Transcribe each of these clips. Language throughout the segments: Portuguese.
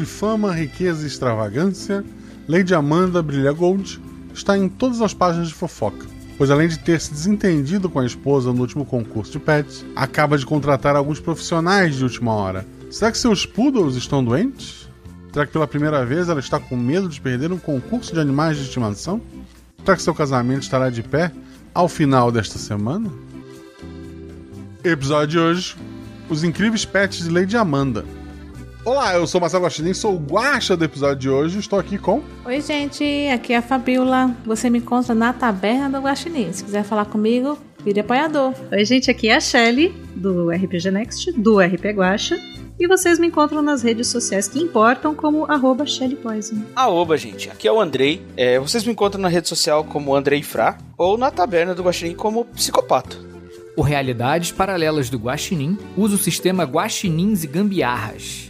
de fama, riqueza e extravagância, Lady Amanda Brilha Gold está em todas as páginas de fofoca, pois além de ter se desentendido com a esposa no último concurso de pets, acaba de contratar alguns profissionais de última hora. Será que seus poodles estão doentes? Será que pela primeira vez ela está com medo de perder um concurso de animais de estimação? Será que seu casamento estará de pé ao final desta semana? Episódio de hoje: Os incríveis pets de Lady Amanda. Olá, eu sou Marcelo Guaxinim, sou o guacha do episódio de hoje. Estou aqui com. Oi, gente, aqui é a Fabiola. Você me encontra na taberna do Guaxinim. Se quiser falar comigo, vire apoiador. Oi, gente, aqui é a Shelly, do RPG Next, do RP Guacha. E vocês me encontram nas redes sociais que importam como arroba ShellyPoison. Aoba, gente. Aqui é o Andrei. É, vocês me encontram na rede social como Andrei Fra ou na taberna do Guaxinim como Psicopata. O Realidades Paralelas do Guaxinim usa o sistema Guaxinins e Gambiarras.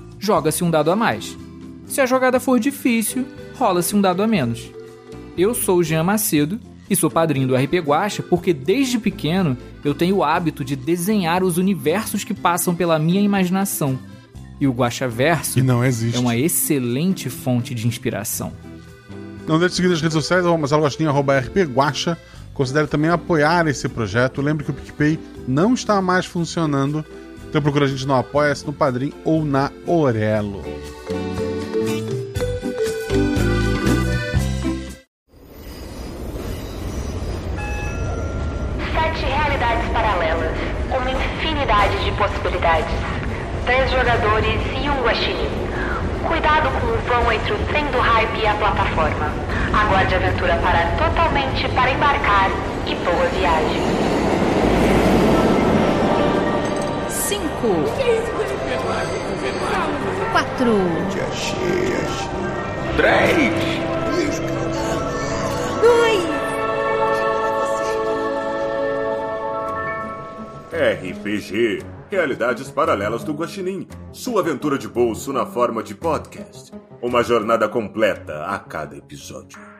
joga-se um dado a mais. Se a jogada for difícil, rola-se um dado a menos. Eu sou o Jean Macedo e sou padrinho do RP Guacha porque desde pequeno eu tenho o hábito de desenhar os universos que passam pela minha imaginação. E o Guacha Verso é uma excelente fonte de inspiração. Não deixe de seguir nas redes sociais, arroba RP Guacha. Considere também apoiar esse projeto. Lembre que o PicPay não está mais funcionando então procura a gente no Apoia-se, no Padrim ou na Orelo. Sete realidades paralelas, uma infinidade de possibilidades. Três jogadores e um guaxinim. Cuidado com o vão entre o trem do hype e a plataforma. Aguarde a aventura parar totalmente para embarcar e boa viagem. Cinco, quatro, três, dois. RPG Realidades Paralelas do Guaxinim. Sua aventura de bolso na forma de podcast. Uma jornada completa a cada episódio.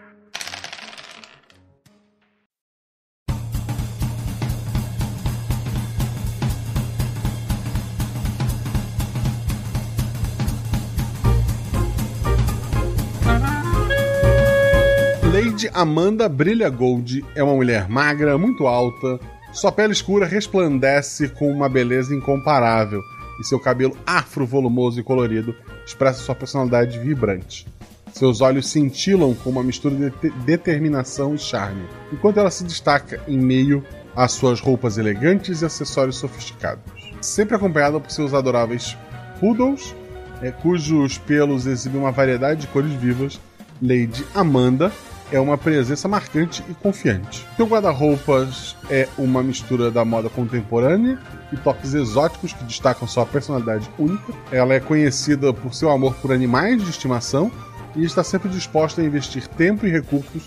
Lady Amanda Brilha Gold é uma mulher magra, muito alta, sua pele escura resplandece com uma beleza incomparável e seu cabelo afro, volumoso e colorido expressa sua personalidade vibrante. Seus olhos cintilam com uma mistura de determinação e charme, enquanto ela se destaca em meio às suas roupas elegantes e acessórios sofisticados. Sempre acompanhada por seus adoráveis poodles, é, cujos pelos exibem uma variedade de cores vivas, Lady Amanda é uma presença marcante e confiante. Seu guarda-roupas é uma mistura da moda contemporânea e toques exóticos que destacam sua personalidade única. Ela é conhecida por seu amor por animais de estimação e está sempre disposta a investir tempo e recursos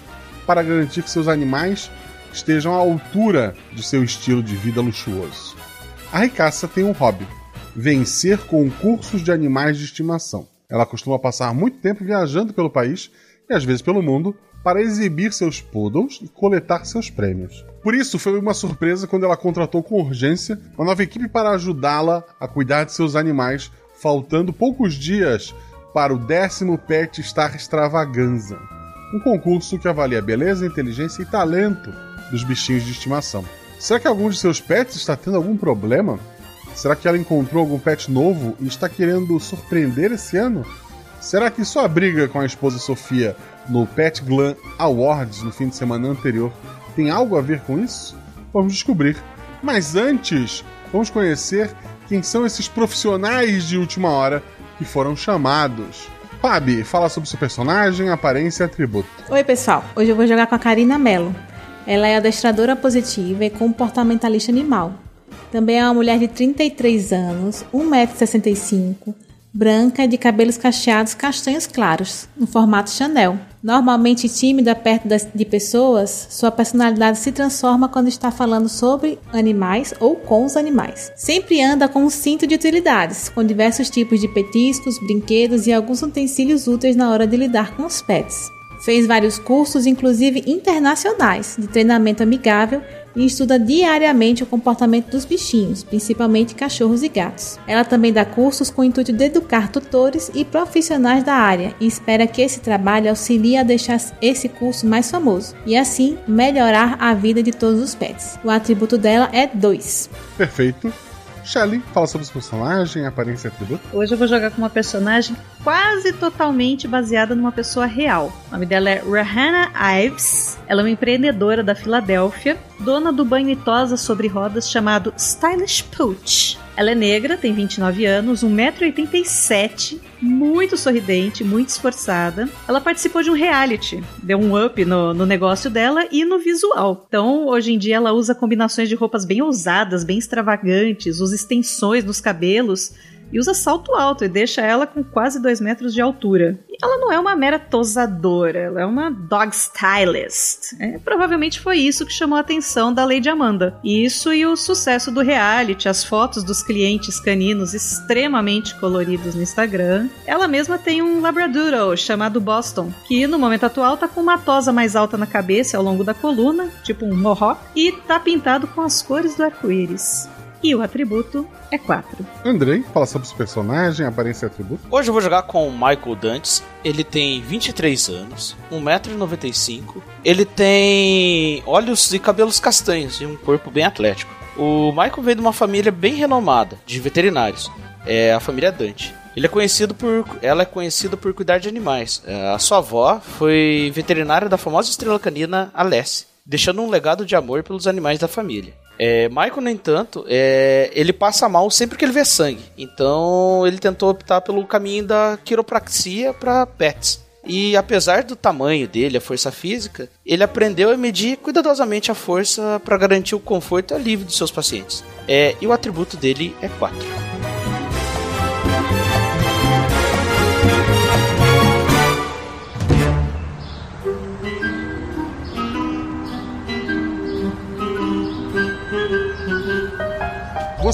para garantir que seus animais estejam à altura de seu estilo de vida luxuoso. A ricaça tem um hobby: vencer concursos de animais de estimação. Ela costuma passar muito tempo viajando pelo país e às vezes pelo mundo para exibir seus poodles e coletar seus prêmios. Por isso, foi uma surpresa quando ela contratou com urgência uma nova equipe para ajudá-la a cuidar de seus animais, faltando poucos dias para o décimo Pet Star Extravaganza, um concurso que avalia a beleza, inteligência e talento dos bichinhos de estimação. Será que algum de seus pets está tendo algum problema? Será que ela encontrou algum pet novo e está querendo surpreender esse ano? Será que sua briga com a esposa Sofia no Pet Glam Awards no fim de semana anterior tem algo a ver com isso? Vamos descobrir. Mas antes, vamos conhecer quem são esses profissionais de última hora que foram chamados. Pabi, fala sobre seu personagem, aparência e atributo. Oi, pessoal. Hoje eu vou jogar com a Karina Mello. Ela é adestradora positiva e comportamentalista animal. Também é uma mulher de 33 anos, 1,65m, branca de cabelos cacheados castanhos claros, no formato Chanel. Normalmente tímida perto de pessoas, sua personalidade se transforma quando está falando sobre animais ou com os animais. Sempre anda com um cinto de utilidades, com diversos tipos de petiscos, brinquedos e alguns utensílios úteis na hora de lidar com os pets. Fez vários cursos, inclusive internacionais, de treinamento amigável e estuda diariamente o comportamento dos bichinhos, principalmente cachorros e gatos. Ela também dá cursos com o intuito de educar tutores e profissionais da área e espera que esse trabalho auxilie a deixar esse curso mais famoso e assim melhorar a vida de todos os pets. O atributo dela é 2. Perfeito. Shelly, fala sobre os personagens, aparência e atributo. Hoje eu vou jogar com uma personagem quase totalmente baseada numa pessoa real. O nome dela é Rahana Ives. Ela é uma empreendedora da Filadélfia, dona do banho e tosa sobre rodas chamado Stylish Pooch. Ela é negra, tem 29 anos, 1,87m, muito sorridente, muito esforçada. Ela participou de um reality, deu um up no, no negócio dela e no visual. Então, hoje em dia, ela usa combinações de roupas bem ousadas, bem extravagantes, usa extensões nos cabelos e usa salto alto e deixa ela com quase 2 metros de altura. E ela não é uma mera tosadora, ela é uma dog stylist. É, provavelmente foi isso que chamou a atenção da Lady Amanda. Isso e o sucesso do reality, as fotos dos clientes caninos extremamente coloridos no Instagram. Ela mesma tem um labradoodle chamado Boston, que no momento atual tá com uma tosa mais alta na cabeça ao longo da coluna, tipo um mohawk, e tá pintado com as cores do arco-íris. E o atributo é 4. Andrei, fala sobre os personagens, aparência e atributo. Hoje eu vou jogar com o Michael Dantes. Ele tem 23 anos, 1,95m. Ele tem olhos e cabelos castanhos e um corpo bem atlético. O Michael veio de uma família bem renomada, de veterinários. É a família Dante. Ele é conhecido por, ela é conhecida por cuidar de animais. É, a sua avó foi veterinária da famosa estrela canina Alessi, deixando um legado de amor pelos animais da família. É, Michael, no entanto, é, ele passa mal sempre que ele vê sangue. Então ele tentou optar pelo caminho da quiropraxia para pets. E apesar do tamanho dele, a força física, ele aprendeu a medir cuidadosamente a força para garantir o conforto e alívio dos seus pacientes. É, e o atributo dele é 4.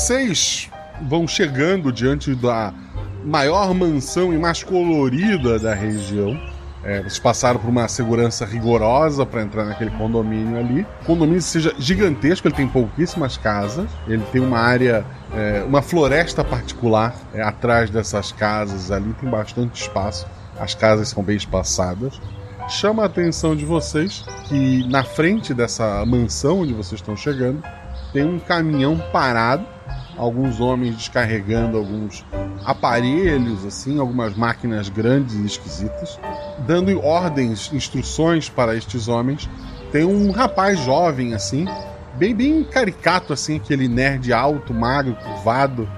Vocês vão chegando diante da maior mansão e mais colorida da região. É, vocês passaram por uma segurança rigorosa para entrar naquele condomínio ali. O condomínio seja gigantesco, ele tem pouquíssimas casas. Ele tem uma área, é, uma floresta particular é, atrás dessas casas ali, tem bastante espaço. As casas são bem espaçadas. Chama a atenção de vocês que na frente dessa mansão onde vocês estão chegando tem um caminhão parado alguns homens descarregando alguns aparelhos, assim, algumas máquinas grandes e esquisitas, dando ordens, instruções para estes homens. Tem um rapaz jovem, assim, bem, bem caricato, assim, aquele nerd alto, magro, curvado,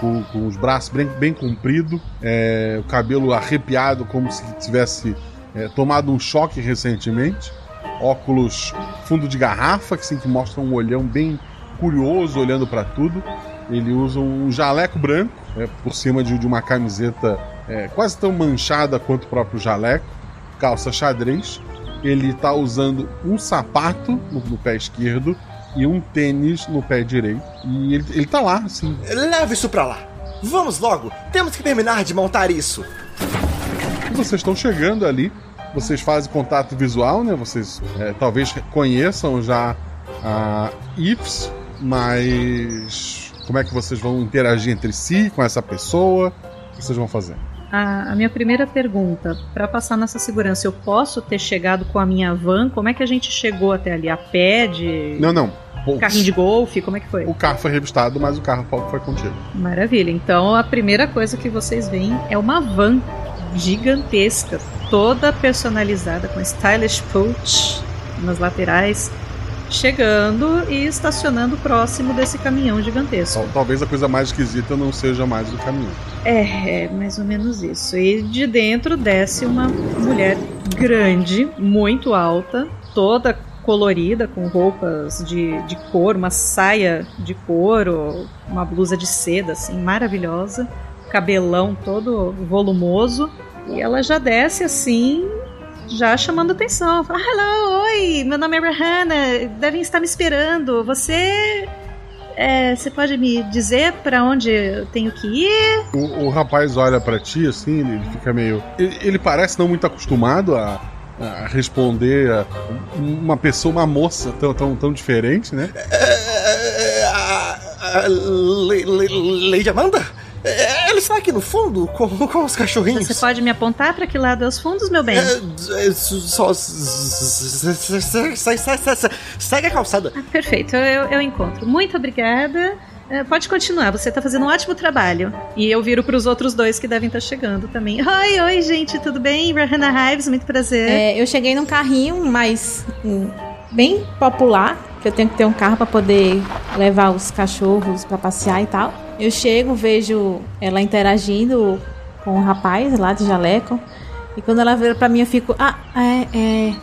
com, com os braços bem, bem compridos, é, o cabelo arrepiado, como se tivesse é, tomado um choque recentemente, óculos fundo de garrafa, assim, que mostra um olhão bem curioso olhando para tudo. Ele usa um jaleco branco né, por cima de, de uma camiseta é, quase tão manchada quanto o próprio jaleco, calça xadrez. Ele está usando um sapato no, no, pé esquerdo e um tênis no pé direito. E ele, ele tá lá, assim. Leve isso pra lá. Vamos logo. Temos que terminar de montar isso. E vocês estão chegando ali. Vocês fazem contato visual, né? Vocês é, talvez conheçam já a Ives, mas como é que vocês vão interagir entre si com essa pessoa? O que vocês vão fazer? A, a minha primeira pergunta, para passar nessa segurança, eu posso ter chegado com a minha van? Como é que a gente chegou até ali? A pé de. Não, não. Carrinho de golfe? Como é que foi? O carro foi revistado, mas o carro foi contigo. Maravilha. Então a primeira coisa que vocês veem é uma van gigantesca, toda personalizada com stylish pooch nas laterais, chegando e estacionando próximo desse caminhão gigantesco. Talvez a coisa mais esquisita não seja mais o caminhão. É, é mais ou menos isso. E de dentro desce uma mulher grande, muito alta, toda colorida, com roupas de, de couro, uma saia de couro, uma blusa de seda, assim, maravilhosa. cabelão todo volumoso. E ela já desce assim, já chamando atenção. Fala, hello, oi, meu nome é Rihanna, devem estar me esperando. Você. É, você pode me dizer para onde eu tenho que ir? O, o rapaz olha pra ti assim, ele fica meio. Ele, ele parece não muito acostumado a, a responder a uma pessoa, uma moça tão, tão, tão diferente, né? É, a- a Le- Le- Lady Amanda? É, Ela está aqui no fundo com, com os cachorrinhos. Você pode me apontar para que lado é os fundos, meu bem? É, é, só. Segue, segue a calçada. Perfeito, eu, eu encontro. Muito obrigada. É, pode continuar, você tá fazendo um ótimo trabalho. E eu viro pros outros dois que devem estar chegando também. Oi, oi, gente, tudo bem? Rahana Hives, muito prazer. É, eu cheguei num carrinho, mas hum, bem popular, que eu tenho que ter um carro para poder levar os cachorros para passear e tal. Eu chego, vejo ela interagindo com o rapaz lá de jaleco. E quando ela vira pra mim, eu fico, ah, é, é.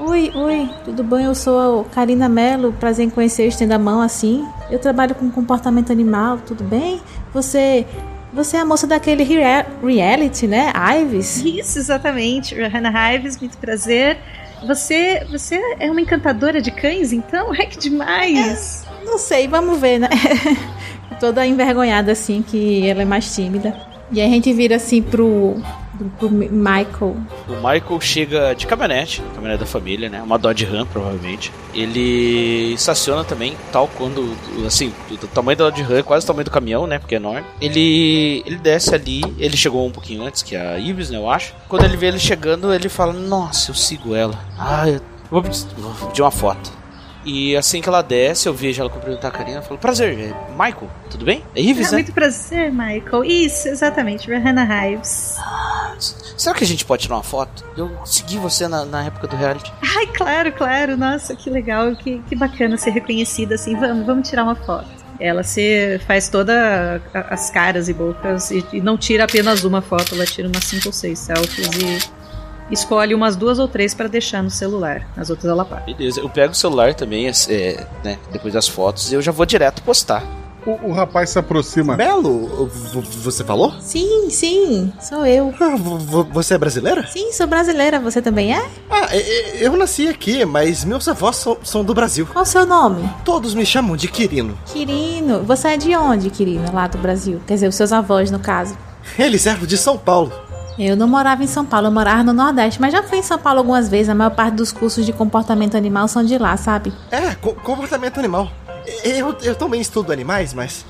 Oi, oi, tudo bem? Eu sou a Karina Mello, prazer em conhecer, estendo a mão assim. Eu trabalho com comportamento animal, tudo bem? Você. Você é a moça daquele rea- reality, né? Ives? Isso, exatamente. Rahana Hives, muito prazer. Você, você é uma encantadora de cães, então? Ai, que demais! Não sei, vamos ver, né? Toda envergonhada assim, que ela é mais tímida. E aí a gente vira assim pro, pro, pro Michael. O Michael chega de caminhonete, caminhonete da família, né? Uma Dodge Ram, provavelmente. Ele estaciona também, tal quando, assim, o tamanho da Dodge Ram é quase o tamanho do caminhão, né? Porque é enorme. Ele, ele desce ali, ele chegou um pouquinho antes que a Ives, né? Eu acho. Quando ele vê ele chegando, ele fala: Nossa, eu sigo ela. Ah, eu vou pedir uma foto. E assim que ela desce, eu vejo ela cumprimentar a Karina. Eu falo: Prazer, é Michael, tudo bem? É Ives, Ah, né? muito prazer, Michael. Isso, exatamente, Rahana Hives. Será que a gente pode tirar uma foto? Eu segui você na, na época do reality. Ai, claro, claro. Nossa, que legal, que, que bacana ser reconhecida assim. Vamos, vamos tirar uma foto. Ela se faz toda a- as caras e bocas e, e não tira apenas uma foto, ela tira umas cinco ou seis selfies e escolhe umas duas ou três para deixar no celular. As outras ela paga. Beleza, eu pego o celular também, é, né, depois das fotos, e eu já vou direto postar. O, o rapaz se aproxima. Belo, você falou? Sim, sim, sou eu. Ah, Você é brasileira? Sim, sou brasileira, você também é? Ah, eu nasci aqui, mas meus avós são, são do Brasil. Qual o seu nome? Todos me chamam de Quirino. Quirino. Você é de onde, Quirino? Lá do Brasil. Quer dizer, os seus avós, no caso. Eles eram de São Paulo. Eu não morava em São Paulo, eu morava no Nordeste, mas já fui em São Paulo algumas vezes. A maior parte dos cursos de comportamento animal são de lá, sabe? É, co- comportamento animal. Eu, eu também estudo animais, mas.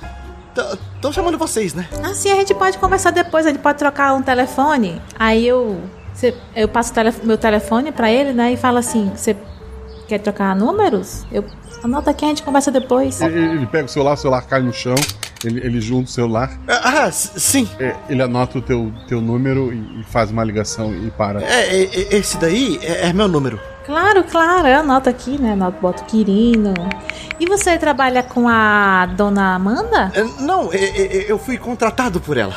Estão chamando vocês, né? Assim a gente pode conversar depois, a gente pode trocar um telefone. Aí eu, cê- eu passo tele- meu telefone pra ele, né? E falo assim: você quer trocar números? Eu anota aqui, a gente conversa depois. Ele, ele pega o celular, o celular cai no chão, ele, ele junta o celular, Ah, s- sim. é, ele anota o teu, teu número e, e faz uma ligação e para. É, é, é, esse daí é, é meu número. Claro, claro, eu anoto aqui, né? Anoto, boto Quirino. E você trabalha com a dona Amanda? É, Não, é, é, eu fui contratado por ela.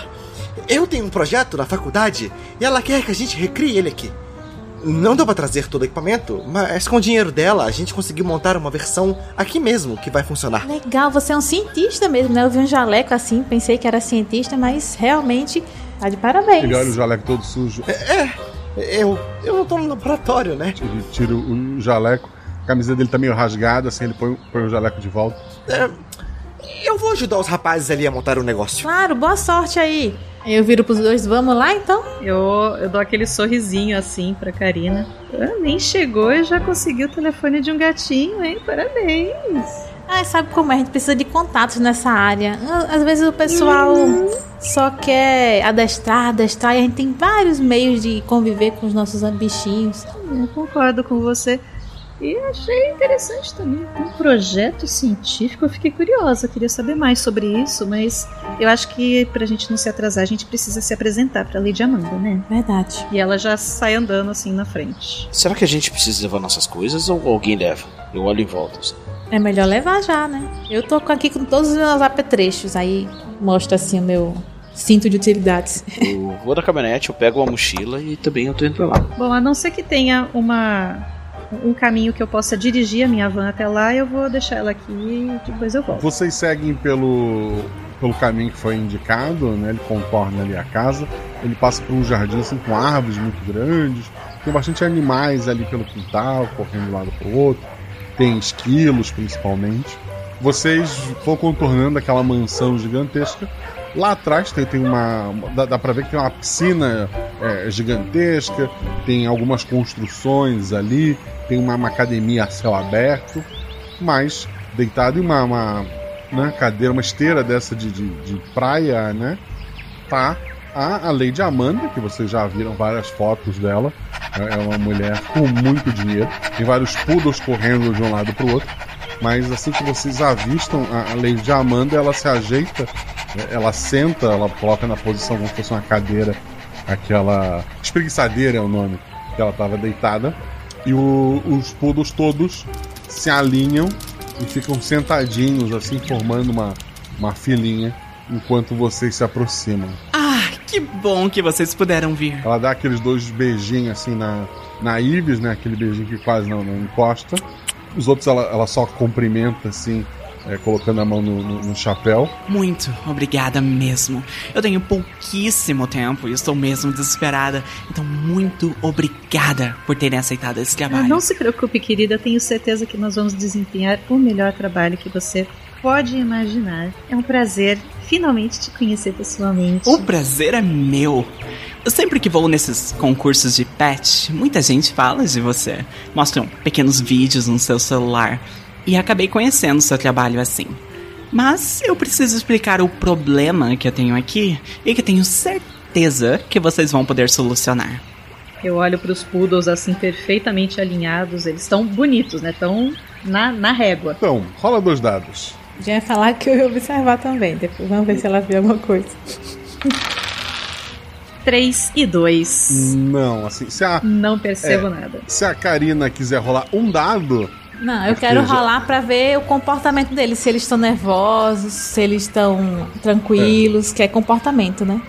Eu tenho um projeto na faculdade e ela quer que a gente recrie ele aqui. Não deu pra trazer todo o equipamento, mas com o dinheiro dela a gente conseguiu montar uma versão aqui mesmo que vai funcionar. Legal, você é um cientista mesmo, né? Eu vi um jaleco assim, pensei que era cientista, mas realmente tá de parabéns. Ele olha o jaleco todo sujo, Eu, eu não tô no laboratório, né? ele tira o jaleco, a camisa dele tá meio rasgada, assim, ele põe, põe o jaleco de volta. É, eu vou ajudar os rapazes ali a montar o negócio. Claro, boa sorte aí. Eu viro pros dois, vamos lá então? Eu, eu dou aquele sorrisinho assim pra Karina. Ah, nem chegou e já conseguiu o telefone de um gatinho, hein? Parabéns! Ah, sabe como é? A gente precisa de contatos nessa área. Ah, Às vezes o pessoal só quer adestrar, adestrar, e a gente tem vários meios de conviver com os nossos bichinhos. Eu concordo com você. E achei interessante também. Um projeto científico, eu fiquei curiosa, queria saber mais sobre isso, mas eu acho que pra gente não se atrasar, a gente precisa se apresentar pra Lady Amanda, né? Verdade. E ela já sai andando assim na frente. Será que a gente precisa levar nossas coisas ou alguém leva? Eu olho em volta. assim. É melhor levar já, né? Eu tô aqui com todos os meus apetrechos, aí mostra assim o meu cinto de utilidades. Eu vou da caminhonete, eu pego uma mochila e também eu tô indo pra lá. Bom, a não ser que tenha uma um caminho que eu possa dirigir a minha van até lá, eu vou deixar ela aqui e depois eu volto. Vocês seguem pelo pelo caminho que foi indicado, né? Ele contorna ali a casa. Ele passa por um jardim assim, com árvores muito grandes. Tem bastante animais ali pelo quintal, correndo de um lado para o outro. Tem esquilos, principalmente. Vocês vão contornando aquela mansão gigantesca. Lá atrás tem, tem uma. Dá, dá pra ver que tem uma piscina é, gigantesca, tem algumas construções ali, tem uma, uma academia a céu aberto, mas deitado em uma, uma né, cadeira, uma esteira dessa de, de, de praia, né? Tá a, a Lady Amanda, que vocês já viram várias fotos dela. É, é uma mulher com muito dinheiro. Tem vários poodles correndo de um lado para o outro. Mas assim que vocês avistam a, Lady Amanda, ela se ajeita, ela senta, ela coloca na posição como se fosse uma cadeira, aquela. espreguiçadeira é o nome, que ela estava deitada. E o, os poodles todos se alinham e ficam sentadinhos, assim, formando uma, uma filinha, enquanto vocês se aproximam. Ah, que bom que vocês puderam vir. Ela dá aqueles dois beijinhos, assim, na, na Ibis, né? Aquele beijinho que quase não, não encosta. Os outros ela, ela só cumprimenta, assim, é, colocando a mão no, no, no, chapéu. Muito obrigada mesmo. Eu tenho pouquíssimo tempo e estou mesmo desesperada. Então, muito obrigada por terem aceitado esse trabalho. Não se preocupe, querida. Eu tenho certeza que nós vamos desempenhar o melhor trabalho que você pode imaginar. É um prazer finalmente te conhecer pessoalmente. O prazer é meu. Sempre que vou nesses concursos de pet, muita gente fala de você. Mostram pequenos vídeos no seu celular e acabei conhecendo seu trabalho assim. Mas eu preciso explicar o problema que eu tenho aqui e que tenho certeza que vocês vão poder solucionar. Eu olho para os poodles assim perfeitamente alinhados, eles estão bonitos, né? Estão na, na régua. Então, rola dois dados. Já ia falar que eu ia observar também, depois vamos ver se ela viu alguma coisa. 3 e 2. Não, assim, se a. Não percebo é, nada. Se a Karina quiser rolar um dado, não, eu quero rolar para ver o comportamento deles, se eles estão nervosos, se eles estão tranquilos, é. que é comportamento, né?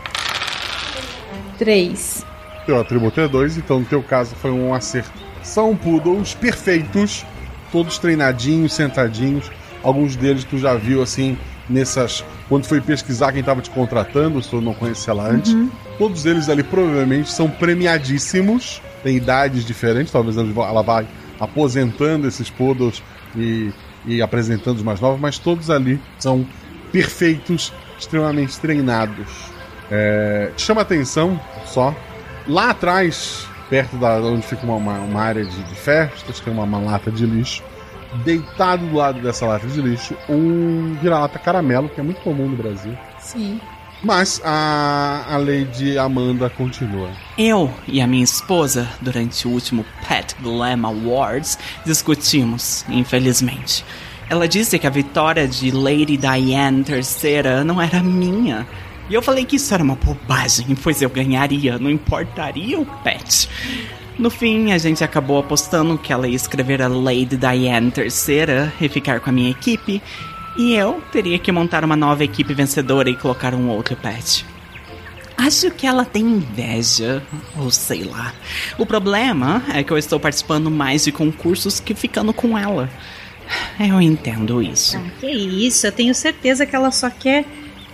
Três. Teu atributo é dois, então no teu caso foi um acerto. São poodles perfeitos, todos treinadinhos, sentadinhos. Alguns deles tu já viu assim nessas. Quando foi pesquisar quem estava te contratando, se tu não conhecia ela antes. Uhum. Todos eles ali provavelmente são premiadíssimos, têm idades diferentes, talvez ela vá aposentando esses poodles e, e apresentando os mais novos, mas todos ali são perfeitos, extremamente treinados. É, chama atenção só, lá atrás, perto da onde fica uma, uma, uma área de, de, festas, tem uma, uma lata de lixo. Deitado do lado dessa lata de lixo, um vira-lata caramelo, que é muito comum no Brasil. Sim. Mas a, a Lady Amanda continua. Eu e a minha esposa, durante o último Pet Glam Awards, discutimos, infelizmente. Ela disse que a vitória de Lady Diane III não era minha. E eu falei que isso era uma bobagem, pois eu ganharia, não importaria o pet. No fim, a gente acabou apostando que ela ia escrever a Lady Diane III e ficar com a minha equipe, e eu teria que montar uma nova equipe vencedora e colocar um outro pet. Acho que ela tem inveja, ou sei lá. O problema é que eu estou participando mais de concursos que ficando com ela. Eu entendo isso. Ah, que isso, eu tenho certeza que ela só quer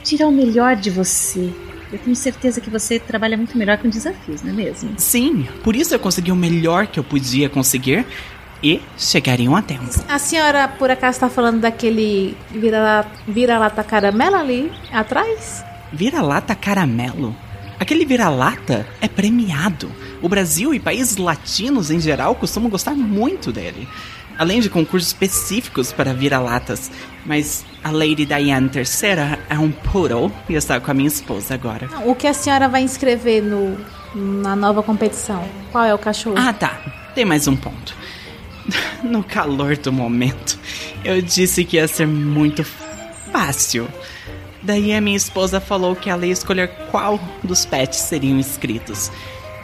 tirar o melhor de você. Eu tenho certeza que você trabalha muito melhor com desafios, não é mesmo? Sim, por isso eu consegui o melhor que eu podia conseguir e chegariam a tempo. A senhora, por acaso, está falando daquele vira-lata vira caramelo ali atrás? Vira-lata caramelo? Aquele vira-lata é premiado. O Brasil e países latinos em geral costumam gostar muito dele. Além de concursos específicos para vira-latas. Mas a Lady Diane III é um poodle e está com a minha esposa agora. O que a senhora vai inscrever no, na nova competição? Qual é o cachorro? Ah, tá. Tem mais um ponto. No calor do momento, eu disse que ia ser muito fácil. Daí a minha esposa falou que ela ia escolher qual dos pets seriam inscritos.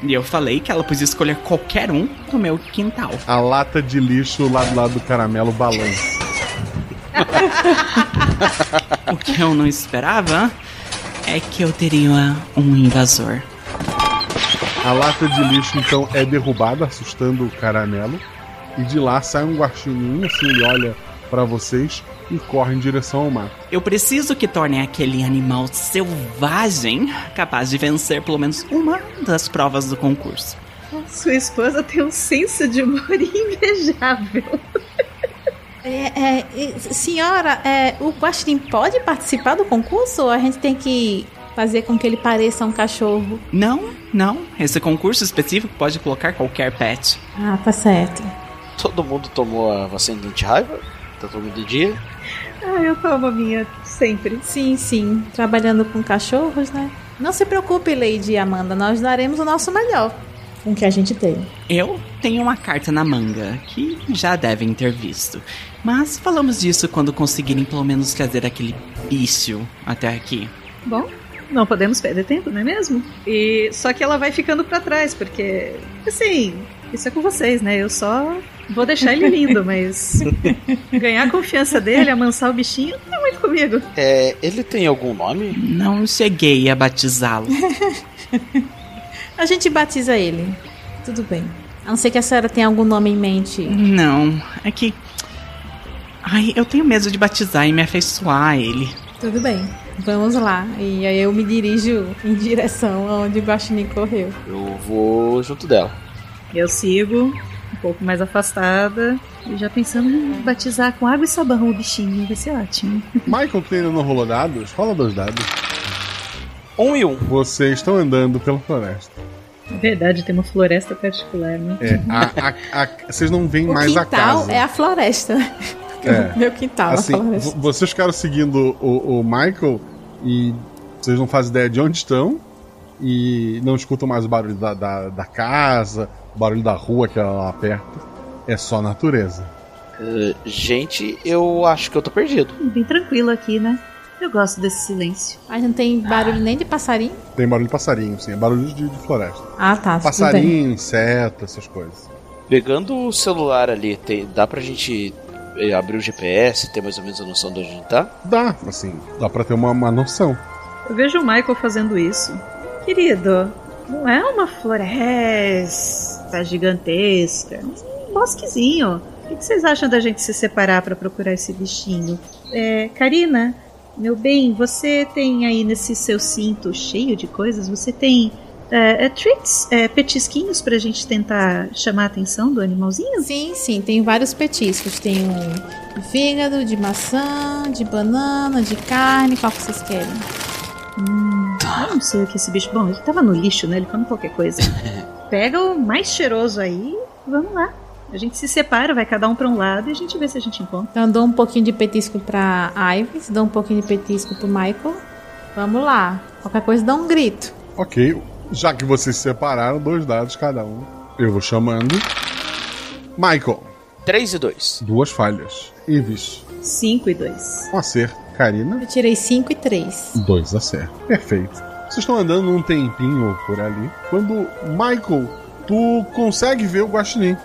E eu falei que ela podia escolher qualquer um no meu quintal. A lata de lixo lá do lado do caramelo balança. o que eu não esperava é que eu teria um invasor. A lata de lixo então é derrubada, assustando o caramelo. E de lá sai um guaxinim, assim, ele olha para vocês e corre em direção ao mato. Eu preciso que tornem aquele animal selvagem capaz de vencer pelo menos uma das provas do concurso. Sua esposa tem um senso de humor invejável. É, é, é, senhora, é, o Guaxinim pode participar do concurso ou a gente tem que fazer com que ele pareça um cachorro? Não, não. Esse concurso específico pode colocar qualquer pet. Ah, tá certo. Todo mundo tomou a vacina de anti-raiva? Tá todo mundo de dia? Ah, eu tomo a minha sempre. Sim, sim. Trabalhando com cachorros, né? Não se preocupe, Lady Amanda. Nós daremos o nosso melhor com o que a gente tem. Eu tenho uma carta na manga, que já devem ter visto. Mas falamos disso quando conseguirem pelo menos trazer aquele bicho até aqui. Bom, não podemos perder tempo, não é mesmo? E só que ela vai ficando para trás, porque assim, isso é com vocês, né? Eu só vou deixar ele lindo, mas ganhar a confiança dele, amansar o bichinho, não é muito comigo. É, ele tem algum nome? Não cheguei a batizá-lo. a gente batiza ele. Tudo bem. A não ser que a senhora tenha algum nome em mente. Não, é que. Ai, eu tenho medo de batizar e me afeiçoar a ele. Tudo bem, vamos lá. E aí eu me dirijo em direção aonde o Guaxinim correu. Eu vou junto dela. Eu sigo, um pouco mais afastada, e já pensando em batizar com água e sabão o bichinho, vai ser ótimo. Michael, que ainda não rolou dados, fala dos dados. Um e um. Vocês estão andando pela floresta. É verdade, tem uma floresta particular, né? É, a, a, a, vocês não veem o mais a casa. é a floresta. É. Meu quintal, assim, a floresta. Vocês ficaram seguindo o, o Michael e vocês não fazem ideia de onde estão e não escutam mais o barulho da, da, da casa, o barulho da rua que é lá perto. É só natureza. Uh, gente, eu acho que eu tô perdido. Bem tranquilo aqui, né? Eu gosto desse silêncio. Mas não tem barulho nem de passarinho? Tem barulho de passarinho, sim. É barulho de, de floresta. Ah, tá. Passarinho, inseto, essas coisas. Pegando o celular ali, tem, dá pra gente eh, abrir o GPS, ter mais ou menos a noção de onde a gente tá? Dá, assim, dá pra ter uma, uma noção. Eu vejo o Michael fazendo isso. Querido, não é uma floresta gigantesca, é um bosquezinho. O que vocês acham da gente se separar para procurar esse bichinho? É, Karina, meu bem, você tem aí nesse seu cinto cheio de coisas, você tem é, é, treats, é, petisquinhos gente tentar chamar a atenção do animalzinho? Sim, sim, tem vários petiscos. Tem um fígado, de maçã, de banana, de carne. Qual que vocês querem? Hum, eu não sei o que esse bicho. Bom, ele tava no lixo, né? Ele come qualquer coisa. Pega o mais cheiroso aí, vamos lá. A gente se separa, vai cada um para um lado e a gente vê se a gente encontra. Então dou um pouquinho de petisco pra Ives, dou um pouquinho de petisco pro Michael. Vamos lá. Qualquer coisa dá um grito. Ok. Já que vocês se separaram, dois dados cada um. Eu vou chamando. Michael. 3 e 2. Duas falhas. Ives. 5 e 2. Um acerto. Karina. Eu tirei 5 e 3. Dois acertos. Perfeito. Vocês estão andando um tempinho por ali. Quando, Michael, tu consegue ver o Guaxinim.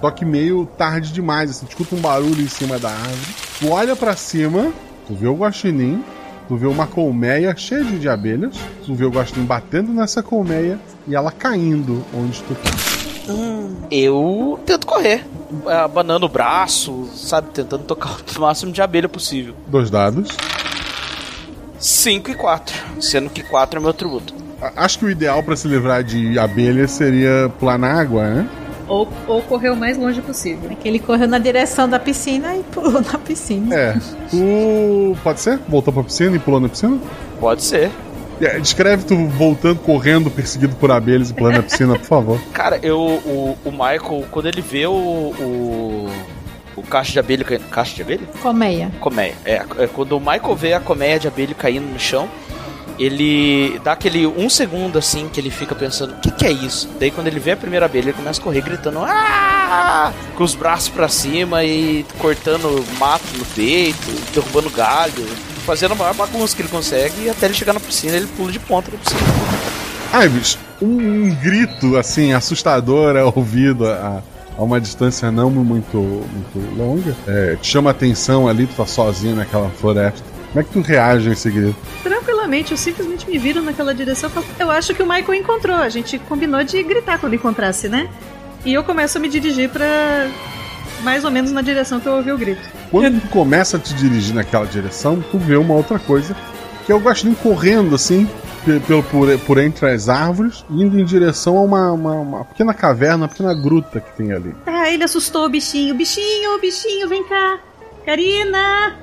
Só que meio tarde demais, assim, tu escuta um barulho em cima da árvore. Tu olha para cima, tu vê o guaxinim, tu vê uma colmeia cheia de abelhas, tu vê o guaxinim batendo nessa colmeia e ela caindo onde tu tá. Hum, eu tento correr, abanando o braço, sabe, tentando tocar o máximo de abelha possível. Dois dados. 5 e 4, sendo que 4 é meu tributo. Acho que o ideal para se livrar de abelha seria pular na água, né? Ou, ou correr o mais longe possível. É que ele correu na direção da piscina e pulou na piscina. É. Tu. Pode ser? Voltou pra piscina e pulou na piscina? Pode ser. É, descreve tu voltando, correndo, perseguido por abelhas e pulando na piscina, por favor. Cara, eu, o, o Michael, quando ele vê o, o, o caixa de abelha caindo. Caixa de abelha? Colmeia. Colmeia. É, é, quando o Michael vê a colmeia de abelha caindo no chão, ele dá aquele um segundo assim que ele fica pensando: o que, que é isso? Daí, quando ele vê a primeira abelha, ele começa a correr gritando: ah! com os braços para cima e cortando mato no peito, derrubando galho, fazendo a maior bagunça que ele consegue e até ele chegar na piscina ele pula de ponta na piscina. Ives, um, um grito assim assustador é ouvido a, a uma distância não muito, muito longa. É, te chama a atenção ali, tu tá sozinho naquela floresta. Como é que tu reage a esse grito? Tranquilamente, eu simplesmente me viro naquela direção e falo, eu acho que o Michael encontrou. A gente combinou de gritar quando encontrasse, né? E eu começo a me dirigir para mais ou menos na direção que eu ouvi o grito. Quando tu começa a te dirigir naquela direção, tu vê uma outra coisa, que é o Guaxinim correndo assim, pe- pelo, por, por entre as árvores, indo em direção a uma, uma, uma pequena caverna, uma pequena gruta que tem ali. Ah, ele assustou o bichinho. Bichinho, bichinho, vem cá. Karina!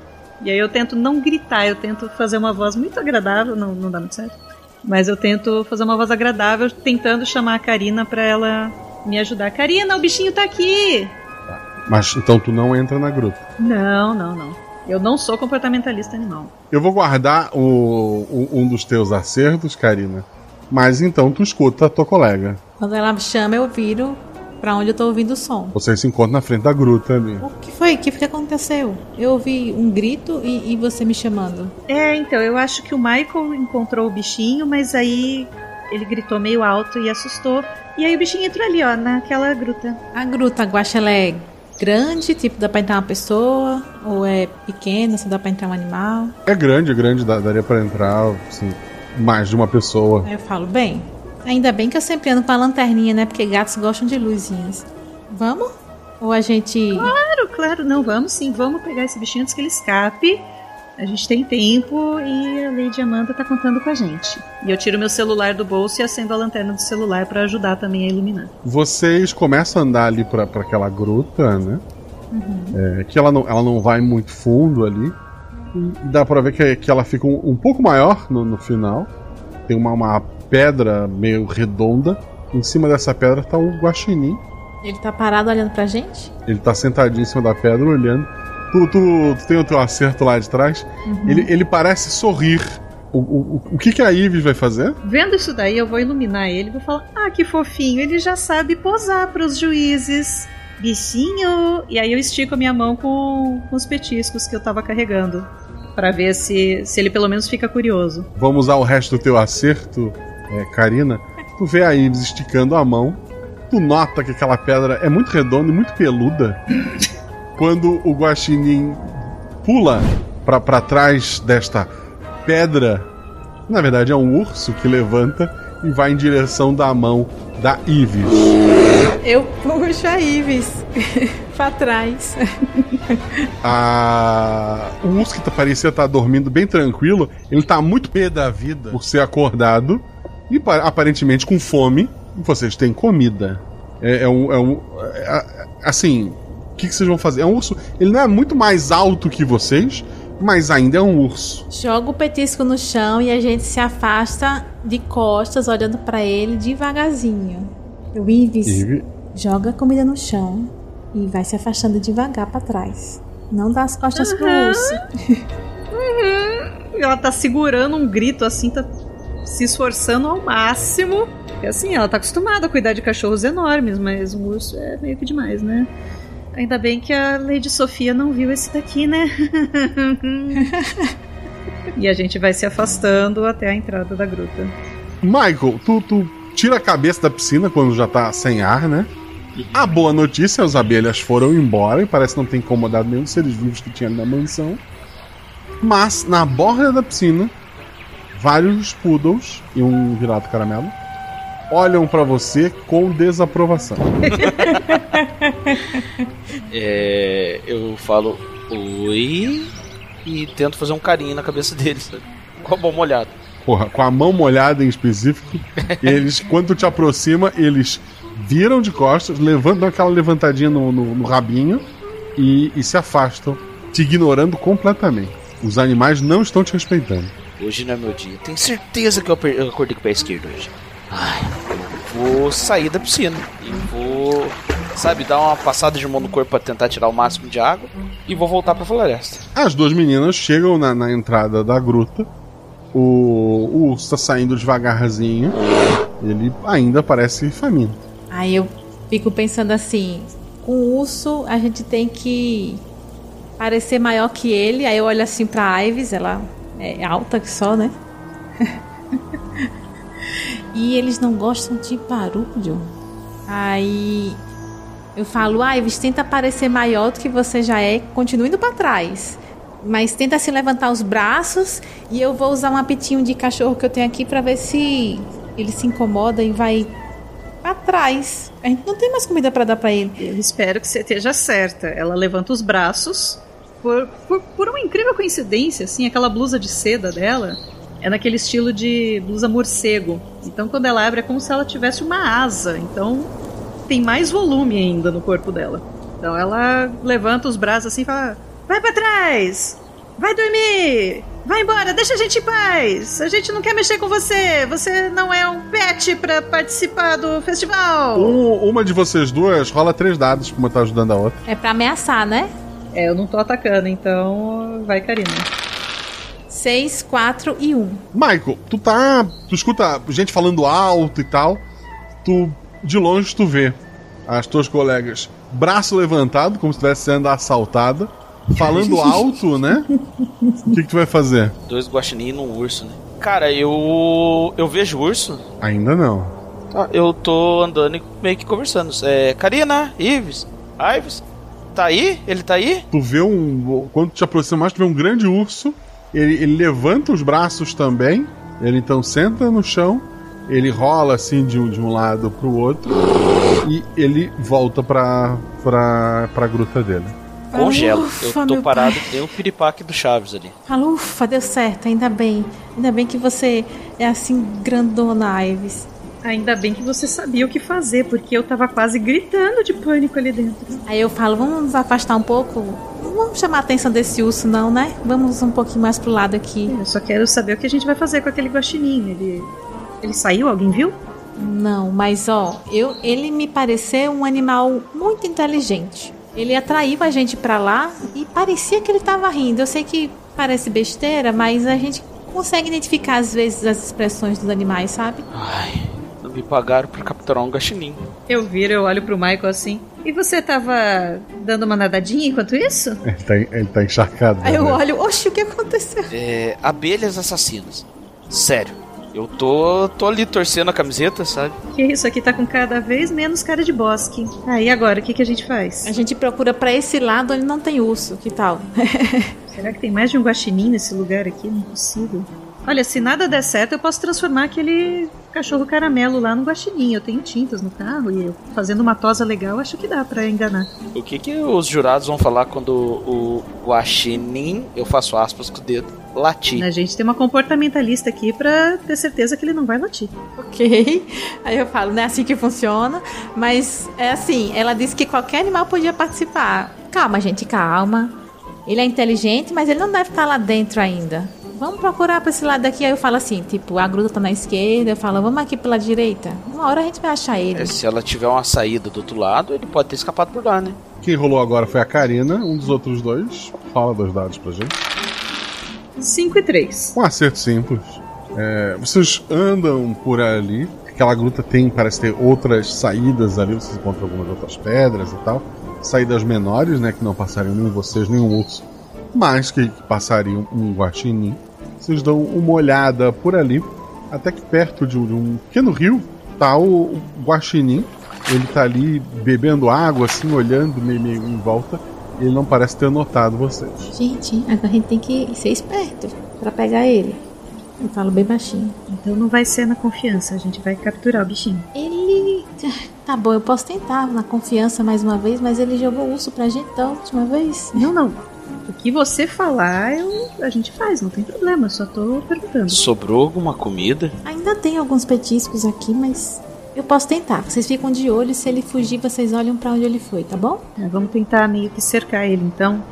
E aí eu tento não gritar, eu tento fazer uma voz muito agradável, não, não dá muito certo. Mas eu tento fazer uma voz agradável, tentando chamar a Karina pra ela me ajudar. Karina, o bichinho tá aqui! Mas então tu não entra na gruta. Não, não, não. Eu não sou comportamentalista animal. Eu vou guardar o, o- um dos teus acertos, Karina. Mas então tu escuta a tua colega. Quando ela me chama, eu viro pra onde eu tô ouvindo o som. Vocês se encontram na frente da gruta ali. O que foi? O que, que aconteceu? Eu ouvi um grito e, e você me chamando. É, então, eu acho que o Michael encontrou o bichinho, mas aí ele gritou meio alto e assustou. E aí o bichinho entrou ali, ó, naquela gruta. A gruta guaxa, ela é grande, tipo, dá pra entrar uma pessoa? Ou é pequena, só dá pra entrar um animal? É grande, é grande, dá- daria pra entrar, assim, mais de uma pessoa. Aí eu falo, bem, ainda bem que eu sempre ando com a lanterninha, né? Porque gatos gostam de luzinhas. Vamos? Ou a gente. Claro, claro, não, vamos sim, vamos pegar esse bichinho antes que ele escape. A gente tem tempo e a Lady Amanda tá contando com a gente. E eu tiro meu celular do bolso e acendo a lanterna do celular pra ajudar também a iluminar. Vocês começam a andar ali pra, pra aquela gruta, né? É, que ela não, ela não vai muito fundo ali. E dá pra ver que, que ela fica um, um pouco maior no, no final. Tem uma, uma pedra meio redonda. Em cima dessa pedra tá um guaxinim. Ele tá parado olhando pra gente? Ele tá sentadinho em cima da pedra olhando. Tu, tu, tu tem o teu acerto lá de trás. Uhum. Ele, ele parece sorrir. O, o, o- que, que a Ives vai fazer? Vendo isso daí, eu vou iluminar ele e vou falar: Ah, que fofinho, ele já sabe posar pros juízes. Bichinho! E aí eu estico a minha mão com, com os petiscos que eu tava carregando. Pra ver se, se ele pelo menos fica curioso. Vamos usar o resto do teu acerto, é, Karina. Tu vê a Ives esticando a mão. Tu nota que aquela pedra é muito redonda e muito peluda. Quando o guaxinim pula pra, pra trás desta pedra, na verdade é um urso que levanta e vai em direção da mão da Ives. Eu puxo a Ives pra trás. A... O urso que tá- parecia estar dormindo bem tranquilo, ele tá muito pé da vida por ser acordado e pa- aparentemente com fome. Vocês têm comida. É, é um. é um- é- assim, o que, que vocês vão fazer? É um urso. Ele não é muito mais alto que vocês, mas ainda é um urso. Joga o petisco no chão e a gente se afasta de costas, olhando pra ele devagarzinho. O Ives Ive- joga a comida no chão e vai se afastando devagar pra trás. Não dá as costas pro Aham. urso. Ela tá segurando um grito assim, tá se esforçando ao máximo. Porque assim, ela tá acostumada a cuidar de cachorros enormes, mas um urso é meio que demais, né? Ainda bem que a Lady Sofia não viu esse daqui, né? e a gente vai se afastando até a entrada da gruta. Michael, tu, tu tira a cabeça da piscina quando já tá sem ar, né? A boa notícia, as abelhas foram embora e parece não ter incomodado nenhum dos seres vivos que tinha ali na mansão. Mas na borda da piscina, vários poodles e um virado caramelo olham pra você com desaprovação. É, eu falo oi e tento fazer um carinho na cabeça deles, com a mão molhada. Porra, com a mão molhada em específico, eles, quando te aproxima, eles viram de costas, levantam aquela levantadinha no, no- no rabinho e, e se afastam, te ignorando completamente. Os animais não estão te respeitando. Hoje não é meu dia. Tenho certeza que eu acordei com o pé esquerdo hoje. Ai, vou sair da piscina e vou, sabe, dar uma passada de mão no corpo pra tentar tirar o máximo de água e vou voltar pra floresta. As duas meninas chegam na, na entrada da gruta. O, o urso tá saindo devagarzinho. Ele ainda parece faminto. Aí eu fico pensando assim: com o urso a gente tem que parecer maior que ele. Aí eu olho assim pra Ives, ela é alta que só, né? e eles não gostam de barulho. Aí eu falo: Ives, tenta parecer maior do que você já é, continue indo pra trás. Mas tenta se levantar os braços e eu vou usar um apitinho de cachorro que eu tenho aqui pra ver se ele se incomoda e vai pra trás. A gente não tem mais comida pra dar pra ele. Eu espero que você esteja certa. Ela levanta os braços Por, por, por uma incrível coincidência, assim, aquela blusa de seda dela é naquele estilo de blusa morcego. Então quando ela abre é como se ela tivesse uma asa. Então tem mais volume ainda no corpo dela. Então ela levanta os braços assim e fala: Vai para trás! Vai dormir! Vai embora, deixa a gente em paz! A gente não quer mexer com você! Você não é um pet pra participar do festival! Um- uma de vocês duas rola três dados pra uma tá ajudando a outra. É pra ameaçar, né? É, eu não tô atacando, então vai, Karina. 6, 4 e 1. Michael, tu tá. Tu escuta gente falando alto e tal. Tu, de longe, tu vê as tuas colegas, braço levantado, como se estivesse sendo assaltada, falando alto, né? O que, que tu vai fazer? Dois guaxinim e um urso, né? Cara, eu. Eu vejo urso. Ainda não. Tá, eu tô andando e meio que conversando. É. Karina, Ives, Ives, tá aí? Ele tá aí? Tu vê um. Quando tu te aproxima mais, tu vê um grande urso. Ele, ele levanta os braços também. Ele então senta no chão. Ele rola assim de um, de um lado pro outro. E ele volta pra, pra, pra gruta dele. Congelo. Ufa, eu tô parado pai. que nem o piripaque do Chaves ali. Fala, ufa, deu certo, ainda bem. Ainda bem que você é assim, grandona, Ives. Ainda bem que você sabia o que fazer, porque eu tava quase gritando de pânico ali dentro. Aí eu falo, vamos nos afastar um pouco? Não vamos chamar a atenção desse urso, não, né? Vamos um pouquinho mais pro lado aqui. Eu só quero saber o que a gente vai fazer com aquele guaxinim. Ele, ele saiu? Alguém viu? Não, mas ó, eu, ele me pareceu um animal muito inteligente. Ele atraiu a gente pra lá e parecia que ele tava rindo. Eu sei que parece besteira, mas a gente consegue identificar às vezes as expressões dos animais, sabe? Ai, me pagaram pra capturar um gaxinim. Eu viro, eu olho pro Michael assim. E você tava dando uma nadadinha enquanto isso? Ele tá, ele tá encharcado. Aí eu né? olho, oxe, o que aconteceu? É. Abelhas assassinas. Sério. Eu tô, tô ali torcendo a camiseta, sabe? Que isso aqui tá com cada vez menos cara de bosque. Aí agora, o que, que a gente faz? A gente procura pra esse lado onde não tem urso, que tal? Será que tem mais de um guaxinim nesse lugar aqui? Não é possível. Olha, se nada der certo, eu posso transformar aquele cachorro caramelo lá no guaxinim. Eu tenho tintas no carro e eu fazendo uma tosa legal, acho que dá pra enganar. O que que os jurados vão falar quando o guaxinim, eu faço aspas com o dedo, latir? A gente tem uma comportamentalista aqui pra ter certeza que ele não vai latir. ok. Aí eu falo, não é assim que funciona. Mas é assim, ela disse que qualquer animal podia participar. Calma, gente, calma. Ele é inteligente, mas ele não deve estar lá dentro ainda. Vamos procurar pra esse lado daqui. Aí eu falo assim, tipo, a gruta tá na esquerda. Eu falo, vamos aqui pela direita. Uma hora a gente vai achar ele. É, se ela tiver uma saída do outro lado, ele pode ter escapado por lá, né? Quem rolou agora foi a Karina, um dos outros dois. Fala dois dados pra gente. 5 e 3. Um acerto simples. É, vocês andam por ali. Aquela gruta tem, parece ter outras saídas ali. Vocês encontram algumas outras pedras e tal. Saídas menores, né? Que não passariam nem vocês, nem um urso. Mas que, que passariam um guaxinim. Vocês dão uma olhada por ali. Até que perto de um, de um pequeno rio tá o, o guaxinim. Ele tá ali bebendo água, assim, olhando meio, meio em volta. Ele não parece ter notado vocês. Gente, agora a gente tem que ser esperto pra pegar ele. Eu falo bem baixinho. Então não vai ser na confiança, a gente vai capturar o bichinho. Ele. Tá bom, eu posso tentar na confiança mais uma vez, mas ele jogou urso pra gente da última vez. Não, não. O que você falar, eu, a gente faz, não tem problema, eu só tô perguntando. Sobrou alguma comida? Ainda tem alguns petiscos aqui, mas eu posso tentar. Vocês ficam de olho, se ele fugir, vocês olham pra onde ele foi, tá bom? É, vamos tentar meio que cercar ele então.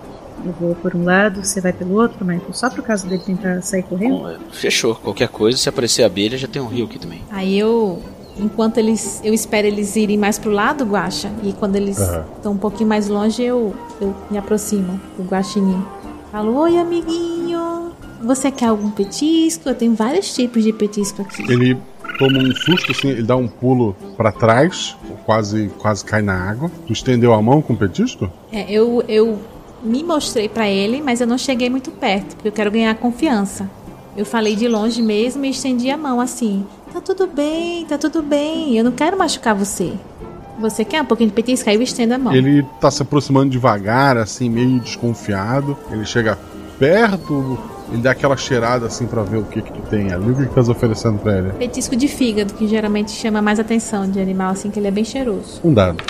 Eu vou por um lado, você vai pelo outro, Michael, só por causa dele tentar sair correndo. Bom, é, fechou. Qualquer coisa, se aparecer abelha, já tem um rio aqui também. Aí eu, enquanto eles, eu espero eles irem mais pro lado, Guaxa, e quando eles Aham. estão um pouquinho mais longe, eu, eu me aproximo do Guaxinim. Falo, oi amiguinho, você quer algum petisco? Eu tenho vários tipos de petisco aqui. Ele toma um susto, assim, ele dá um pulo pra trás, quase, quase cai na água. Tu estendeu a mão com o petisco? É, eu, eu me mostrei pra ele, mas eu não cheguei muito perto, porque eu quero ganhar confiança. Eu falei de longe mesmo e estendi a mão assim. Tá tudo bem, tá tudo bem. Eu não quero machucar você. Você quer um pouquinho de petisco? Aí eu estendo a mão. Ele tá se aproximando devagar, assim, meio desconfiado. Ele chega perto, ele dá aquela cheirada, assim, pra ver o que que tu tem ali. O que que tá oferecendo pra ele? Petisco de fígado, que geralmente chama mais atenção de animal, assim, que ele é bem cheiroso. Um dado.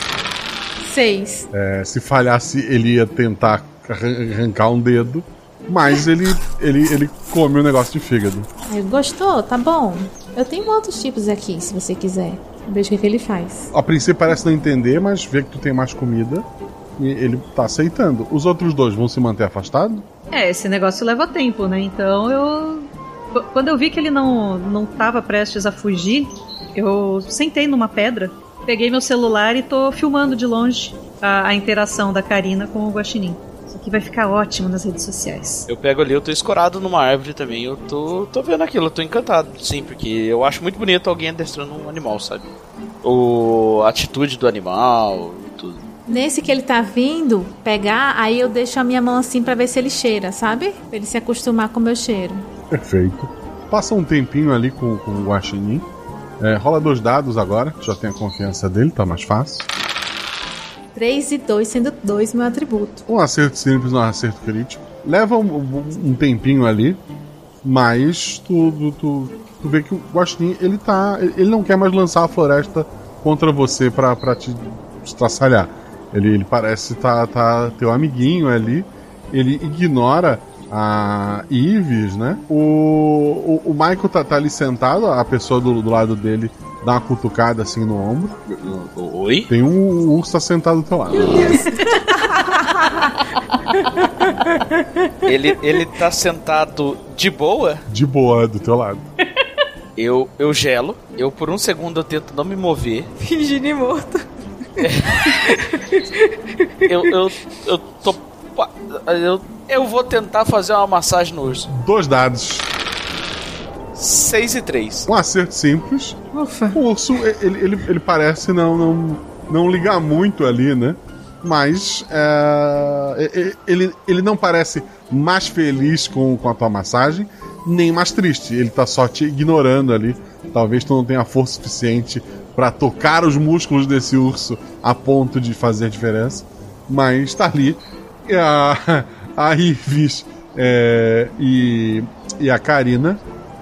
Seis. É, se falhasse, ele ia tentar arran- arrancar um dedo, mas ele, ele, ele come o negócio de fígado. Gostou? Tá bom. Eu tenho outros tipos aqui, se você quiser. Veja o que, que ele faz. A princípio parece não entender, mas vê que tu tem mais comida e ele tá aceitando. Os outros dois vão se manter afastados? É, esse negócio leva tempo, né? Então eu. Qu- Quando eu vi que ele não, não tava prestes a fugir, eu sentei numa pedra, peguei meu celular e tô filmando de longe a, a interação da Karina com o Guaxinim. Isso aqui vai ficar ótimo nas redes sociais. Eu pego ali, eu tô escorado numa árvore também. Eu tô, tô vendo aquilo, eu tô encantado, sim, porque eu acho muito bonito alguém adestrando um animal, sabe? O, a atitude do animal e tudo. Nesse que ele tá vindo pegar, aí eu deixo a minha mão assim pra ver se ele cheira, sabe? Pra ele se acostumar com o meu cheiro. Perfeito. Passa um tempinho ali com, com o Guaxinim. É, rola dois dados agora, já tem a confiança dele, tá mais fácil. 3 e 2, sendo 2 meu atributo. Um acerto simples, um acerto crítico. Leva um, um- tempinho ali, mas tu, tu, tu, tu vê que o Guaxinim, ele tá. Ele não quer mais lançar a floresta contra você pra, pra te estraçalhar. Ele, ele parece tá, tá teu amiguinho ali. Ele ignora a Ives, né? O, o, o Michael tá, tá ali sentado, a pessoa do, do lado dele dá uma cutucada assim no ombro. Oi? Tem um urso sentado do teu lado. Ele, ele tá sentado de boa, De boa, do teu lado. eu, eu gelo, eu por um segundo eu tento não me mover. Fingindo morto. Eu, eu, eu tô. Eu, eu vou tentar fazer uma massagem no urso. Dois dados. 6 e 3. Um acerto simples. Ufa. O urso, ele, ele, ele parece não, não, não ligar muito ali, né? Mas é, ele, ele não parece mais feliz com, com a tua massagem, nem mais triste. Ele tá só te ignorando ali. Talvez tu não tenha força suficiente pra tocar os músculos desse urso a ponto de fazer diferença. Mas tá ali. E a, a Ives é, e, e a Karina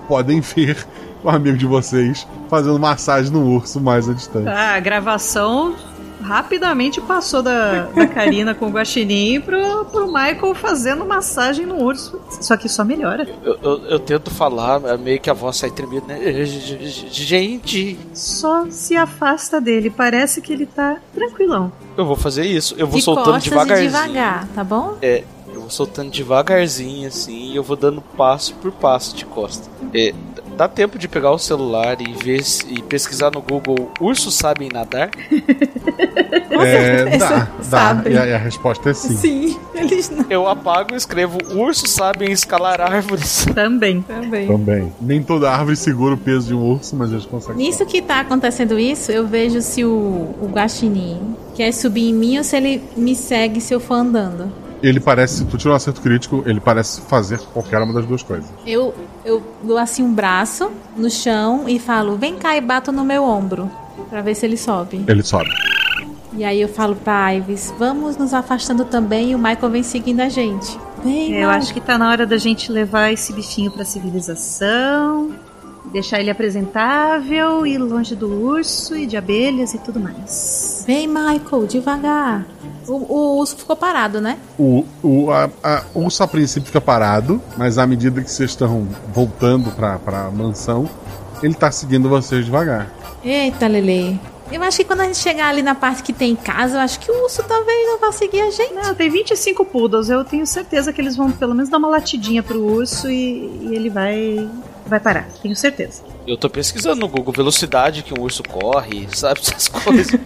podem ver o amigo de vocês fazendo massagem no urso mais à distância. Ah, a gravação rapidamente passou da, da Karina com o Guaxinim pro, pro Michael fazendo massagem no urso. Só que só melhora. Eu, eu, eu tento falar, é meio que a voz sai tremendo, né? Gente, Só se afasta dele. Parece que ele tá tranquilão. eu vou fazer isso. Eu vou De soltando devagarzinho. devagar, tá bom? É, vou soltando devagarzinho assim e eu vou dando passo por passo de costa. É, dá tempo de pegar o celular e ver se- e pesquisar no Google ursos sabem nadar? É, dá, dá. E a, e a resposta é sim. Sim, eles não. Eu apago e escrevo ursos sabem escalar árvores. Também. Também. Também. Nem toda árvore segura o peso de um urso, mas eles conseguem. Nisso que tá acontecendo isso, eu vejo se o, o Guaxinim quer subir em mim ou se ele me segue se eu for andando. Ele parece, se tu tirar um acerto crítico, ele parece fazer qualquer uma das duas coisas. Eu, eu dou assim um braço no chão e falo, vem cá e bato no meu ombro. Pra ver se ele sobe. Ele sobe. E aí eu falo pra Ives, vamos nos afastando também e o Michael vem seguindo a gente. Vem, Eu acho que tá na hora da gente levar esse bichinho pra civilização, deixar ele apresentável e longe do urso e de abelhas e tudo mais. Vem, Michael, devagar. O, o urso ficou parado, né? O, o, a, a, o urso a princípio fica parado, mas à medida que vocês estão voltando pra, pra mansão, ele tá seguindo vocês devagar. Eita, Lele. Eu acho que quando a gente chegar ali na parte que tem casa, eu acho que o urso talvez não vá seguir a gente. Não, tem 25 poodles, eu tenho certeza que eles vão pelo menos dar uma latidinha pro urso e, e ele vai vai parar, tenho certeza. Eu tô pesquisando no Google velocidade que um urso corre, sabe? Essas coisas.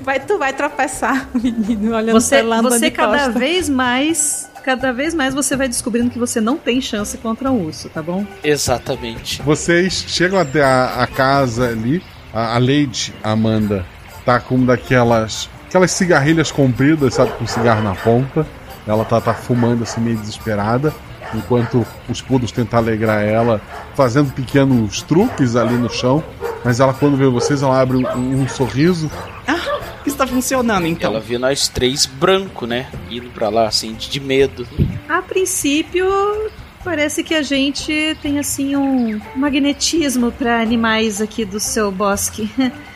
Vai, tu vai tropeçar, menino, olhando Você, pra lá, você cada costa. vez mais, cada vez mais você vai descobrindo que você não tem chance contra um urso, tá bom? Exatamente. Vocês chegam até a, a casa ali, a, a Lady Amanda tá com uma daquelas aquelas cigarrilhas compridas, sabe, com cigarro na ponta. Ela tá, tá fumando assim meio desesperada, enquanto os pudos tentam alegrar ela, fazendo pequenos truques ali no chão. Mas ela, quando vê vocês, ela abre um, um sorriso. Está funcionando então. Ela vê nós três branco, né? Indo pra lá, assim, de, de medo. A princípio, parece que a gente tem assim um magnetismo pra animais aqui do seu bosque.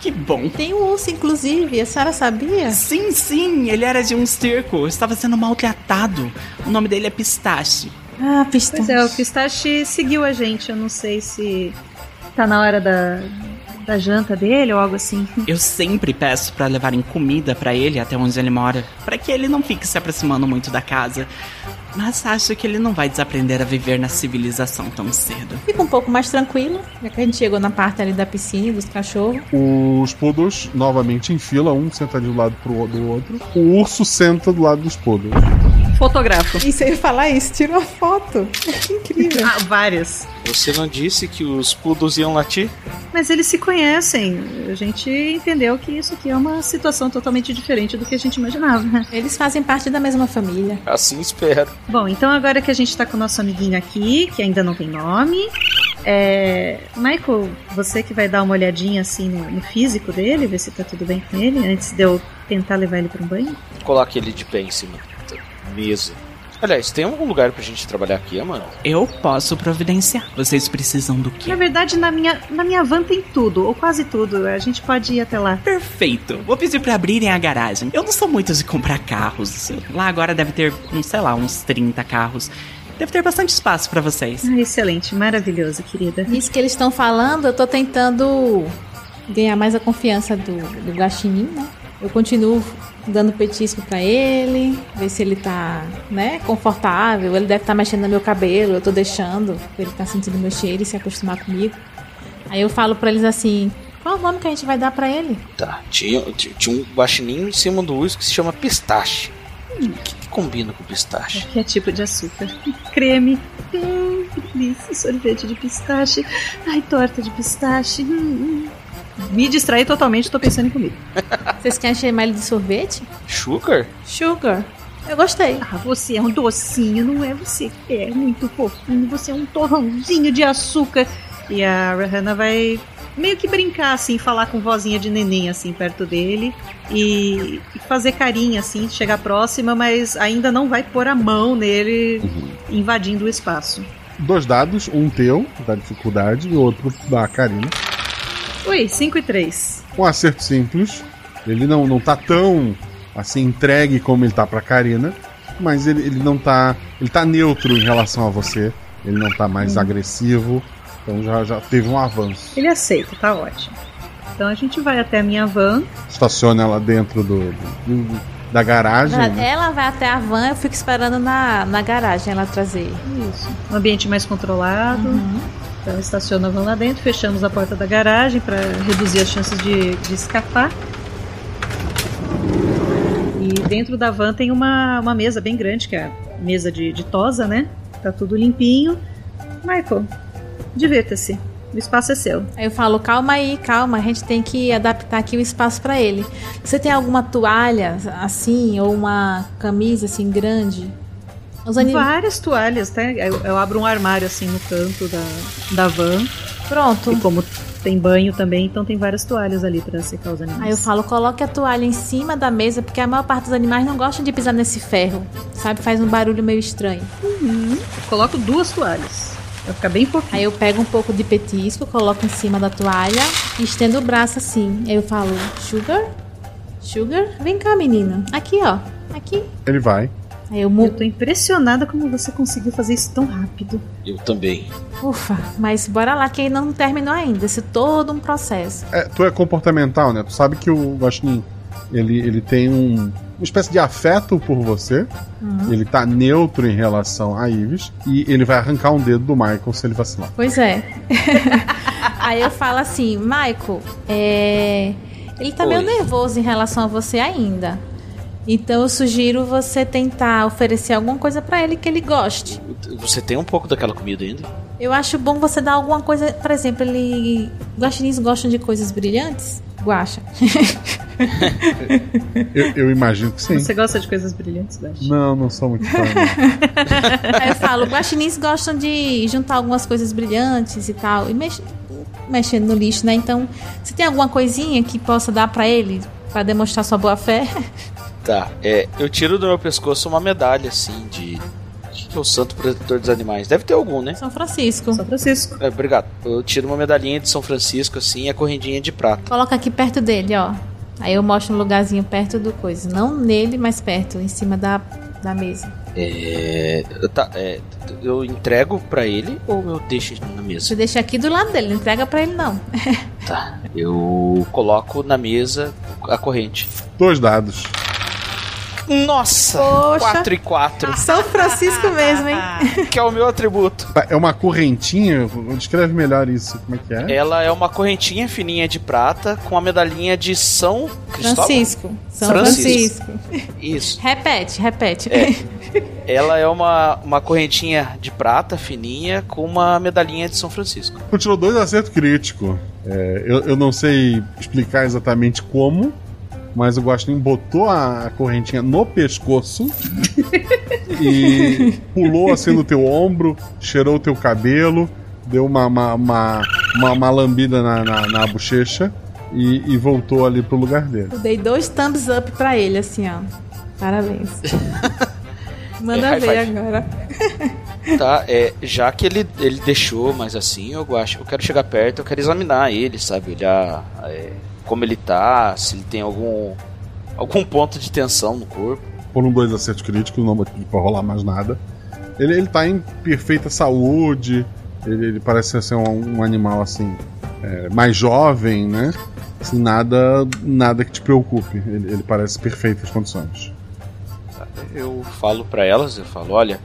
Que bom. Tem um urso, inclusive, a senhora sabia? Sim, sim, ele era de um circo, estava sendo maltratado. O nome dele é Pistache. Ah, pistache. Pois é, o Pistache seguiu a gente. Eu não sei se tá na hora da, da janta dele ou algo assim. Eu sempre peço para levarem comida para ele até onde ele mora, para que ele não fique se aproximando muito da casa. Mas acho que ele não vai desaprender a viver na civilização tão cedo. Fica um pouco mais tranquilo, já que a gente chegou na parte ali da piscina, dos cachorros. Os poodles novamente em fila, um senta de um lado pro, do outro. O urso senta do lado dos poodles. Fotográfico. E ia falar isso, tira uma foto. Que incrível. Ah, várias. Você não disse que os poodles iam latir? Mas eles se conhecem. A gente entendeu que isso aqui é uma situação totalmente diferente do que a gente imaginava. Eles fazem parte da mesma família. Assim espero. Bom, então agora que a gente tá com o nosso amiguinho aqui, que ainda não tem nome. É... Michael, você que vai dar uma olhadinha assim no, no físico dele, ver se tá tudo bem com ele, antes de eu tentar levar ele para um banho? Coloque ele de pé em cima mesa. Aliás, tem algum lugar pra gente trabalhar aqui, mano? Eu posso providenciar. Vocês precisam do Na quê? verdade, na minha, na minha van tem tudo, ou quase tudo. A gente pode ir até lá. Perfeito. Vou pedir pra abrirem a garagem. Eu não sou muito de comprar carros. Lá agora deve ter, um, sei lá, uns 30 carros. Deve ter bastante espaço pra vocês. Ah, excelente, maravilhoso, querida. Isso que eles estão falando, eu tô tentando ganhar mais a confiança do, do Guaxinim, né? Eu continuo dando petisco pra ele, ver se ele tá, né, confortável. Ele deve estar mexendo no meu cabelo, eu tô deixando ele tá sentindo meu cheiro e se acostumar comigo. Aí eu falo pra eles assim: qual o nome que a gente vai dar pra ele? Tá, tinha, tinha um guaxinim em cima do uísque que se chama pistache. Hum, O que, que combina com pistache? Que é tipo de açúcar. Creme. Hum, que delícia. Sorvete de pistache. Ai, torta de pistache. Hum, hum. Me distraí totalmente, tô pensando em comida. Vocês querem chamar ele de sorvete? Sugar? Sugar. Eu gostei. Ah, você é um docinho, não é você que é muito fofinho. Você é um torrãozinho de açúcar. E a Rihanna vai meio que brincar, assim, falar com vozinha de neném, assim, perto dele. E, e fazer carinho, assim, chegar próxima, mas ainda não vai pôr a mão nele, invadindo o espaço. Dois dados, um teu, da dificuldade, e outro da Karina. Ui, 5 e 3. Um acerto simples. Ele não, não tá tão assim entregue como ele tá pra Karina, mas ele, ele não tá. Ele tá neutro em relação a você. Ele não tá mais agressivo. Então já, já teve um avanço. Ele aceita, tá ótimo. Então a gente vai até a minha van. Estaciona ela dentro do, do- do- da garagem. Ela, né? ela vai até a van, eu fico esperando na, na garagem ela trazer. Isso. Um ambiente mais controlado. Então estaciona a van lá dentro, fechamos a porta da garagem para reduzir as chances de, de escapar. E dentro da van tem uma, uma mesa bem grande, que é a mesa de, de tosa, né? Tá tudo limpinho. Michael, divirta-se. O espaço é seu. Aí eu falo, calma aí, calma, a gente tem que adaptar aqui o espaço pra ele. Você tem alguma toalha assim, ou uma camisa assim grande? Os anim... Várias toalhas, tá? Eu, eu abro um armário assim no canto da, da van. Pronto. E como tem banho também, então tem várias toalhas ali para secar os animais. Aí eu falo, coloque a toalha em cima da mesa, porque a maior parte dos animais não gostam de pisar nesse ferro. Sabe? Faz um barulho meio estranho. Uhum. Coloco duas toalhas. Vai ficar bem fofinho. Aí eu pego um pouco de petisco, coloco em cima da toalha e estendo o braço assim. Aí eu falo, Sugar? Sugar? Vem cá, menina. Aqui, ó. Aqui. Ele vai. Aí eu. Eu tô impressionada como você conseguiu fazer isso tão rápido. Eu também. Ufa, mas bora lá que não terminou ainda. É todo um processo. É, tu é comportamental, né? Tu sabe que o Guaxinim, ele, ele tem um, uma espécie de afeto por você. Uhum. Ele tá neutro em relação a Ives. E ele vai arrancar um dedo do Michael se ele vacilar. Pois é. Aí eu falo assim, Michael, é... ele tá meio Oi. nervoso em relação a você ainda. Então eu sugiro você tentar oferecer alguma coisa pra ele que ele goste. Você tem um pouco daquela comida ainda? Eu acho bom você dar alguma coisa, por exemplo, ele. Guaxinins gostam de coisas brilhantes? Guaxa. Eu, eu imagino que sim. Você gosta de coisas brilhantes, Bash? Não, não sou muito fã. Aí eu falo, guaxinins gostam de juntar algumas coisas brilhantes e tal. E mex... mexendo no lixo, né? Então, você tem alguma coisinha que possa dar pra ele? Pra demonstrar sua boa fé? Tá, é, eu tiro do meu pescoço uma medalha assim de, que é o santo protetor dos animais? Deve ter algum, né? São Francisco. São Francisco. É, obrigado. Eu tiro uma medalhinha de São Francisco, assim, e a correntinha de prata. Coloca aqui perto dele, ó. Aí eu mostro um lugarzinho perto do coisa. Não nele, mas perto, em cima da, da mesa. É, tá, é, eu entrego pra ele ou eu deixo na mesa? Você deixa aqui do lado dele, não entrega pra ele não. Tá. Eu coloco na mesa a corrente. Dois dados. Nossa! Poxa. 4 e 4. São Francisco mesmo, hein? que é o meu atributo. Tá, É uma correntinha? Descreve melhor isso. Como é que é? Ela é uma correntinha fininha de prata com a medalhinha de São Cristóvão. Francisco. São Francisco. Francisco. Isso. Repete, repete. É. Ela é uma, uma correntinha de prata fininha com uma medalhinha de São Francisco. Continuou dois acertos críticos. É, eu, eu não sei explicar exatamente como, mas o Guaxinim botou a, correntinha no pescoço e pulou assim no teu ombro, cheirou o teu cabelo, deu uma, uma, uma, uma, uma lambida na, na, na bochecha e, e voltou ali pro lugar dele. Eu dei dois thumbs up pra ele, assim, ó. Parabéns. Manda É, ver agora. Tá, é, já que ele, ele deixou, mas assim, eu acho, eu quero chegar perto, eu quero examinar ele, sabe? Olhar é, como ele tá, se ele tem algum algum ponto de tensão no corpo. Foram dois acertos críticos, não pra rolar mais nada. Ele, ele tá em perfeita saúde, ele, ele parece ser um, um animal assim, é, mais jovem, né? Assim, nada, nada que te preocupe. Ele, ele parece perfeitas condições. Eu falo pra elas, eu falo, olha,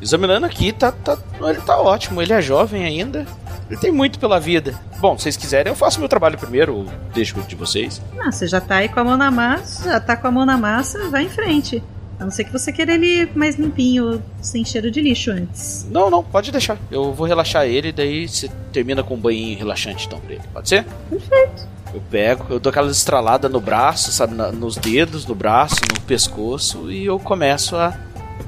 examinando aqui, tá, tá, ele tá ótimo, ele é jovem ainda, tem muito pela vida. Bom, se vocês quiserem, eu faço meu trabalho primeiro, ou deixo de vocês. Ah, você já tá aí com a mão na massa, já tá com a mão na massa, vai em frente. A não ser que você queira ele mais limpinho, sem cheiro de lixo antes. Não, não, pode deixar. Eu vou relaxar ele, daí você termina com um banho relaxante então pra ele. Pode ser? Perfeito. Eu pego, eu dou aquela estralada no braço, sabe, na- nos dedos, no braço, no pescoço, e eu começo a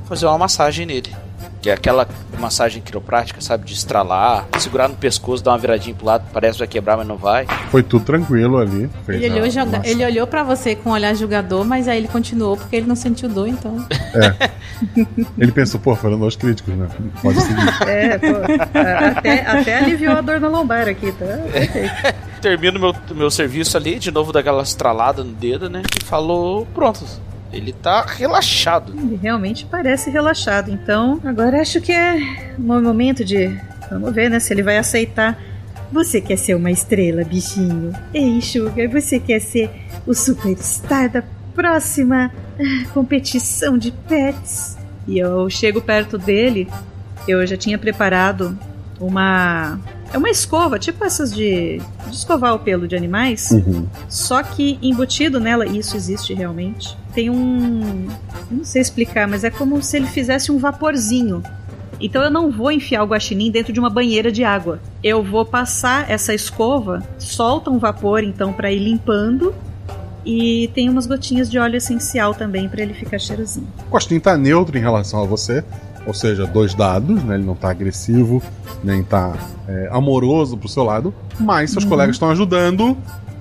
fazer uma massagem nele. Que é aquela massagem quiroprática, sabe, de estralar, segurar no pescoço, dar uma viradinha pro lado, parece que vai quebrar, mas não vai. Foi tudo tranquilo ali. Ele olhou, joga- ele olhou pra você com um olhar julgador, mas aí ele continuou porque ele não sentiu dor, então. Ele pensou, pô, foram dois críticos, né? Pode seguir. É, pô, até, até aliviou a dor na lombar aqui, tá? Perfeito. Termino meu, meu serviço ali, de novo daquela estralada no dedo, né? E falou, pronto. Ele tá relaxado. Ele realmente parece relaxado, então agora acho que é um momento de. Vamos ver, né? Se ele vai aceitar. Você quer ser uma estrela, bichinho? Ei, Sugar, você quer ser o superstar da próxima ah, competição de pets? E eu chego perto dele, eu já tinha preparado uma. É uma escova, tipo essas de, de escovar o pelo de animais. Uhum. Só que embutido nela, e isso existe realmente, tem um. eu Não sei explicar, mas é como se ele fizesse um vaporzinho. Então eu não vou enfiar o guaxinim dentro de uma banheira de água. Eu vou passar essa escova, solta um vapor então para ir limpando e tem umas gotinhas de óleo essencial também para ele ficar cheirosinho. O Costinho tá neutro em relação a você, ou seja, dois dados, né? Ele não tá agressivo, nem tá é, amoroso pro seu lado, mas seus Uhum. colegas estão ajudando,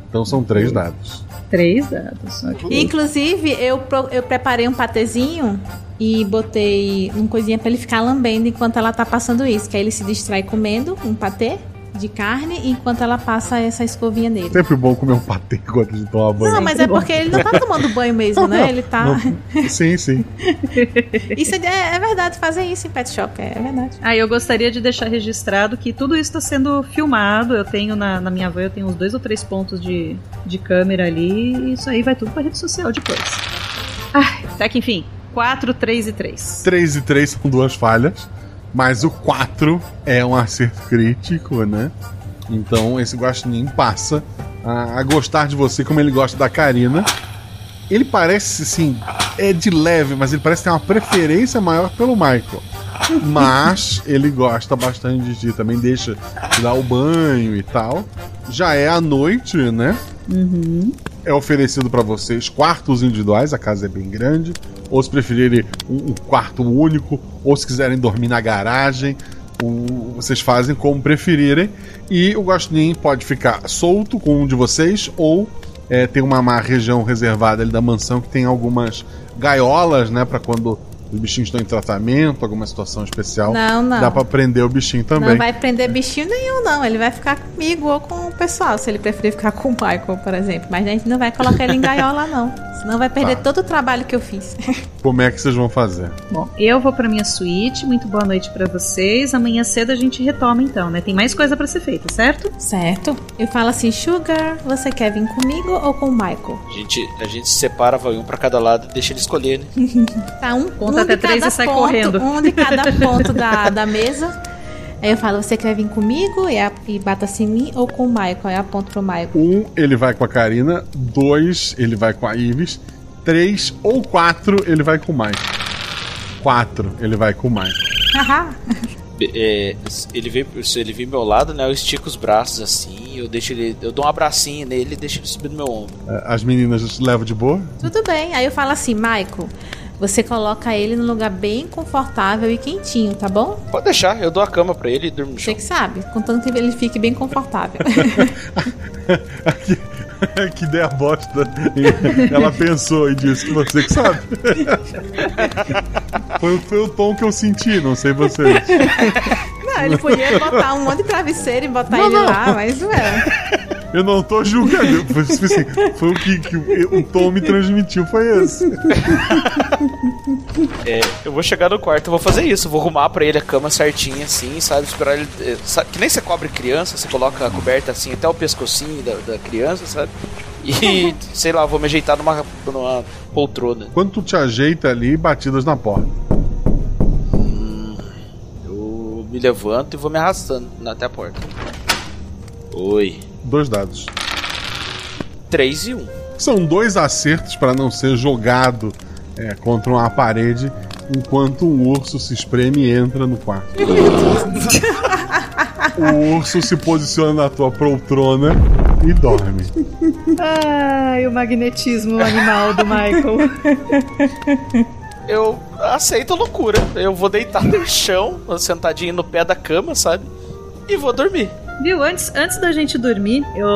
então são três dados. Três dados. ok. Inclusive, eu, eu preparei um patezinho e botei uma coisinha pra ele ficar lambendo enquanto ela tá passando isso. Que aí ele se distrai comendo um patê de carne enquanto ela passa essa escovinha nele. Sempre bom comer um patê enquanto de tomar banho. Não, mas é porque ele não tá tomando banho mesmo, né? Ele tá. Não, sim, sim. Isso é, é verdade, fazer isso em pet shop, é verdade. Ah, eu gostaria de deixar registrado que tudo isso está sendo filmado. Eu tenho na, na minha van, eu tenho uns dois ou três pontos de, de câmera ali. E isso aí vai tudo pra rede social depois. Ah, até que enfim. 4, 3 e 3. 3 e 3 são duas falhas, mas o 4 é um acerto crítico, né? Então esse guaxinim passa a, a gostar de você como ele gosta da Karina. Ele parece, assim, é de leve, mas ele parece ter uma preferência maior pelo Michael. Mas ele gosta bastante de ti, também deixa te dar o banho e tal. Já é à noite, né? Uhum. É oferecido para vocês quartos individuais, a casa é bem grande. Ou se preferirem um, quarto único, ou se quiserem dormir na garagem, o- vocês fazem como preferirem. E o Guaxinim pode ficar solto com um de vocês, ou é, tem uma, uma região reservada ali da mansão que tem algumas gaiolas, né, para quando os bichinhos estão em tratamento, alguma situação especial, Não, não. dá pra prender o bichinho também. Não vai prender bichinho nenhum, não. Ele vai ficar comigo ou com o pessoal, se ele preferir ficar com o Michael, por exemplo. Mas a gente não vai colocar ele em gaiola, não. Senão vai perder Tá. todo o trabalho que eu fiz. Como é que vocês vão fazer? Bom, eu vou pra minha suíte. Muito boa noite pra vocês. Amanhã cedo a gente retoma então, né? Tem mais coisa pra ser feita, certo? certo? Eu falo assim, Sugar, você quer vir comigo ou com o Michael? A gente, a gente separa, vai um pra cada lado e deixa ele escolher, né? Tá um, Conta um até de três cada e sai ponto, correndo. Um de cada ponto da, da mesa. Aí eu falo, você quer vir comigo e, a, e bata assim em mim ou com o Michael? Aí eu aponto pro Michael. Um, ele vai com a Karina. Dois, ele vai com a Ives. Três ou quatro, ele vai com o Mike. Quatro, ele vai com o Mike. Haha. É, ele vem, se ele vem do meu lado, né? Eu estico os braços assim, eu deixo ele. Eu dou um abracinho nele e deixo ele subir no meu ombro. É, As meninas levam de boa? Tudo bem. Aí eu falo assim, Michael, você coloca ele num lugar bem confortável e quentinho, tá bom? Pode deixar, eu dou a cama pra ele e durmo no Você chão. que sabe, contanto que ele fique bem confortável. que ideia bosta. Ela pensou e disse que você que sabe. foi, foi o tom que eu senti, não sei vocês. não, ele podia botar um monte de travesseiro e botar Não, ele não. lá, mas ué. Eu não tô julgando. Foi, assim, foi o que, que o, o tom me transmitiu, foi esse. É, eu vou chegar no quarto, vou fazer isso, vou arrumar pra ele a cama certinha assim, sabe? Esperar ele. é, sabe, que nem você cobre criança, você coloca a coberta assim até o pescocinho da, da criança, sabe? E sei lá, vou me ajeitar numa, numa poltrona. Quando tu te ajeita ali, batidas na porta. Eu me levanto e vou me arrastando até a porta. Oi. Dois dados. 3 e 1. São dois acertos para não ser jogado é, contra uma parede enquanto um urso se espreme e entra no quarto. o urso se posiciona na tua poltrona e dorme. Ai, o magnetismo animal do Michael. Eu aceito a loucura. Eu vou deitar no chão, sentadinho no pé da cama, sabe? E vou dormir. Viu, antes, antes da gente dormir, eu,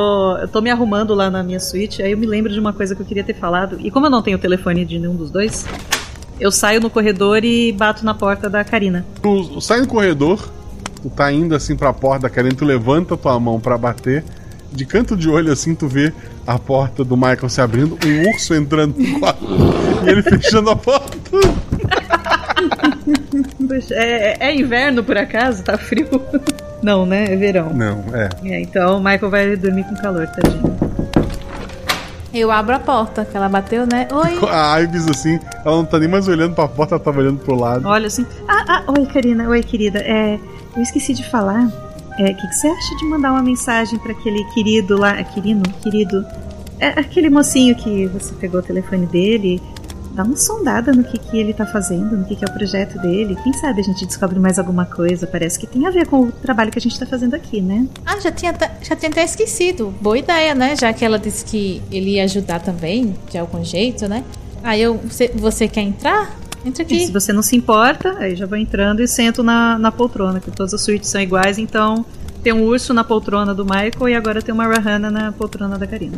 eu tô me arrumando lá na minha suíte, aí eu me lembro de uma coisa que eu queria ter falado. E como eu não tenho o telefone de nenhum dos dois, eu saio no corredor e bato na porta da Karina. Tu sai no corredor, tu tá indo assim pra porta, querendo, tu levanta tua mão pra bater. De canto de olho assim, tu vê a porta do Michael se abrindo, um urso entrando no quarto e ele fechando a porta. É, é inverno por acaso? Tá frio? Não, né? É verão. Não, é. É, então o Michael vai dormir com calor, tadinho. Eu abro a porta que ela bateu, né? Oi. A Ives assim, ela não tá nem mais olhando pra porta, ela tava olhando pro lado. Olha assim. Ah, ah, oi, Karina. Oi, querida. É, eu esqueci de falar. É, o que, que você acha de mandar uma mensagem pra aquele querido lá. é, Querido? Querido. É aquele mocinho que você pegou o telefone dele. Dá uma sondada no que, que ele tá fazendo, no que, que é o projeto dele. Quem sabe a gente descobre mais alguma coisa. Parece que tem a ver com o trabalho que a gente tá fazendo aqui, né? Ah, já tinha, até- já tinha até esquecido. Boa ideia, né? Já que ela disse que ele ia ajudar também, de algum jeito, né? Aí eu. Você, você quer entrar? Entra E aqui. se você não se importa, aí já vou entrando e sento na, na poltrona, que todas as suítes são iguais, então tem um urso na poltrona do Michael e agora tem uma Rahana na poltrona da Karina.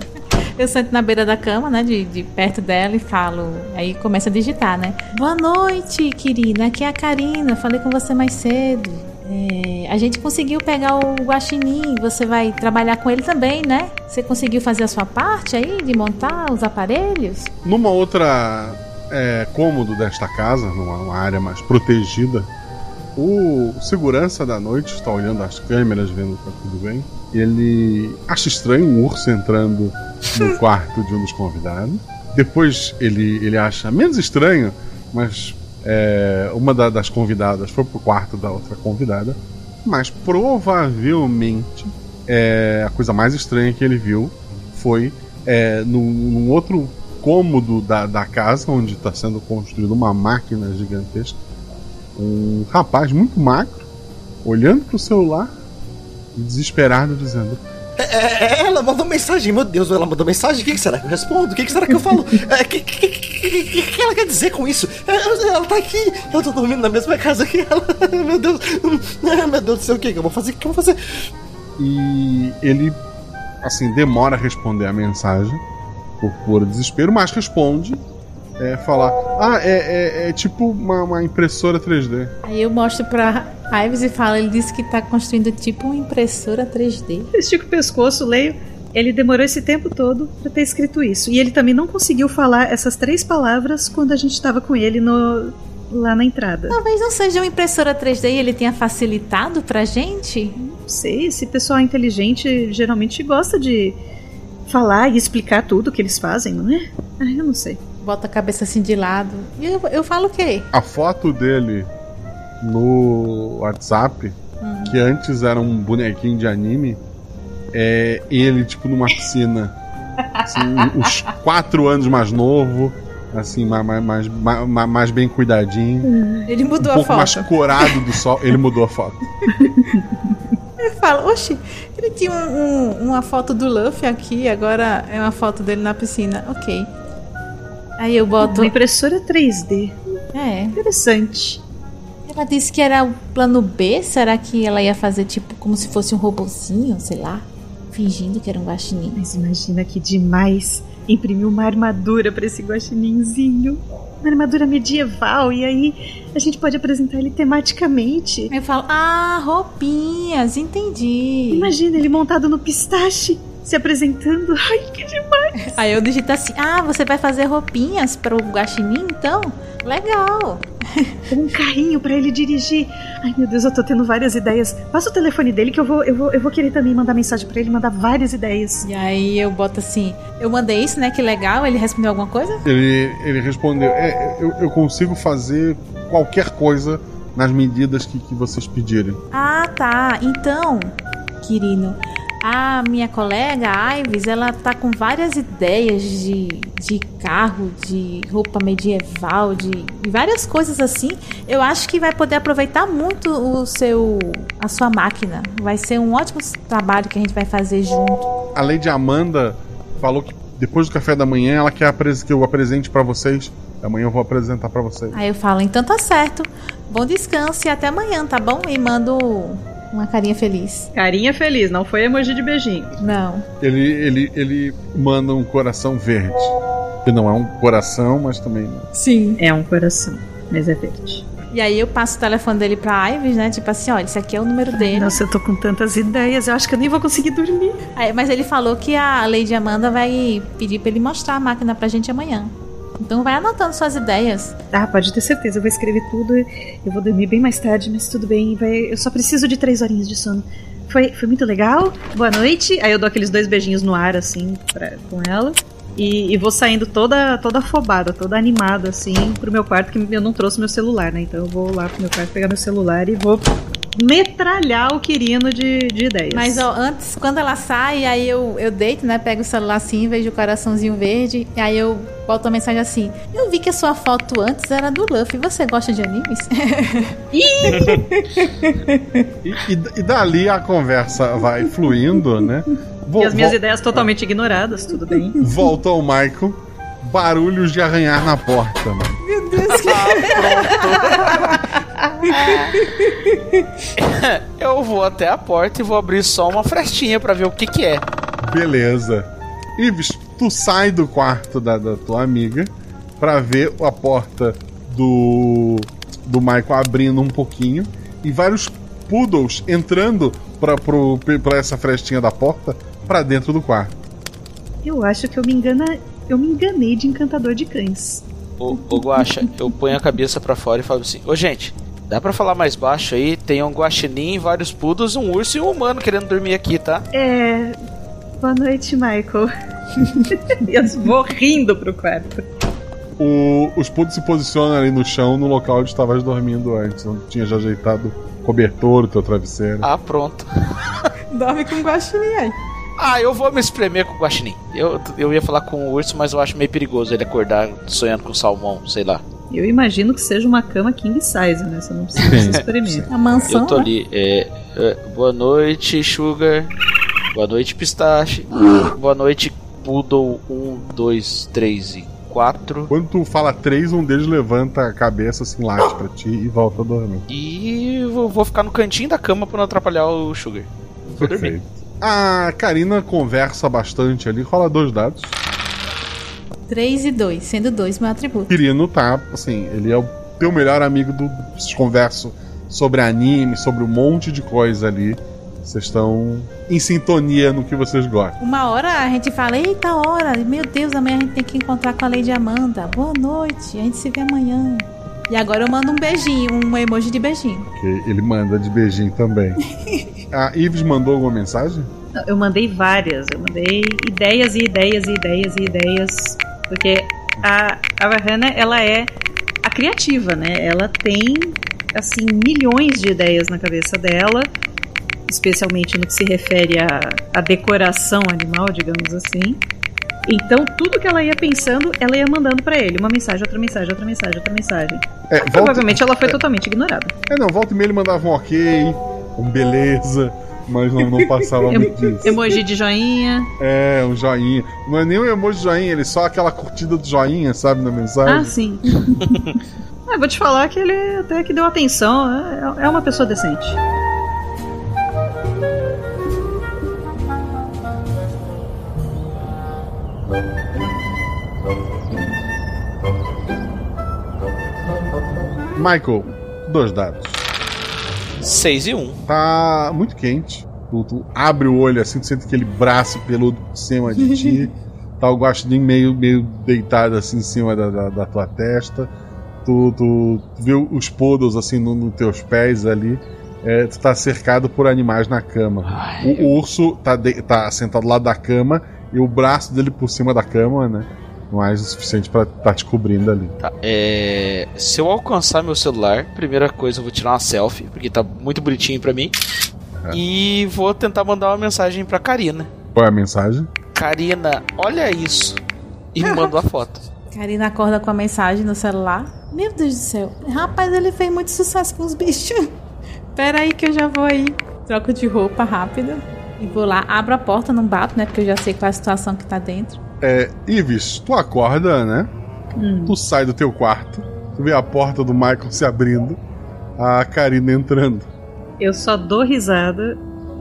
Eu sento na beira da cama, né? De, de perto dela e falo. Aí começa a digitar, né? Boa noite, querida. Aqui é a Karina. Falei com você mais cedo. É, a gente conseguiu pegar o guaxinim. Você vai trabalhar com ele também, né? Você conseguiu fazer a sua parte aí de montar os aparelhos? Numa outra é, cômodo desta casa, numa uma área mais protegida, o segurança da noite está olhando as câmeras, vendo que tá tudo bem. Ele acha estranho um urso entrando no quarto de um dos convidados. Depois ele, ele acha menos estranho, mas é, uma da- das convidadas foi pro quarto da outra convidada. Mas provavelmente é, a coisa mais estranha que ele viu foi é, num, num outro cômodo da, da casa, onde está sendo construída uma máquina gigantesca. Um rapaz muito magro, olhando pro celular desesperado, dizendo: É, é, ela mandou mensagem, meu Deus, ela mandou mensagem. O que, que será que eu respondo? O que, que será que eu falo? É, O que, que, que, que- que ela quer dizer com isso? É, ela tá aqui, eu tô dormindo na mesma casa que ela. Meu Deus, é, meu Deus do céu, o que, que eu vou fazer? O que eu vou fazer? E ele, assim, demora a responder a mensagem por puro desespero, mas responde. É, falar: Ah, é, é, é tipo uma, uma impressora 3D. Aí eu mostro pra Ives e falo, ele disse que tá construindo tipo uma impressora 3D. Estico o pescoço, leio. Ele demorou esse tempo todo pra ter escrito isso. E ele também não conseguiu falar essas três palavras quando a gente tava com ele no, lá na entrada. Talvez não seja uma impressora 3D e ele tenha facilitado pra gente. Não sei, esse pessoal inteligente geralmente gosta de falar e explicar tudo que eles fazem, não é? Ah, eu não sei. Bota a cabeça assim de lado. E eu, eu falo o quê? A foto dele no WhatsApp, que antes era um bonequinho de anime, é ele, tipo, numa piscina. Assim, uns quatro anos mais novo, assim, mais, mais, mais, mais bem cuidadinho. Ele mudou um pouco a mais foto. corado do sol. Ele mudou a foto. Eu falo, oxe, ele tinha um- um- uma foto do Luffy aqui, agora é uma foto dele na piscina. Ok. Aí eu boto. Uma impressora 3D. É. Interessante. Ela disse que era o plano B. Será que ela ia fazer tipo como se fosse um robozinho, sei lá? Fingindo que era um guaxinim. Mas imagina que demais imprimir uma armadura pra esse guaxininzinho. Uma armadura medieval. E aí a gente pode apresentar ele tematicamente. Aí eu falo, ah, roupinhas, entendi. Imagina ele montado no pistache, se apresentando. Ai, que demais. Aí eu digito assim, ah, você vai fazer roupinhas para o guaxinim, então? Legal. Um carrinho pra ele dirigir. Ai, meu Deus, eu tô tendo várias ideias. Passa o telefone dele que eu vou, eu vou, eu vou querer também mandar mensagem pra ele, mandar várias ideias. E aí eu boto assim, eu mandei isso, né? Que legal. Ele respondeu alguma coisa? Ele, ele respondeu: é, eu, eu consigo fazer qualquer coisa nas medidas que, que vocês pedirem. Ah, tá. Então, Quirino, a minha colega Ives, ela tá com várias ideias de, de carro, de roupa medieval, de, de várias coisas assim. Eu acho que vai poder aproveitar muito o seu a sua máquina. Vai ser um ótimo trabalho que a gente vai fazer junto. A Lady Amanda falou que depois do café da manhã ela quer que eu apresente pra vocês. Amanhã eu vou apresentar pra vocês. Aí eu falo, então tá certo. Bom descanso e até amanhã, tá bom? E mando uma carinha feliz. Carinha feliz, não foi emoji de beijinho. Não. Ele, ele, ele manda um coração verde. Que não é um coração, mas também. não. Sim. É um coração, mas é verde. E aí eu passo o telefone dele pra Ives, né? Tipo assim, olha, esse aqui é o número dele. Nossa, eu tô com tantas ideias, eu acho que eu nem vou conseguir dormir. Aí, mas ele falou que a Lady Amanda vai pedir pra ele mostrar a máquina pra gente amanhã. Então vai anotando suas ideias. Ah, pode ter certeza, eu vou escrever tudo. Eu vou dormir bem mais tarde, mas tudo bem. Vai... Eu só preciso de três horinhas de sono. Foi, foi muito legal. Boa noite. Aí eu dou aqueles dois beijinhos no ar, assim, pra, com ela. E, e vou saindo toda, toda afobada, toda animada, assim, pro meu quarto, que eu não trouxe meu celular, né? Então eu vou lá pro meu quarto pegar meu celular e vou metralhar o Quirino de, de ideias. Mas ó, antes, quando ela sai, aí eu, eu deito, né? Pego o celular assim, vejo o coraçãozinho verde. E aí eu boto uma mensagem assim: Eu vi que a sua foto antes era do Luffy. Você gosta de animes? E, e, e dali a conversa vai fluindo, né? E as minhas ideias totalmente ignoradas, tudo bem. Volta ao Michael. Barulhos de arranhar na porta, mano. Meu Deus, Eu vou até a porta e vou abrir só uma frestinha pra ver o que que é. Beleza. Ives, tu sai do quarto da, da tua amiga pra ver a porta do, do Michael abrindo um pouquinho e vários poodles entrando pra, pro, pra essa frestinha da porta pra dentro do quarto. Eu acho que eu me engana. Eu me enganei de encantador de cães. Ô, ô Guaxa, eu ponho a cabeça pra fora e falo assim: Ô gente, dá pra falar mais baixo aí? Tem um guaxinim, vários poodles, um urso e um humano querendo dormir aqui, tá? É. Boa noite, Michael. e eu vou rindo pro quarto. O- os poodles se posicionam ali no chão, no local onde estavas dormindo antes. Onde tinha já ajeitado o cobertor, o teu travesseiro. Ah, pronto. Dorme com guaxinim aí. Ah, eu vou me espremer com o guaxinim. Eu, eu ia falar com o urso, mas eu acho meio perigoso ele acordar sonhando com salmão, sei lá. Eu imagino que seja uma cama king size, né? Você não precisa se experimentar. A mansão. Eu tô né? ali. É, é, boa noite, Sugar. Boa noite, Pistache. Boa noite, Poodle 1, 2, 3 e 4. Quando tu fala três, um deles levanta a cabeça assim, late pra ti e volta a dormir. E vou, vou ficar no cantinho da cama pra não atrapalhar o Sugar. Vou dormir. Perfeito. A Karina conversa bastante ali, rola dois dados. 3 e 2, sendo 2 meu atributo. Quirino tá, assim, ele é o teu melhor amigo do. Vocês conversam sobre anime, sobre um monte de coisa ali. Vocês estão em sintonia no que vocês gostam. Uma hora a gente fala, eita hora, meu Deus, amanhã a gente tem que encontrar com a Lady Amanda. Boa noite, a gente se vê amanhã. E agora eu mando um beijinho, um emoji de beijinho. Que ele manda de beijinho também. a Ives mandou alguma mensagem? Eu mandei várias, eu mandei ideias e ideias e ideias e ideias, porque a, a Rahana, ela é a criativa, né? Ela tem, assim, milhões de ideias na cabeça dela, especialmente no que se refere à, à decoração animal, digamos assim. Então, tudo que ela ia pensando, ela ia mandando pra ele. Uma mensagem, outra mensagem, outra mensagem, outra mensagem. É, volta- Provavelmente ela foi totalmente ignorada. É, não, volta e meia ele mandava um ok, um beleza, mas não, não passava muito disso. Emoji de joinha. É, um joinha. Não é nem um emoji de joinha, ele é só aquela curtida do joinha, sabe, na mensagem. Ah, sim. ah, vou te falar que ele até que deu atenção. É, é uma pessoa decente. Michael, dois dados. 6 e 1. Tá muito quente. Tu, tu abre o olho assim, tu sente aquele braço peludo por cima de ti. tá o guaxinim meio, meio deitado assim em cima da, da, da tua testa. Tu, tu, tu vê os podos assim nos no teus pés ali. É, tu tá cercado por animais na cama. O, o urso tá, de- tá sentado lá da cama e o braço dele por cima da cama, né? Mais o suficiente pra tá te cobrindo ali. Tá, é... Se eu alcançar meu celular, primeira coisa eu vou tirar uma selfie, porque tá muito bonitinho pra mim. E vou tentar mandar uma mensagem pra Karina. Qual é a mensagem? Karina, olha isso. E me manda uma foto. Karina acorda com a mensagem no celular. Meu Deus do céu. Rapaz, ele fez muito sucesso com os bichos. Pera aí que eu já vou aí. Troco de roupa rápida. E vou lá, abro a porta, não bato, né? Porque eu já sei qual é a situação que tá dentro. É, Ives, tu acorda, né? Tu sai do teu quarto, tu vê a porta do Michael se abrindo, a Karina entrando. Eu só dou risada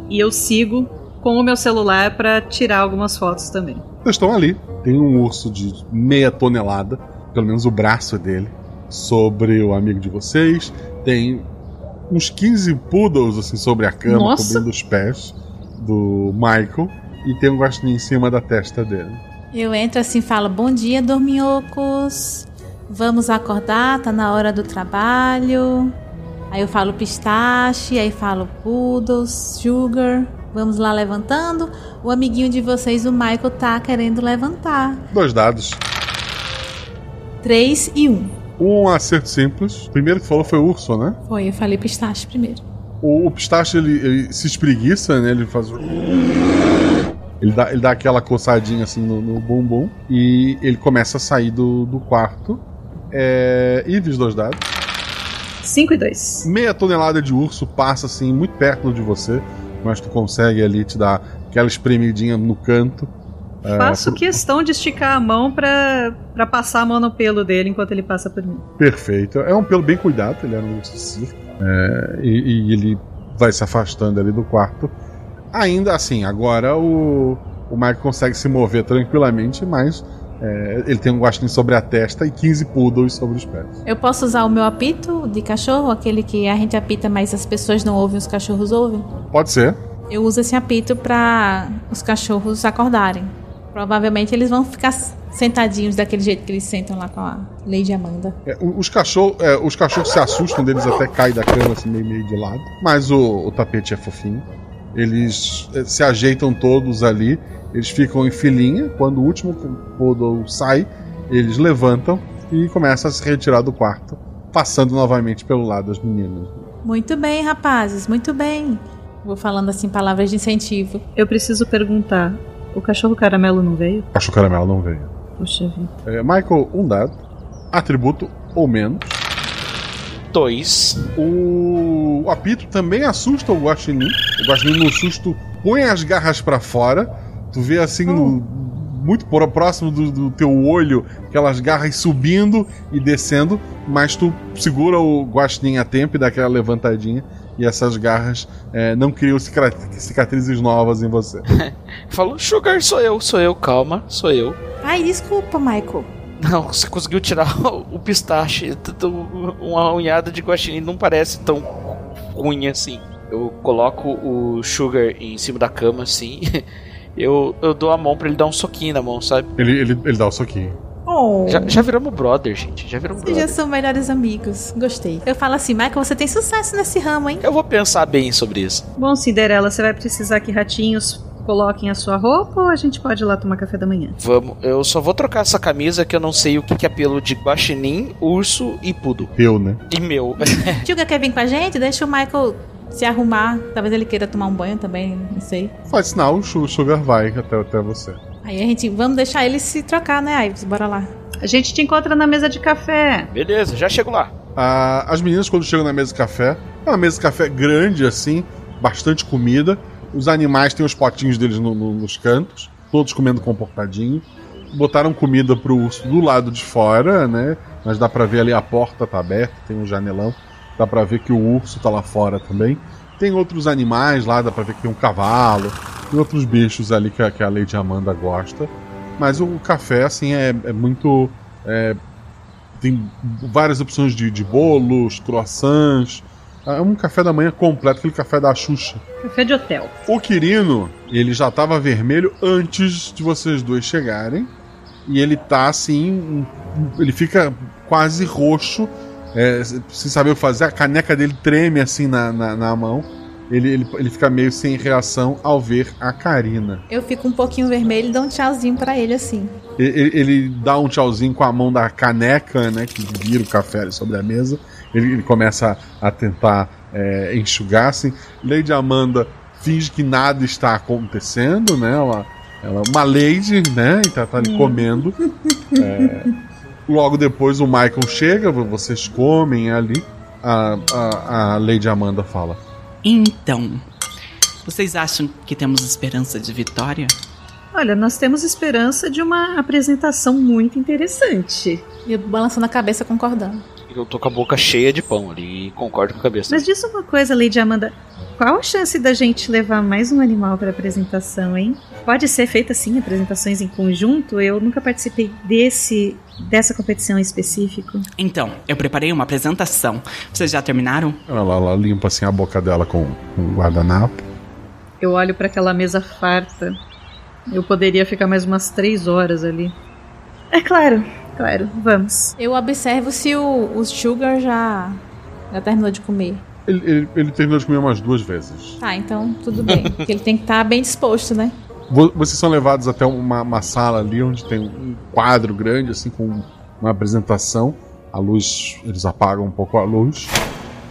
e eu sigo com o meu celular pra tirar algumas fotos também. Vocês estão ali. Tem um urso de meia tonelada, pelo menos o braço dele, sobre o amigo de vocês. Tem uns 15 poodles assim sobre a cama, Nossa! cobrindo os pés do Michael. E tem um guaxinim em cima da testa dele. Eu entro assim e falo: Bom dia, dorminhocos. Vamos acordar, tá na hora do trabalho. Aí eu falo pistache, aí falo poodles, sugar. Vamos lá levantando. O amiguinho de vocês, o Michael, tá querendo levantar. Dois dados. 3 e 1. Um acerto simples. O primeiro que falou foi o urso, né? Foi, eu falei pistache primeiro. O, o pistache ele, ele se espreguiça, né? Ele faz. Ele dá, ele dá aquela coçadinha assim no, no bumbum e ele começa a sair do, do quarto. É, Ives, dois dados. 5 e 2. Meia tonelada de urso passa assim muito perto de você, mas tu consegue ali te dar aquela espremidinha no canto. É, Faço pro- questão de esticar a mão pra, pra passar a mão no pelo dele enquanto ele passa por mim. Perfeito. É um pelo bem cuidado, ele era um urso circo. É, e, e ele vai se afastando ali do quarto. Ainda assim, agora o, o Michael consegue se mover tranquilamente, mas é, ele tem um guaxinim sobre a testa e 15 poodles sobre os pés. Eu posso usar o meu apito de cachorro, aquele que a gente apita, mas as pessoas não ouvem, os cachorros ouvem? Pode ser. Eu uso esse apito para os cachorros acordarem. Provavelmente eles vão ficar sentadinhos daquele jeito que eles sentam lá com a Lady Amanda. É, os, cachorro, é, os cachorros se assustam deles até caem da cama assim, meio, meio de lado. Mas o, o tapete é fofinho. Eles é, se ajeitam todos ali. Eles ficam em filinha. Quando o último poodle sai, eles levantam e começam a se retirar do quarto, passando novamente pelo lado das meninas. Muito bem, rapazes, muito bem. Vou falando assim palavras de incentivo. Eu preciso perguntar: o cachorro caramelo não veio? O caramelo não veio. Puxa vida. É, Michael, um dado. Atributo ou menos. Dois. O, o apito também assusta o guaxinim. O guaxinim no susto põe as garras pra fora. Tu vê assim no- muito próximo do, do teu olho aquelas garras subindo e descendo, mas tu segura o guaxinim a tempo e dá aquela levantadinha e essas garras é, não criam cica- cicatrizes novas em você. Falou, Sugar, sou eu, sou eu, calma, sou eu. Ai, desculpa, Michael. Não, você conseguiu tirar o pistache. Uma unhada de guaxinim não parece tão ruim assim. Eu coloco o Sugar em cima da cama assim. Eu, eu dou a mão pra ele dar um soquinho na mão, sabe? Ele, ele, ele dá o soquinho. Oh. Já, já viramos brother, gente. Já viramos Vocês já brother. são melhores amigos. Gostei. Eu falo assim, Michael, você tem sucesso nesse ramo, hein? Eu vou pensar bem sobre isso. Bom, Cinderela, você vai precisar que ratinhos coloquem a sua roupa ou a gente pode ir lá tomar café da manhã? Vamos, eu só vou trocar essa camisa que eu não sei o que que é pelo de guaxinim, urso e pudo. Eu, né? E meu. Tchuga quer vir com a gente? Deixa o Michael se arrumar. Talvez ele queira tomar um banho também, não sei. Faz sinal, o Su- Sugar vai até, até você. Aí a gente, vamos deixar ele se trocar, né, Ives? Bora lá. A gente te encontra na mesa de café. Beleza, já chego lá. Ah, as meninas, quando chegam na mesa de café, é uma mesa de café grande assim, bastante comida. Os animais têm os potinhos deles no- no- nos cantos, todos comendo comportadinho. Botaram comida pro urso do lado de fora, né? Mas dá pra ver ali a porta tá aberta, tem um janelão. Dá pra ver que o urso tá lá fora também. Tem outros animais lá, dá pra ver que tem um cavalo. Tem outros bichos ali que a, que a Lady Amanda gosta. Mas o café, assim, é, é muito. é, tem várias opções de, de bolos, croissants. É um café da manhã completo, aquele café da Xuxa. Café de hotel. O Quirino, ele já tava vermelho antes de vocês dois chegarem. E ele tá assim. Ele fica quase roxo, é, sem saber o que fazer. A caneca dele treme assim na, na, na mão. Ele, ele, ele fica meio sem reação ao ver a Karina. Eu fico um pouquinho vermelho e dou um tchauzinho pra ele assim. Ele, ele- ele dá um tchauzinho com a mão da caneca, né? Que vira o café ali sobre a mesa. Ele, ele começa a, a tentar é, enxugar, assim. Lady Amanda finge que nada está acontecendo, né? Ela, ela é uma lady, né? E tá, tá ali comendo. É, logo depois o Michael chega, vocês comem ali. A, a, a Lady Amanda fala. Então, vocês acham que temos esperança de vitória? Olha, nós temos esperança de uma apresentação muito interessante. E eu balançando a cabeça concordando. Eu tô com a boca cheia de pão ali e concordo com a cabeça. Mas diz uma coisa, Lady Amanda. Qual a chance da gente levar mais um animal para apresentação, hein? Pode ser feita sim apresentações em conjunto? Eu nunca participei desse dessa competição em específico. Então, eu preparei uma apresentação. Vocês já terminaram? Ela, ela limpa assim a boca dela com, com um guardanapo. Eu olho para aquela mesa farta. Eu poderia ficar mais umas três horas ali. É claro, claro, vamos. Eu observo se o, o Sugar já, já terminou de comer. Ele, ele, ele terminou de comer umas duas vezes. Tá, então tudo bem. Porque ele tem que estar bem disposto, né? Vo- Vocês são levados até uma, uma sala ali onde tem um quadro grande, assim, com uma apresentação. A luz, eles apagam um pouco a luz.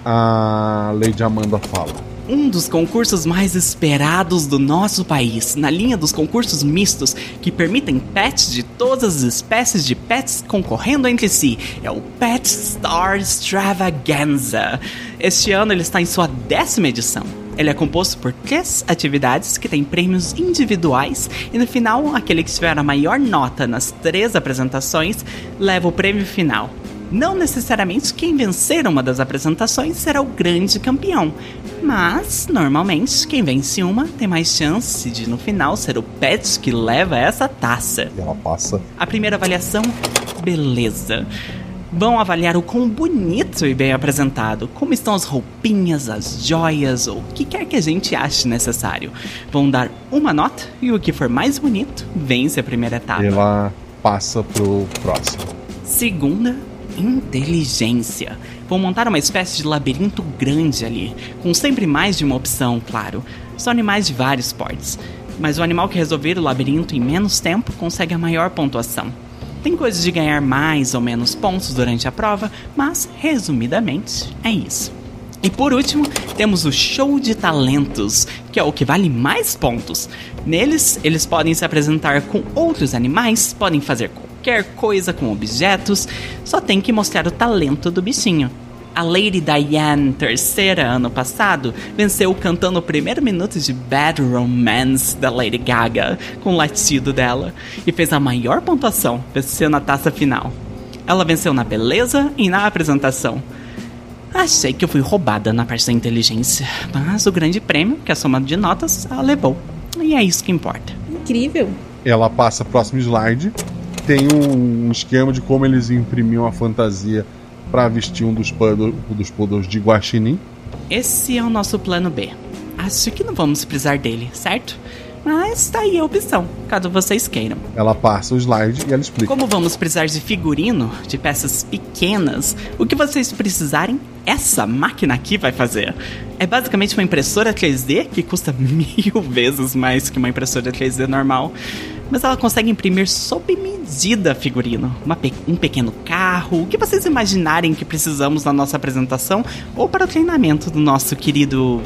A Lady Amanda fala. Um dos concursos mais esperados do nosso país, na linha dos concursos mistos que permitem pets de todas as espécies de pets concorrendo entre si, é o Pet Star Extravaganza. Este ano ele está em sua décima edição. Ele é composto por três atividades que têm prêmios individuais e no final, aquele que tiver a maior nota nas três apresentações leva o prêmio final. Não necessariamente quem vencer uma das apresentações será o grande campeão, mas normalmente quem vence uma tem mais chance de no final ser o pet que leva essa taça. E ela passa. A primeira avaliação, beleza. Vão avaliar o quão bonito e bem apresentado, como estão as roupinhas, as joias ou o que quer que a gente ache necessário. Vão dar uma nota e o que for mais bonito vence a primeira etapa. Ela passa pro próximo. Segunda, inteligência. Vou montar uma espécie de labirinto grande ali, com sempre mais de uma opção, claro. São animais de vários portes. Mas o animal que resolver o labirinto em menos tempo consegue a maior pontuação. Tem coisas de ganhar mais ou menos pontos durante a prova, mas resumidamente é isso. E por último, temos o show de talentos, que é o que vale mais pontos. Neles, eles podem se apresentar com outros animais, podem fazer qualquer coisa com objetos, só tem que mostrar o talento do bichinho. A Lady Diane, terceira ano passado, venceu cantando o primeiro minuto de Bad Romance da Lady Gaga, com o latido dela, e fez a maior pontuação, vencendo a taça final. Ela venceu na beleza e na apresentação. Achei que eu fui roubada na parte da inteligência, mas o grande prêmio, que é a soma de notas, ela levou. E é isso que importa. Incrível. Ela passa próximo slide. Tem um esquema de como eles imprimiam a fantasia para vestir um dos, puddle, dos de guaxinim. Esse é o nosso plano B. Acho que não vamos precisar dele, certo? Mas tá aí a opção, caso vocês queiram. Ela passa o slide e ela explica. Como vamos precisar de figurino, de peças pequenas, o que vocês precisarem, essa máquina aqui vai fazer. É basicamente uma impressora 3D que custa mil vezes mais que uma impressora 3D normal. Mas ela consegue imprimir sob medida figurino. Pe um pequeno carro, o que vocês imaginarem que precisamos na nossa apresentação ou para o treinamento do nosso querido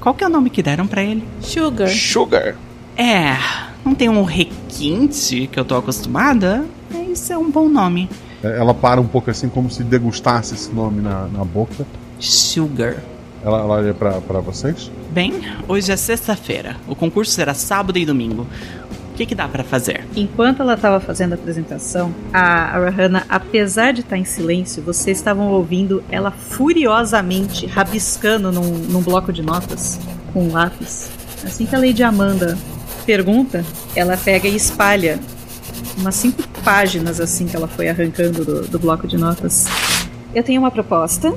qual que é o nome que deram para ele? Sugar. Sugar. É, não tem um requinte que eu tô acostumada, mas é um bom nome. Ela para um pouco assim, como se degustasse esse nome na, na boca. Sugar. Ela, ela olha pra, pra vocês? Bem, hoje é sexta-feira. O concurso será sábado e domingo. Que, que dá para fazer? Enquanto ela estava fazendo a apresentação, a Rahana, apesar de estar em silêncio, vocês estavam ouvindo ela furiosamente rabiscando num, num bloco de notas com um lápis. Assim que a Lady Amanda pergunta, ela pega e espalha umas cinco páginas assim que ela foi arrancando do, do bloco de notas. Eu tenho uma proposta.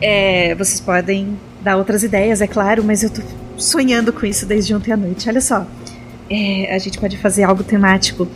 É, vocês podem dar outras ideias, é claro, mas eu tô sonhando com isso desde ontem à noite. Olha só. É, a gente pode fazer algo temático.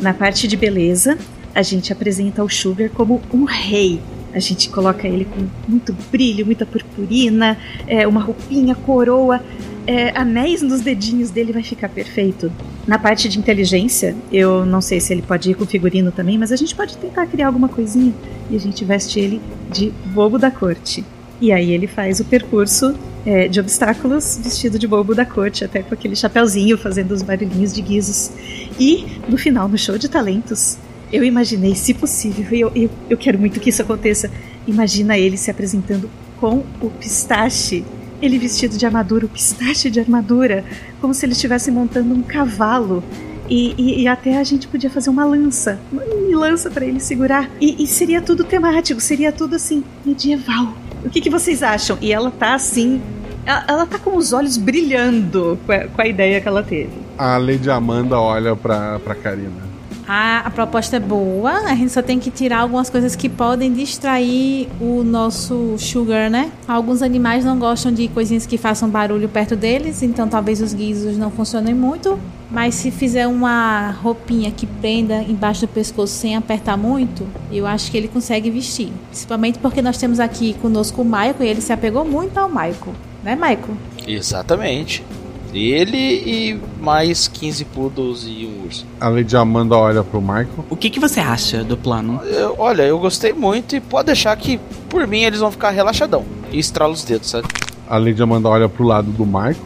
Na parte de beleza, a gente apresenta o Sugar como um rei. A gente coloca ele com muito brilho, muita purpurina, é, uma roupinha, coroa, é, anéis nos dedinhos dele vai ficar perfeito. Na parte de inteligência, eu não sei se ele pode ir com figurino também, mas a gente pode tentar criar alguma coisinha e a gente veste ele de bobo da corte. E aí ele faz o percurso é, de obstáculos vestido de bobo da corte, até com aquele chapéuzinho fazendo os barulhinhos de guizos. E no final, no show de talentos, eu imaginei, se possível, e eu, eu, eu quero muito que isso aconteça. Imagina ele se apresentando com o pistache. Ele vestido de armadura, o pistache de armadura, como se ele estivesse montando um cavalo. E, e, e, até a gente podia fazer uma lança, uma lança para ele segurar. E, e, seria tudo temático, seria tudo assim, medieval. O que, que vocês acham? E ela tá assim. Ela, ela tá com os olhos brilhando com a, com a, ideia que ela teve. A Lady Amanda olha pra, pra Karina. A, a proposta é boa, a gente só tem que tirar algumas coisas que podem distrair o nosso sugar, né? Alguns animais não gostam de coisinhas que façam barulho perto deles, então talvez os guizos não funcionem muito. Mas se fizer uma roupinha que prenda embaixo do pescoço sem apertar muito, eu acho que ele consegue vestir. Principalmente porque nós temos aqui conosco o Michael e ele se apegou muito ao Michael. Né, Michael? Exatamente. Ele e mais 15 poodles e um urso. A Lady Amanda olha pro Michael. O que, que você acha do plano? Eu, olha, eu gostei muito e pode deixar que, por mim, eles vão ficar relaxadão. E estrala os dedos, sabe? A Lady Amanda olha pro lado do Michael.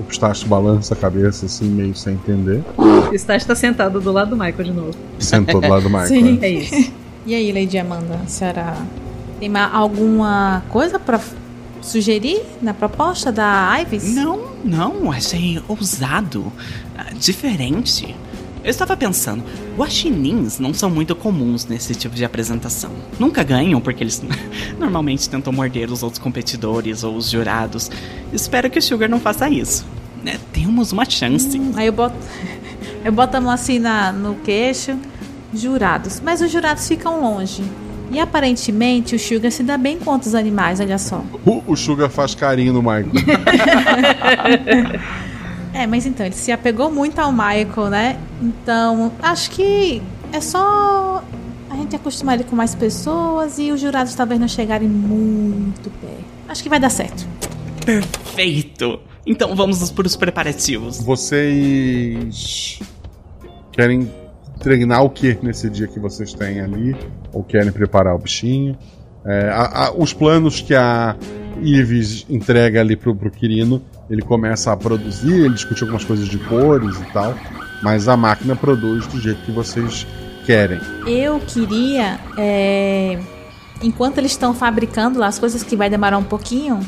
O pistache balança a cabeça assim, meio sem entender. O pistache tá sentado do lado do Michael de novo. Sentou do lado do Michael. Sim, é, é isso. e aí, Lady Amanda, a senhora tem alguma coisa pra sugerir na proposta da Ives? Não, não, achei ousado, diferente. Eu estava pensando, guaxinins não são muito comuns nesse tipo de apresentação. Nunca ganham porque eles normalmente tentam morder os outros competidores ou os jurados. Espero que o Sugar não faça isso. É, temos uma chance. Hum, aí eu boto, eu boto a mão assim na, no queixo. Jurados. Mas os jurados ficam longe. E aparentemente o Sugar se dá bem com outros animais, olha só. O, o Sugar faz carinho no Michael. é, mas então, ele se apegou muito ao Michael, né? Então, acho que é só a gente acostumar ele com mais pessoas e os jurados talvez não chegarem muito perto. Acho que vai dar certo. Perfeito! Então vamos para os preparativos. Vocês querem treinar o que nesse dia que vocês têm ali? Ou querem preparar o bichinho? É, a, a, os planos que a Ives entrega ali pro, pro Quirino, ele começa a produzir, ele discute algumas coisas de cores e tal, mas a máquina produz do jeito que vocês querem. Eu queria, é, enquanto eles estão fabricando lá as coisas que vai demorar um pouquinho,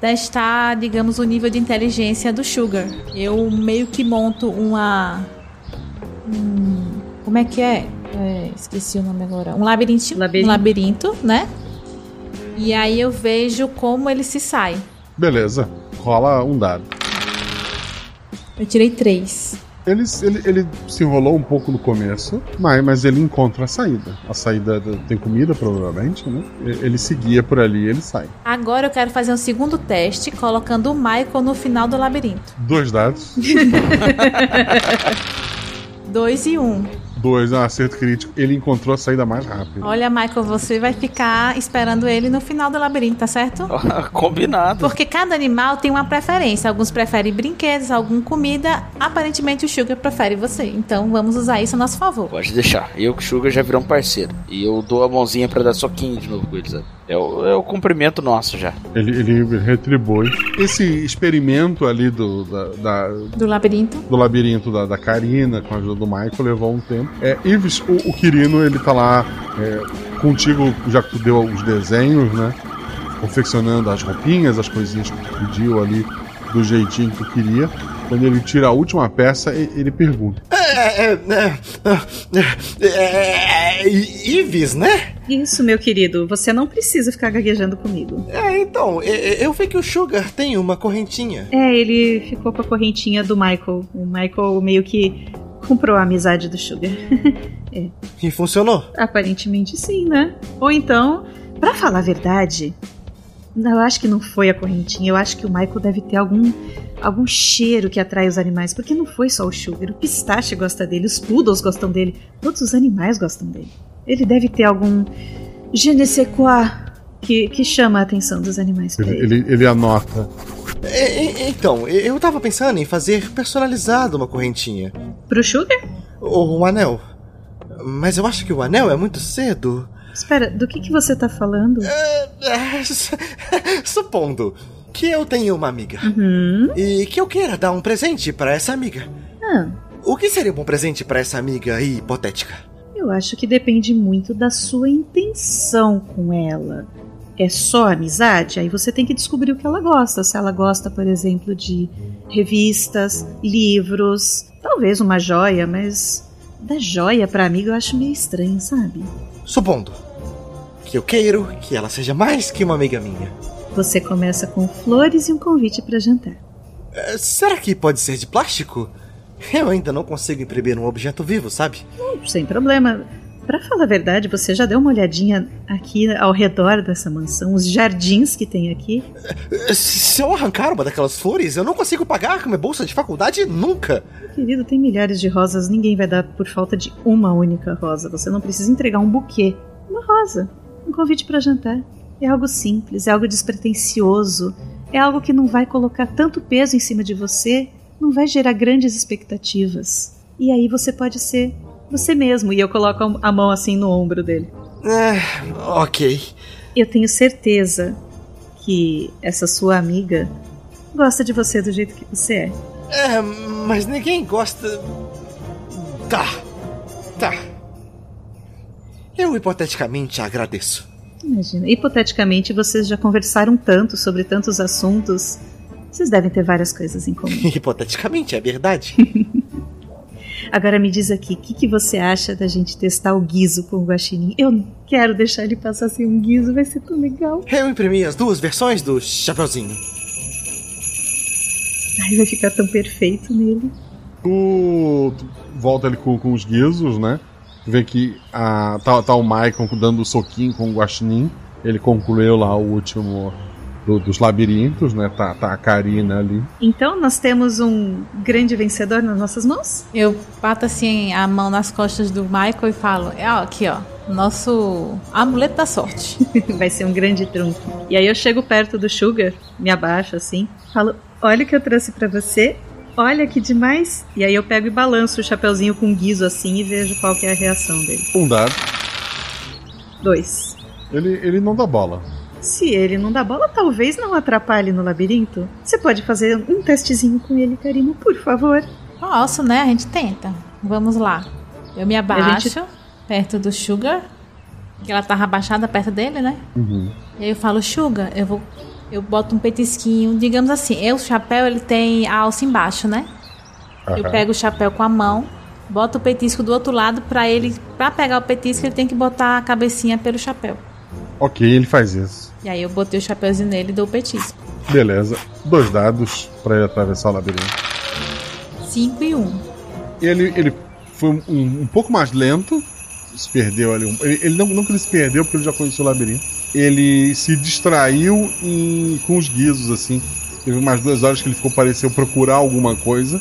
testar, digamos, o nível de inteligência do Sugar. Eu meio que monto uma Hum, como é que é? É? Esqueci o nome agora. Um labirinto, labirinto. Um labirinto, né? E aí eu vejo como ele se sai. Beleza. Rola um dado. Eu tirei três. Ele, ele, ele se enrolou um pouco no começo, mas, mas ele encontra a saída. A saída do- tem comida, provavelmente, né? Ele seguia por ali e ele sai. Agora eu quero fazer um segundo teste, colocando o Michael no final do labirinto. Dois dados. Dois e um. Dois, um acerto crítico. Ele encontrou a saída mais rápida. Olha, Michael, você vai ficar esperando ele no final do labirinto, tá certo? Combinado. Porque cada animal tem uma preferência. Alguns preferem brinquedos, algum comida. Aparentemente o Sugar prefere você. Então vamos usar isso a nosso favor. Pode deixar. Eu que o Sugar já virou um parceiro. E eu dou a mãozinha pra dar soquinho de novo com eles. É o, é o cumprimento nosso já. Ele, ele retribui. Esse experimento ali do, da, da- Do labirinto. do labirinto da, da Karina, com a ajuda do Michael, levou um tempo. É, Ives, o, o Quirino, ele tá lá é, contigo, já que tu deu os desenhos, né? Confeccionando as roupinhas, as coisinhas que tu pediu ali, do jeitinho que tu queria. Quando ele tira a última peça, ele pergunta: É, é, é, é, é, Ives, né? Isso, meu querido, você não precisa ficar gaguejando comigo. É, então, eu vi que o Sugar tem uma correntinha. É, ele ficou com a correntinha do Michael. O Michael meio que comprou a amizade do Sugar. é. E funcionou? Aparentemente sim, né? Ou então, pra falar a verdade, eu acho que não foi a correntinha. Eu acho que o Michael deve ter algum algum cheiro que atrai os animais, porque não foi só o Sugar. O pistache gosta dele, os poodles gostam dele, todos os animais gostam dele. Ele deve ter algum je ne sais quoi que, que chama a atenção dos animais ele, ele. ele, ele anota. É, é, então, eu tava pensando em fazer personalizado uma correntinha. Pro Sugar? Ou um anel. Mas eu acho que o anel é muito cedo. Espera, do que, que você tá falando? É, su- Supondo que eu tenho uma amiga Uhum. e que eu queira dar um presente pra essa amiga. Ah, O que seria um bom presente pra essa amiga hipotética? eu acho que depende muito da sua intenção com ela. É só amizade? Aí você tem que descobrir o que ela gosta. Se ela gosta, por exemplo, de revistas, livros, talvez uma joia, mas da joia pra amiga eu acho meio estranho, sabe? Supondo que eu queiro que ela seja mais que uma amiga minha. Você começa com flores e um convite pra jantar. É, será que pode ser de plástico? Eu ainda não consigo imprimir um objeto vivo, sabe? Hum, Sem problema. Pra falar a verdade, você já deu uma olhadinha aqui ao redor dessa mansão, os jardins que tem aqui? É, Se eu arrancar uma daquelas flores, eu não consigo pagar com minha bolsa de faculdade nunca. Querido, tem milhares de rosas, ninguém vai dar por falta de uma única rosa. Você não precisa entregar um buquê. Uma rosa. Um convite para jantar. É algo simples, é algo despretensioso. É algo que não vai colocar tanto peso em cima de você, não vai gerar grandes expectativas. E aí você pode ser você mesmo. E eu coloco a mão assim no ombro dele. É, ok. Eu tenho certeza que essa sua amiga gosta de você do jeito que você é. É, mas ninguém gosta. Tá. Tá. Eu hipoteticamente agradeço. Imagina, hipoteticamente vocês já conversaram tanto sobre tantos assuntos. Vocês devem ter várias coisas em comum. hipoteticamente, é verdade. Agora me diz aqui, o que, que você acha da gente testar o guiso com o guaxinim? Eu não quero deixar ele passar sem um guiso, vai ser tão legal. Eu imprimi as duas versões do Chapeuzinho. Ai, vai ficar tão perfeito nele. Tu, tu volta ali com, com os guizos, né? Tu vê que a, tá, tá o Maicon dando o soquinho com o Guaxinim. Ele concluiu lá o último do- dos labirintos, né? Tá, tá a Karina ali. Então nós temos um grande vencedor nas nossas mãos? Eu bato assim a mão nas costas do Michael e falo: é ó, aqui ó, nosso amuleto da sorte. vai ser um grande trunfo. E aí eu chego perto do Sugar, me abaixo assim, falo: olha o que eu trouxe pra você. Olha que demais! E aí eu pego e balanço o chapeuzinho com guiso assim e vejo qual que é a reação dele. Um dado. Dois. Ele, ele não dá bola. Se ele não dá bola, talvez não atrapalhe no labirinto. Você pode fazer um testezinho com ele, Karina, por favor. Posso, né? A gente tenta. Vamos lá. Eu me abaixo gente- perto do Sugar, que ela tava abaixada perto dele, né? Uhum. E aí eu falo, Sugar, eu vou. Eu boto um petisquinho, digamos assim, eu, o chapéu ele tem a alça embaixo, né? Eu Aham. pego o chapéu com a mão, boto o petisco do outro lado pra ele, pra pegar o petisco, ele tem que botar a cabecinha pelo chapéu. Ok, ele faz isso. E aí eu botei o chapeuzinho nele e dou o petisco. Beleza. Dois dados pra ele atravessar o labirinto. 5 e 1. Um. Ele, ele foi um, um, pouco mais lento. Se perdeu ali. Um, ele, ele não, não que ele se perdeu porque ele já conhecia o labirinto. Ele se distraiu em, com os guizos, assim. Teve umas duas horas que ele ficou pareceu procurar alguma coisa.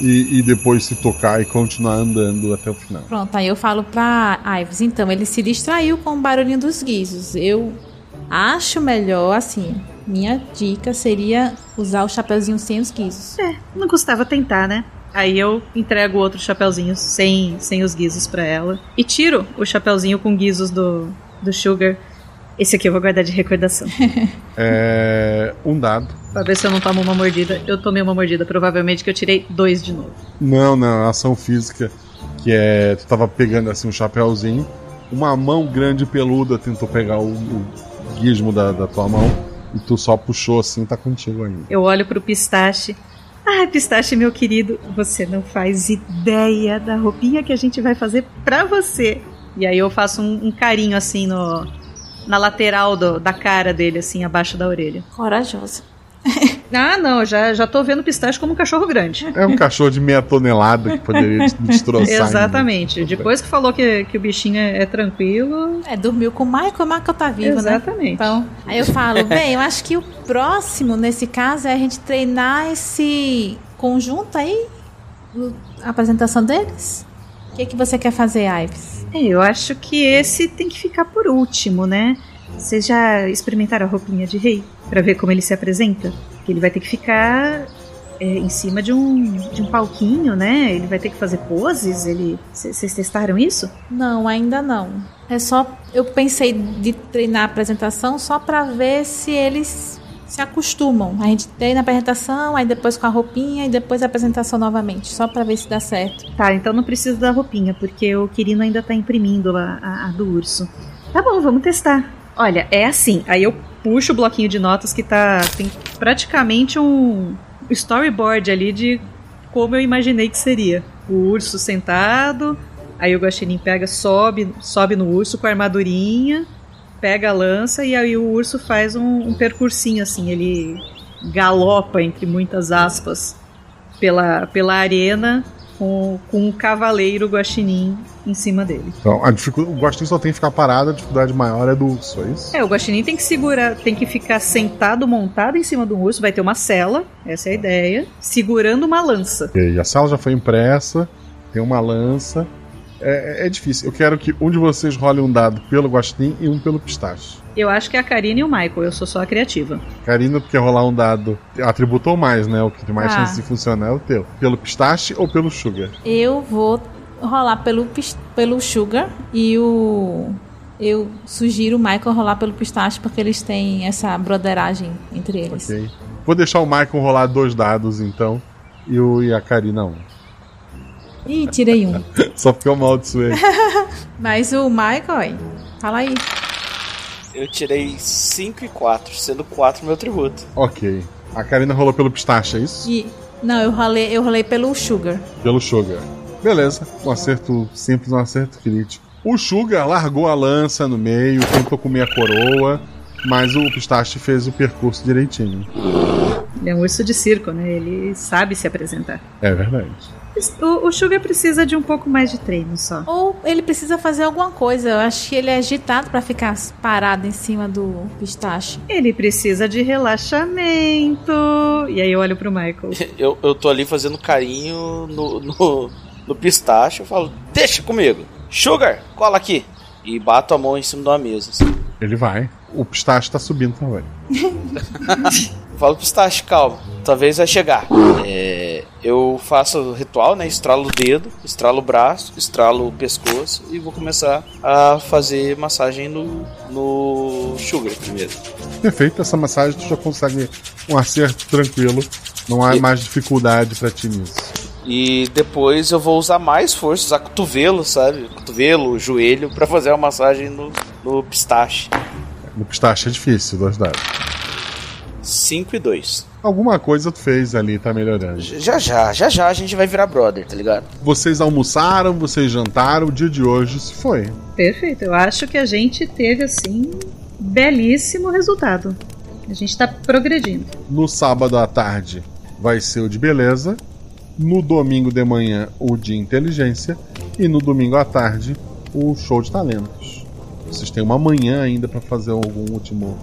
E, e, depois se tocar e continuar andando até o final. Pronto, aí eu falo pra Ives, então, ele se distraiu com o barulhinho dos guizos. Eu acho melhor, assim, minha dica seria usar o chapeuzinho sem os guizos. É, não custava tentar, né? Aí eu entrego outro chapeuzinho sem, sem os guizos para ela. E tiro o chapeuzinho com guizos do, do Sugar. Esse aqui eu vou guardar de recordação. é. Um dado. Pra ver se eu não tomo uma mordida. Eu tomei uma mordida, provavelmente que eu tirei dois de novo. Não, não, ação física. Que é. Tu tava pegando assim um chapéuzinho. Uma mão grande e peluda tentou pegar o, o gizmo da, da tua mão. E tu só puxou assim, tá contigo ainda. Eu olho pro pistache. Ah, pistache, meu querido, você não faz ideia da roupinha que a gente vai fazer pra você. E aí eu faço um, um carinho assim no, na lateral do, da cara dele, assim, abaixo da orelha. Corajosa. ah, não, já, já tô vendo o pistache como um cachorro grande. É um cachorro de meia tonelada que poderia destroçar. Exatamente. Depois que falou que, que o bichinho é, é, tranquilo. É, dormiu com o Michael, o Michael tá vivo, Exatamente. né? Exatamente. Então, aí eu falo, bem, eu acho que o próximo nesse caso é a gente treinar esse conjunto aí, a apresentação deles. O que, que você quer fazer, Ives? É, eu acho que esse tem que ficar por último, né? Vocês já experimentaram a roupinha de rei? para ver como ele se apresenta? Que ele vai ter que ficar é, em cima de um, de um palquinho, né? Ele vai ter que fazer poses. Ele, vocês testaram isso? Não, ainda não. É só eu pensei de treinar a apresentação só para ver se eles se acostumam. A gente treina a apresentação, aí depois com a roupinha e depois a apresentação novamente, só para ver se dá certo. Tá, então não precisa da roupinha, porque o Quirino ainda tá imprimindo a, a, a do urso. Tá bom, vamos testar. Olha, é assim. Aí eu puxo o bloquinho de notas que tá. Tem praticamente um storyboard ali de como eu imaginei que seria. O urso sentado, aí o guaxinim pega, sobe, sobe no urso com a armadurinha, pega a lança e aí o urso faz um, um percursinho assim, ele galopa entre muitas aspas pela, pela arena com, com um cavaleiro guaxinim em cima dele. Então, a o guaxinim só tem que ficar parado, a dificuldade maior é do urso, é isso? É, o guaxinim tem que segurar, tem que ficar sentado, montado em cima do urso, vai ter uma cela, essa é a ideia, segurando uma lança. E a cela já foi impressa, tem uma lança. É, é, difícil. Eu quero que um de vocês role um dado pelo guaxinim e um pelo pistache. Eu acho que é a Karina e o Michael, eu sou só a criativa. Karina, porque rolar um dado atributou mais, né? O que tem mais ah. chance de funcionar é o teu. Pelo pistache ou pelo sugar? Eu vou rolar pelo, pelo sugar e o. Eu sugiro o Michael rolar pelo pistache porque eles têm essa broderagem entre eles. Ok. Vou deixar o Michael rolar dois dados então. E, o, e a Karina um. Ih, tirei um. Só porque eu amaldiçoei. Mas o Michael, fala aí. Eu tirei 5 e 4, sendo 4 meu tributo. Ok. A Karina rolou pelo pistache, é isso? E... Não, eu rolei, eu rolei pelo Sugar. Pelo Sugar. Beleza. Um acerto simples, um acerto crítico. O Sugar largou a lança no meio, tentou comer a coroa, mas o pistache fez o percurso direitinho. Ele é um urso de circo, né? Ele sabe se apresentar. É verdade. O, o Sugar precisa de um pouco mais de treino só. Ou ele precisa fazer alguma coisa. Eu acho que ele é agitado para ficar parado em cima do pistache. Ele precisa de relaxamento. E aí eu olho pro Michael. eu, eu tô ali fazendo carinho no, no, no pistache. Eu falo, deixa comigo. Sugar, cola aqui. E bato a mão em cima de uma mesa. Assim. Ele vai. O pistache tá subindo também. Falo pistache, calma. Talvez vai chegar. É, eu faço o ritual, né? Estralo o dedo, estralo o braço, estralo o pescoço e vou começar a fazer massagem no, no sugar primeiro. Perfeito, essa massagem tu já consegue um acerto tranquilo. Não há e... mais dificuldade para ti nisso. E depois eu vou usar mais força, usar cotovelo, sabe? Cotovelo, joelho, para fazer a massagem no, no pistache. No pistache é difícil, dois dados. 5 e 2. Alguma coisa tu fez ali, tá melhorando. Já já, já já a gente vai virar brother, tá ligado? Vocês almoçaram, vocês jantaram, o dia de hoje se foi. Perfeito, eu acho que a gente teve assim belíssimo resultado. A gente tá progredindo. No sábado à tarde vai ser o de beleza. No domingo de manhã, o de inteligência. E no domingo à tarde, o show de talentos. Vocês têm uma manhã ainda para fazer algum último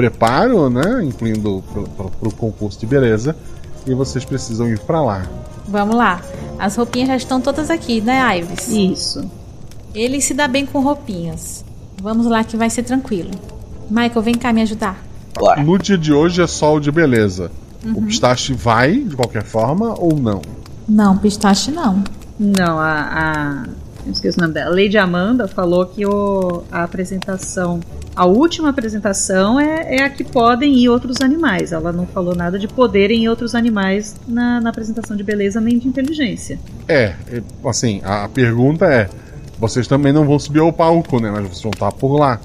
preparo, né? Incluindo para o concurso de beleza. E vocês precisam ir para lá. Vamos lá. As roupinhas já estão todas aqui, né, Ives? Isso. Ele se dá bem com roupinhas. Vamos lá que vai ser tranquilo. Michael, vem cá me ajudar. No dia de hoje é só o de beleza. O pistache vai, de qualquer forma, ou não? Não, pistache não. Não, a. a eu esqueci o nome dela. Lady Amanda falou que o, a apresentação. A última apresentação é, é a que podem ir outros animais. Ela não falou nada de poderem ir outros animais na, na apresentação de beleza nem de inteligência. É, é, assim, a pergunta é: vocês também não vão subir ao palco, né? Mas vocês vão estar por lá.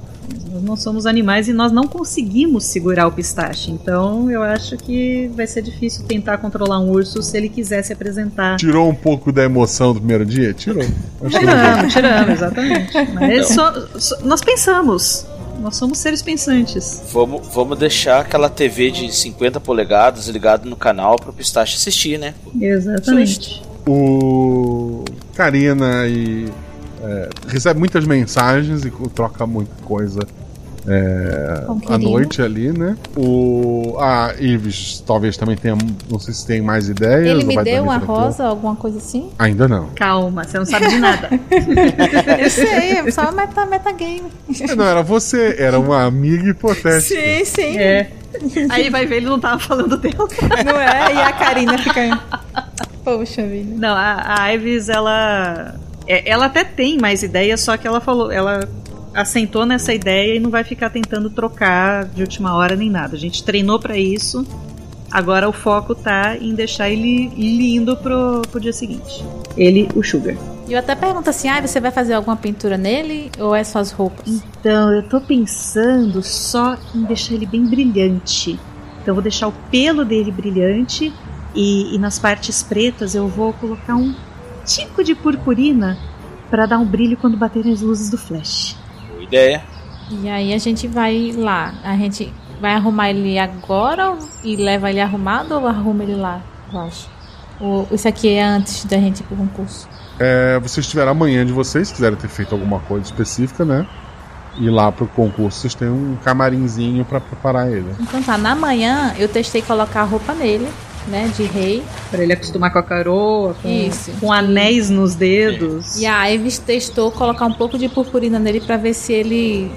Nós não somos animais e nós não conseguimos segurar o pistache. Então eu acho que vai ser difícil tentar controlar um urso se ele quiser se apresentar. Tirou um pouco da emoção do primeiro dia? Tirou. Tiramos, tiramos, exatamente. Mas só- só- nós pensamos. Nós somos seres pensantes. Vamos, vamos deixar aquela TV de 50 polegadas ligada no canal pro Pistache assistir, né? Exatamente. O Karina e é, recebe muitas mensagens e troca muita coisa é, à noite ali, né? O a Ives talvez também tenha, não sei se tem mais ideias. Ele me vai deu uma rosa, alguma coisa assim? Ainda não. Calma, você não sabe de nada. Eu sei, é só meta, metagame. Não era você, era uma amiga hipotética. Sim, sim. É. Aí vai ver, ele não tava falando dela. Não é? E a Karina fica. Poxa vida. Não, a, a Ives, ela. é, ela até tem mais ideias, só que ela falou. Ela assentou nessa ideia e não vai ficar tentando trocar de última hora nem nada. A gente treinou pra isso. Agora o foco tá em deixar ele lindo pro, pro dia seguinte. Ele, o Sugar. E eu até pergunto assim: ah, você vai fazer alguma pintura nele ou é só as roupas? Então, eu tô pensando só em deixar ele bem brilhante. Então, eu vou deixar o pelo dele brilhante e, e nas partes pretas eu vou colocar um tico de purpurina para dar um brilho quando baterem as luzes do flash. Ideia. E aí a gente vai lá. A gente vai arrumar ele agora e leva ele arrumado ou arruma ele lá, eu acho? Ou isso aqui é antes da gente ir pro concurso? É, vocês tiveram amanhã de vocês, se quiserem ter feito alguma coisa específica, né? E lá pro concurso vocês têm um camarinzinho pra preparar ele. Então tá, na manhã eu testei colocar a roupa nele, né, de rei. Para ele acostumar com a caroa, com, Isso. com anéis nos dedos. E a Ives testou colocar um pouco de purpurina nele pra ver se ele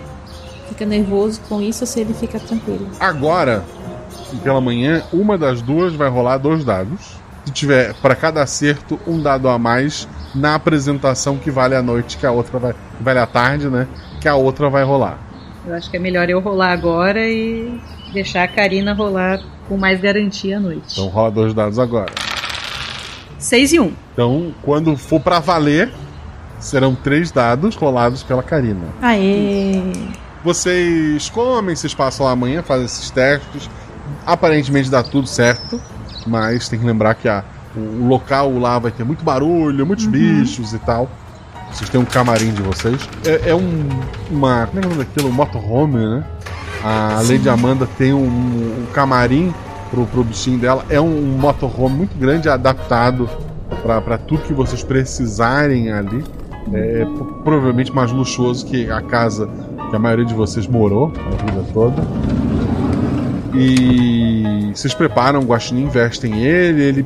fica nervoso com isso ou se ele fica tranquilo. Agora, pela manhã, uma das duas vai rolar dois dados. Se tiver para cada acerto um dado a mais na apresentação que vale à noite, que a outra vai. Vale à tarde, né? Que a outra vai rolar. Eu acho que é melhor eu rolar agora e deixar a Karina rolar com mais garantia à noite. Então rola dois dados agora. 6 e 1. Um. Então, quando for pra valer, serão três dados rolados pela Karina. Aê! Vocês comem, vocês passam lá amanhã, fazem esses testes. Aparentemente dá tudo certo, mas tem que lembrar que a, o local lá vai ter muito barulho, muitos bichos e tal. Vocês têm um camarim de vocês. É, é um. Uma. Como é que é o nome daquilo? Um motorhome, né? A Lady Amanda tem um, um camarim pro, pro bichinho dela. É um, motorhome muito grande, adaptado para tudo que vocês precisarem ali. É pro- provavelmente mais luxuoso que a casa que a maioria de vocês morou a vida toda. E vocês preparam o guaxinim, vestem ele, ele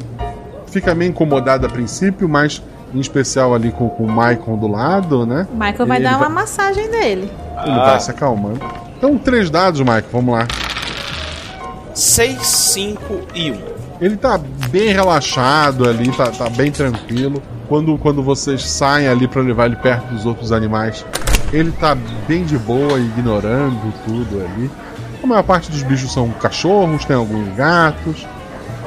fica meio incomodado a princípio, mas em especial ali com, com o Maicon do lado, né? O Michael vai Ele dar uma vai- massagem nele. Ele vai se acalmando. Então, três dados, Maicon, vamos lá. 6, 5 e 1. Ele tá bem relaxado ali, tá, tá bem tranquilo. Quando, quando vocês saem ali pra levar ele perto dos outros animais, ele tá bem de boa, ignorando tudo ali. A maior parte dos bichos são cachorros, tem alguns gatos,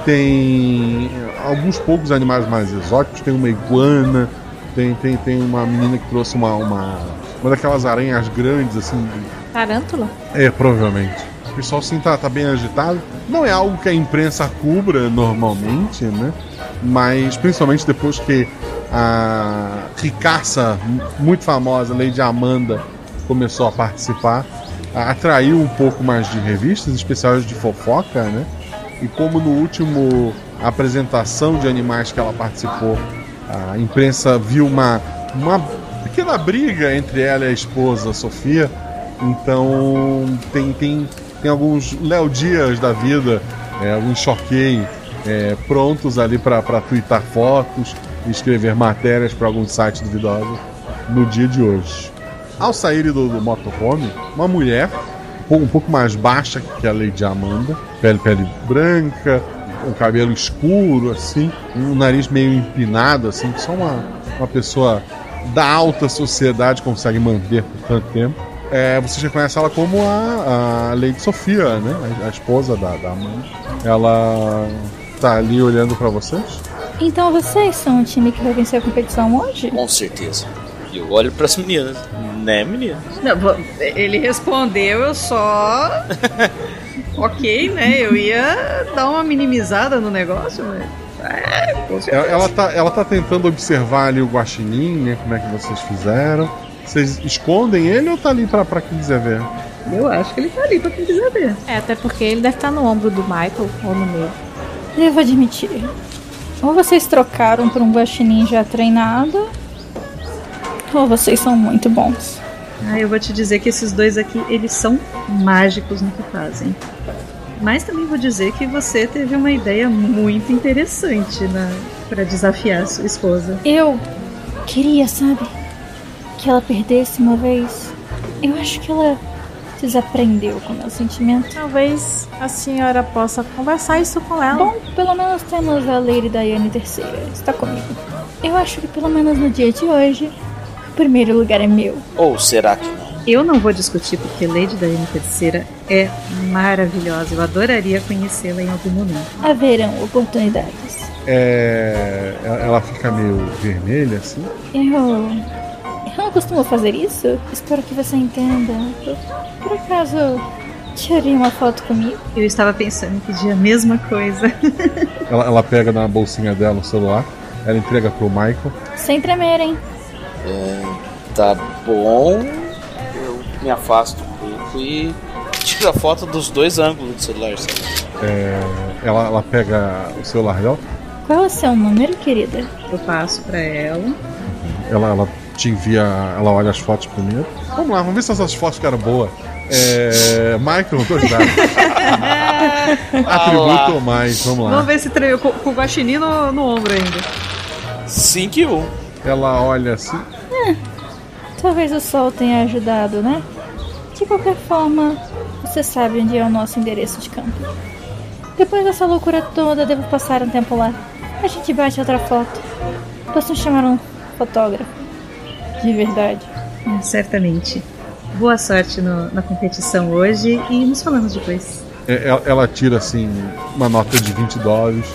tem alguns poucos animais mais exóticos, tem uma iguana, tem, tem, tem uma menina que trouxe uma, uma, uma daquelas aranhas grandes, assim, Tarântula? é, provavelmente. O pessoal sim tá, tá bem agitado. Não é algo que a imprensa cubra normalmente, né? Mas principalmente depois que a ricaça muito famosa, Lady Amanda, começou a participar, atraiu um pouco mais de revistas, especiais de fofoca, né? E como no último apresentação de animais que ela participou, a imprensa viu uma, uma pequena briga entre ela e a esposa Sofia. Então tem, tem, tem alguns Léo Dias da vida, é, alguns choquei é, prontos ali para twittar fotos e escrever matérias para alguns sites duvidosos no dia de hoje. Ao sair do, do motorhome, uma mulher um pouco mais baixa que a Lady Amanda, pele, pele branca, um cabelo escuro, assim, um nariz meio empinado, assim, que só uma, uma pessoa da alta sociedade consegue manter por tanto tempo. É, você já conhece ela como a, a Lady Sofia, né? A, a esposa da, da Amanda. Ela tá ali olhando para vocês. Então vocês são o time que vai vencer a competição hoje? Com certeza. E eu olho pras meninas. Né, meninas? Não, ele respondeu, eu só. ok, né? Eu ia dar uma minimizada no negócio, mas. É, ela, ela, tá, ela tá tentando observar ali o guaxinim, né? Como é que vocês fizeram. Vocês escondem ele ou tá ali pra, pra quem quiser ver? Eu acho que ele tá ali pra quem quiser ver. É, até porque ele deve estar no ombro do Michael ou no meio. Devo admitir. Ou vocês trocaram por um guaxinim já treinado, ou vocês são muito bons. Ah, eu vou te dizer que esses dois aqui, eles são mágicos no que fazem. Mas também vou dizer que você teve uma ideia muito interessante na para desafiar sua esposa. Eu queria, sabe, que ela perdesse uma vez. Eu acho que ela desaprendeu com o meu sentimento. Talvez a senhora possa conversar isso com ela. Bom, pelo menos temos a Lady Diane terceira. Está comigo. Eu acho que pelo menos no dia de hoje, o primeiro lugar é meu. Ou será que não? Eu não vou discutir porque Lady Diane terceira é maravilhosa. Eu adoraria conhecê-la em algum momento. Haverão oportunidades. É... Ela fica meio vermelha assim? Eu eu não costumo fazer isso. Espero que você entenda. Por, acaso, tiraria uma foto comigo? Eu estava pensando em pedir a mesma coisa. ela, ela pega na bolsinha dela o celular, ela entrega pro Michael. Sem tremer, hein? É, tá bom. Eu me afasto um pouco e tiro a foto dos dois ângulos do celular. É, ela, ela pega o celular dela. Qual é o seu número, querida? Eu passo para ela. Ela, ela te envia, ela olha as fotos primeiro. Vamos lá, vamos ver se essas fotos ficaram boas. É, Michael, dados. Atributo ou mais, vamos lá. Vamos ver se traiu com, com o guaxinim no, no ombro ainda. 5 e 1. Um. Ela olha assim. É, talvez o sol tenha ajudado, né? De qualquer forma, você sabe onde é o nosso endereço de campo. Depois dessa loucura toda, devo passar um tempo lá. A gente bate outra foto. Posso chamar um fotógrafo. De verdade. É, certamente. Boa sorte no, na competição hoje e nos falamos depois. É, ela, ela, tira assim uma nota de 20 dólares.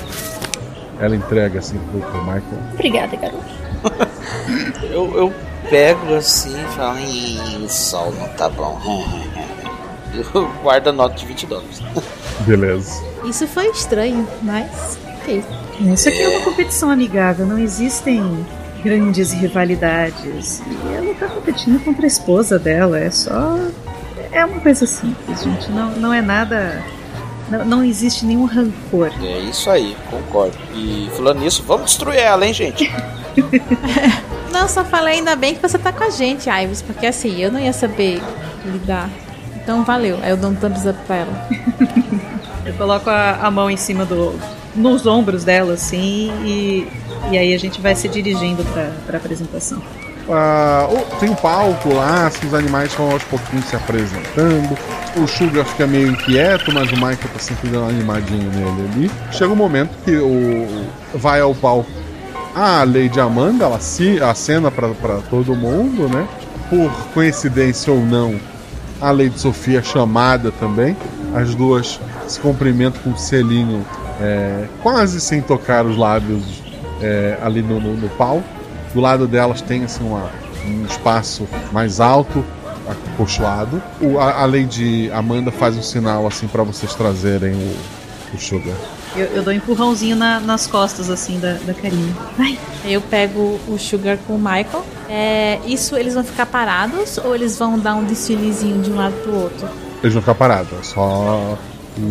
Ela entrega assim pro, pro Michael. Obrigada, garoto. eu, eu pego assim e falo, o sol não tá bom. eu guardo a nota de 20 dólares. Beleza. Isso foi estranho, mas. Ok. Isso aqui é uma competição amigável, não existem grandes rivalidades. E ela tá competindo contra a esposa dela. É só. É uma coisa simples, gente. Não, não é nada. Não, não existe nenhum rancor. É isso aí, concordo. E falando nisso, vamos destruir ela, hein, gente? não, só falei ainda bem que você tá com a gente, Ives, porque assim, eu não ia saber lidar. Então valeu. Aí eu dou um thumbs up pra ela. eu coloco a, a mão em cima do. nos ombros dela, assim, e e aí a gente vai se dirigindo para a apresentação. Ah, tem um palco lá, assim, os animais vão aos pouquinhos se apresentando. O Sugar fica meio inquieto, mas o Michael tá sempre dando uma animadinha nele ali. Chega um momento que o vai ao palco a Lady Amanda, ela se acena para todo mundo, né? Por coincidência ou não, a Lady Sofia é chamada também. As duas se cumprimentam com um selinho é, quase sem tocar os lábios é, ali no, no, no palco. Do lado delas tem assim, uma, um espaço mais alto, acolchoado. O, a, a Lady Amanda faz um sinal assim para vocês trazerem o, o Sugar. Eu, eu, dou um empurrãozinho na, nas costas assim da, da Karine. Vai! Eu pego o Sugar com o Michael É, isso eles vão ficar parados ou eles vão dar um desfilezinho de um lado pro outro? Eles vão ficar parados. é Só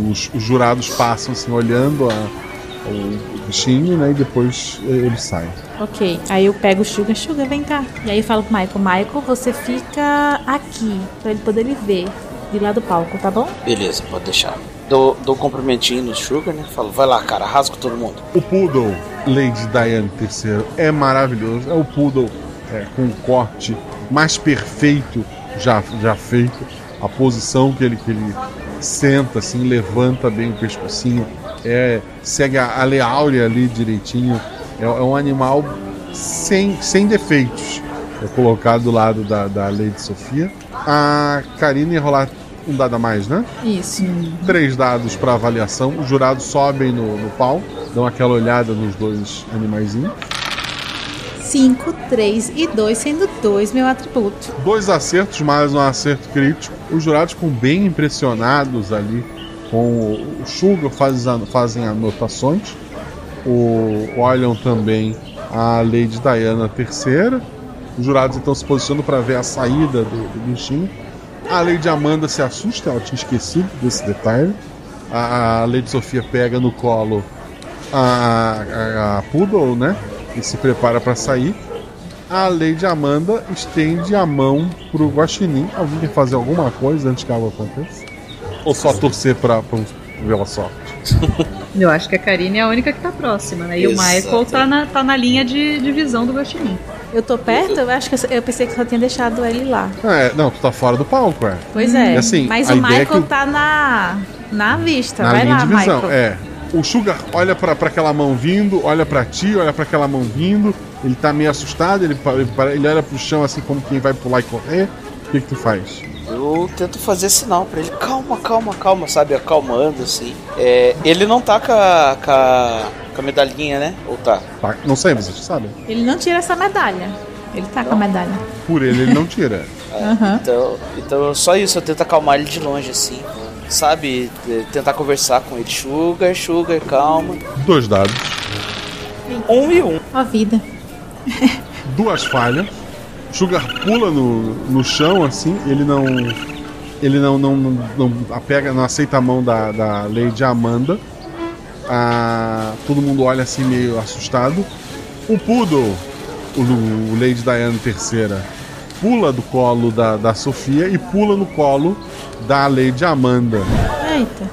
os, os jurados passam assim, olhando a- o bichinho, né? E depois eh, eles saem. Ok, aí eu pego o Sugar, Sugar, vem cá. E aí eu falo pro Michael, Michael, você fica aqui, pra ele poder lhe ver, de lá do palco, tá bom? Beleza, pode deixar. Dou, dou um cumprimentinho no Sugar, né? Falo, vai lá, cara, rasga todo mundo. O Poodle Lady Diane III é maravilhoso. É o Poodle é, com o corte mais perfeito já, já feito. A posição que ele, que ele senta, assim, levanta bem o pescocinho. É, segue a, a lei áurea ali direitinho. É, é um animal sem, sem defeitos. É colocado do lado da, da Lady Sofia. A Karine ia rolar um dado a mais, né? Isso. três dados para avaliação. Os jurados sobem no, no pau, dão aquela olhada nos dois animaizinhos. 5, 3 e 2, sendo 2 meu atributo. Dois acertos, mais um acerto crítico. Os jurados ficam bem impressionados ali com o Sugar, an- fazem anotações. O, olham também a Lady Diana III. Os jurados então se posicionam para ver a saída do, do bichinho. A Lady Amanda se assusta, ela tinha esquecido desse detalhe. A, a Lady Sofia pega no colo a, a, a Poodle, né? E se prepara para sair. A Lady Amanda estende a mão pro Guaxinim. Alguém quer fazer alguma coisa antes que algo aconteça? Ou só torcer pra, pra ver a sorte? Eu acho que a Karine é a única que tá próxima, né? E o. Michael tá na, tá na linha de, de visão do Guaxinim. Eu tô perto? Eu acho que eu, eu pensei que só tinha deixado ele lá. É, não, tu tá fora do palco, é. Pois é. E assim, mas a o ideia é Michael que tá na, na vista. na Vai linha lá, de visão, Michael. é. O Sugar olha pra pra aquela mão vindo, olha pra ti, olha pra aquela mão vindo. Ele tá meio assustado, ele, ele, ele olha pro chão assim como quem vai pular e correr. O que, que tu faz? Eu tento fazer sinal pra ele, calma, calma, calma, sabe? Acalmando assim. É, ele não tá com a, com, a, com a medalhinha, né? Ou tá? Tá, não sei, vocês sabem. Ele não tira essa medalha. Ele tá com a medalha. Por ele, ele não tira. Aham. Então, então só isso, eu tento acalmar ele de longe assim. Sabe? É, Tentar conversar com ele. Sugar, sugar, calma. Dois dados. Um e um. Ó, vida. duas falhas. Sugar pula no, no chão assim, ele não. Ele não, não, não, não apega, não aceita a mão da, da Lady Amanda. Ah, todo mundo olha assim meio assustado. O Poodle, o, o Lady Diana III, pula do colo da, da Sofia e pula no colo da Lady Amanda. Eita.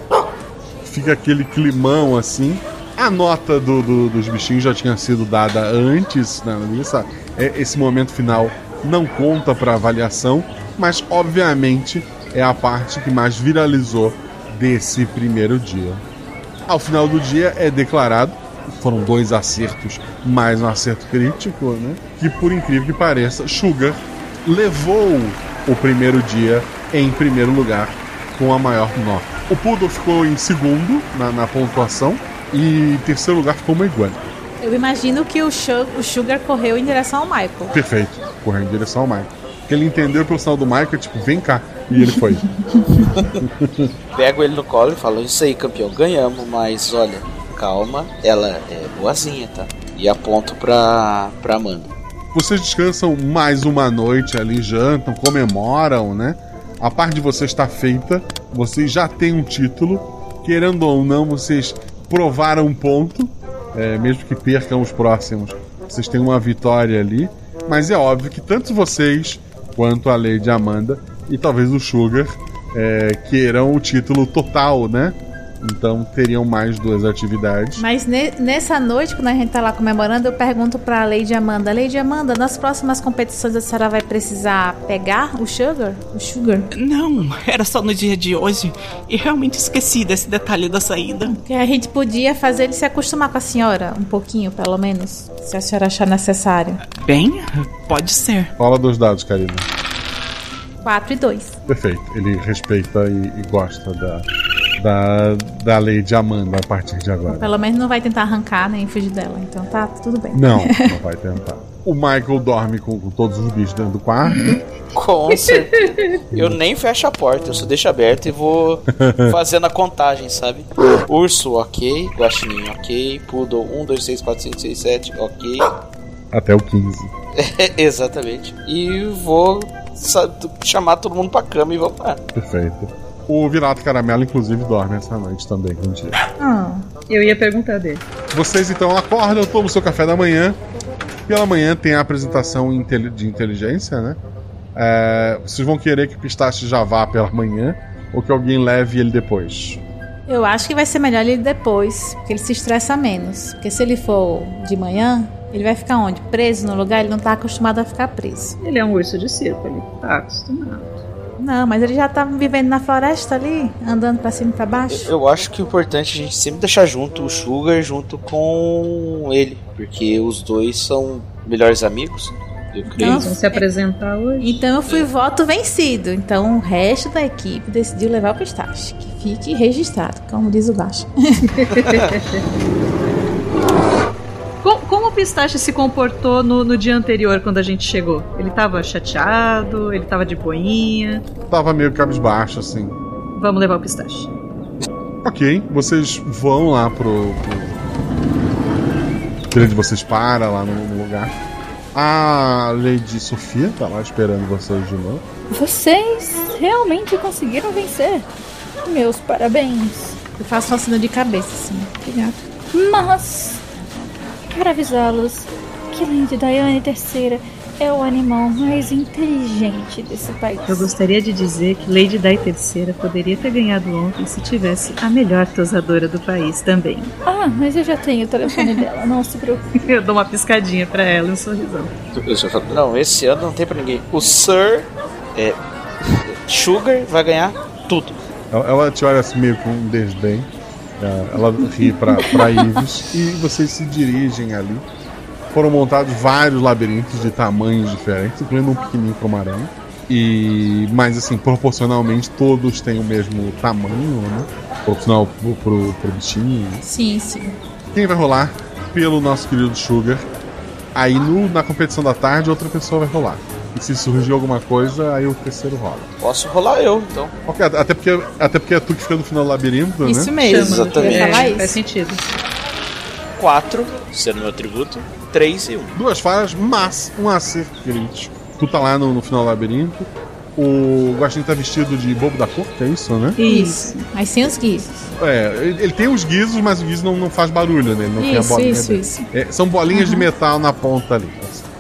Fica aquele climão assim. A nota do- do- dos bichinhos já tinha sido dada antes na lista. É, esse momento final não conta para avaliação, mas obviamente é a parte que mais viralizou desse primeiro dia. Ao final do dia é declarado, foram dois acertos mais um acerto crítico, né? Que por incrível que pareça, Sugar levou o primeiro dia em primeiro lugar com a maior nota. O Poodle ficou em segundo na, na pontuação e em terceiro lugar ficou uma iguana. Eu imagino que o, o Sugar correu em direção ao Michael. Perfeito, correndo em direção ao Michael. Porque ele entendeu pelo sinal do Michael, tipo, vem cá. E ele foi. Pego ele no colo e falo, isso aí, campeão, ganhamos, mas olha, calma, ela é boazinha, tá? E aponto pra, pra Amanda. Vocês descansam mais uma noite ali, jantam, comemoram, né? A parte de vocês está feita, vocês já têm um título. Querendo ou não, vocês provaram um ponto, é, mesmo que percam os próximos. Vocês têm uma vitória ali, mas é óbvio que tanto vocês quanto a Lady Amanda e talvez o Sugar é, queiram o título total, né? Então teriam mais duas atividades. Mas ne- nessa noite, quando a gente tá lá comemorando, eu pergunto pra Lady Amanda: Lady Amanda, nas próximas competições a senhora vai precisar pegar o Sugar? O Sugar? Não, era só no dia de hoje. E realmente esqueci desse detalhe da saída. Que a gente podia fazer ele se acostumar com a senhora, um pouquinho, pelo menos, se a senhora achar necessário. Bem, pode ser. Fala dos dados, Karina. 4 e 2. Perfeito. Ele respeita e, e gosta da, da, da lei de Amanda a partir de agora. Pelo menos não vai tentar arrancar nem fugir dela. Então tá tudo bem. Não, não vai tentar. O Michael dorme com, com todos os bichos dentro do quarto. Com certeza. Eu nem fecho a porta, eu só deixo aberto e vou fazendo a contagem, sabe? Urso, ok. Guaxinim, ok. Poodle, 1, 2, 3, 4, 5, 6, 7, ok. Até o 15. É, exatamente. E vou sa- chamar todo mundo pra cama e vamos lá. Perfeito. O Virato Caramelo, inclusive, dorme essa noite também contigo. Ah, eu ia perguntar dele. Vocês então acordam, tomam o seu café da manhã. Pela manhã tem a apresentação de inteligência, né? É, vocês vão querer que o Pistache já vá pela manhã ou que alguém leve ele depois? Eu acho que vai ser melhor ele ir depois, porque ele se estressa menos. Porque se ele for de manhã, ele vai ficar onde? Preso no lugar? Ele não tá acostumado a ficar preso. Ele é um urso de circo, ele tá acostumado. Não, mas ele já tá vivendo na floresta ali, andando pra cima e pra baixo. Eu acho que o importante é a gente sempre deixar junto o Sugar junto com ele, porque os dois são melhores amigos, eu creio. Nossa. Vão se apresentar hoje. Então eu fui voto vencido. Então o resto da equipe decidiu levar o pistache. Que fique registrado, como diz o baixo. Co- Como o Pistache se comportou no, no dia anterior, quando a gente chegou? Ele tava chateado? Ele tava de boinha? Tava meio cabisbaixo, assim. Vamos levar o Pistache. Ok, vocês vão lá pro. pro... Onde vocês para lá no, no lugar. A Lady Sofia tá lá esperando vocês de novo. Vocês realmente conseguiram vencer. Meus parabéns. Eu faço um sinal de cabeça, assim. Obrigada. Mas, para avisá-los que Lady Diane III é o animal mais inteligente desse país. Eu gostaria de dizer que Lady Di III poderia ter ganhado ontem se tivesse a melhor tosadora do país também. Ah, mas eu já tenho o telefone dela, não se preocupe. Eu dou uma piscadinha pra ela e um sorrisão. Não, esse ano não tem pra ninguém. O Sir é, Sugar vai ganhar tudo. Ela, ela te olha assim meio com um desdém. É, Ela ri pra Ives e vocês se dirigem ali. Foram montados vários labirintos de tamanhos diferentes, incluindo um pequenininho como aranha. E, mas assim, proporcionalmente todos têm o mesmo tamanho, né? Proporcional pro, pro, pro bichinho. Sim, sim. Quem vai rolar? Pelo nosso querido Sugar. Aí no, na competição da tarde, outra pessoa vai rolar. E se surgir alguma coisa, aí o terceiro rola. Posso rolar eu, então. Ok, até porque, até porque é tu que fica no final do labirinto, Isso né? mesmo. Exatamente. É, isso. faz sentido. 4, sendo meu atributo. 3 e 1. Duas falhas, mas um acerto crítico. Tu tá lá no, no final do labirinto. O Guaxinim tá vestido de bobo da corte, é isso, né? Isso. Mas sem os guizos. É, ele, ele tem os guizos, mas o guizo não, não faz barulho, né? Ele não tem a bolinha isso, dele. isso. É, são bolinhas de metal na ponta ali.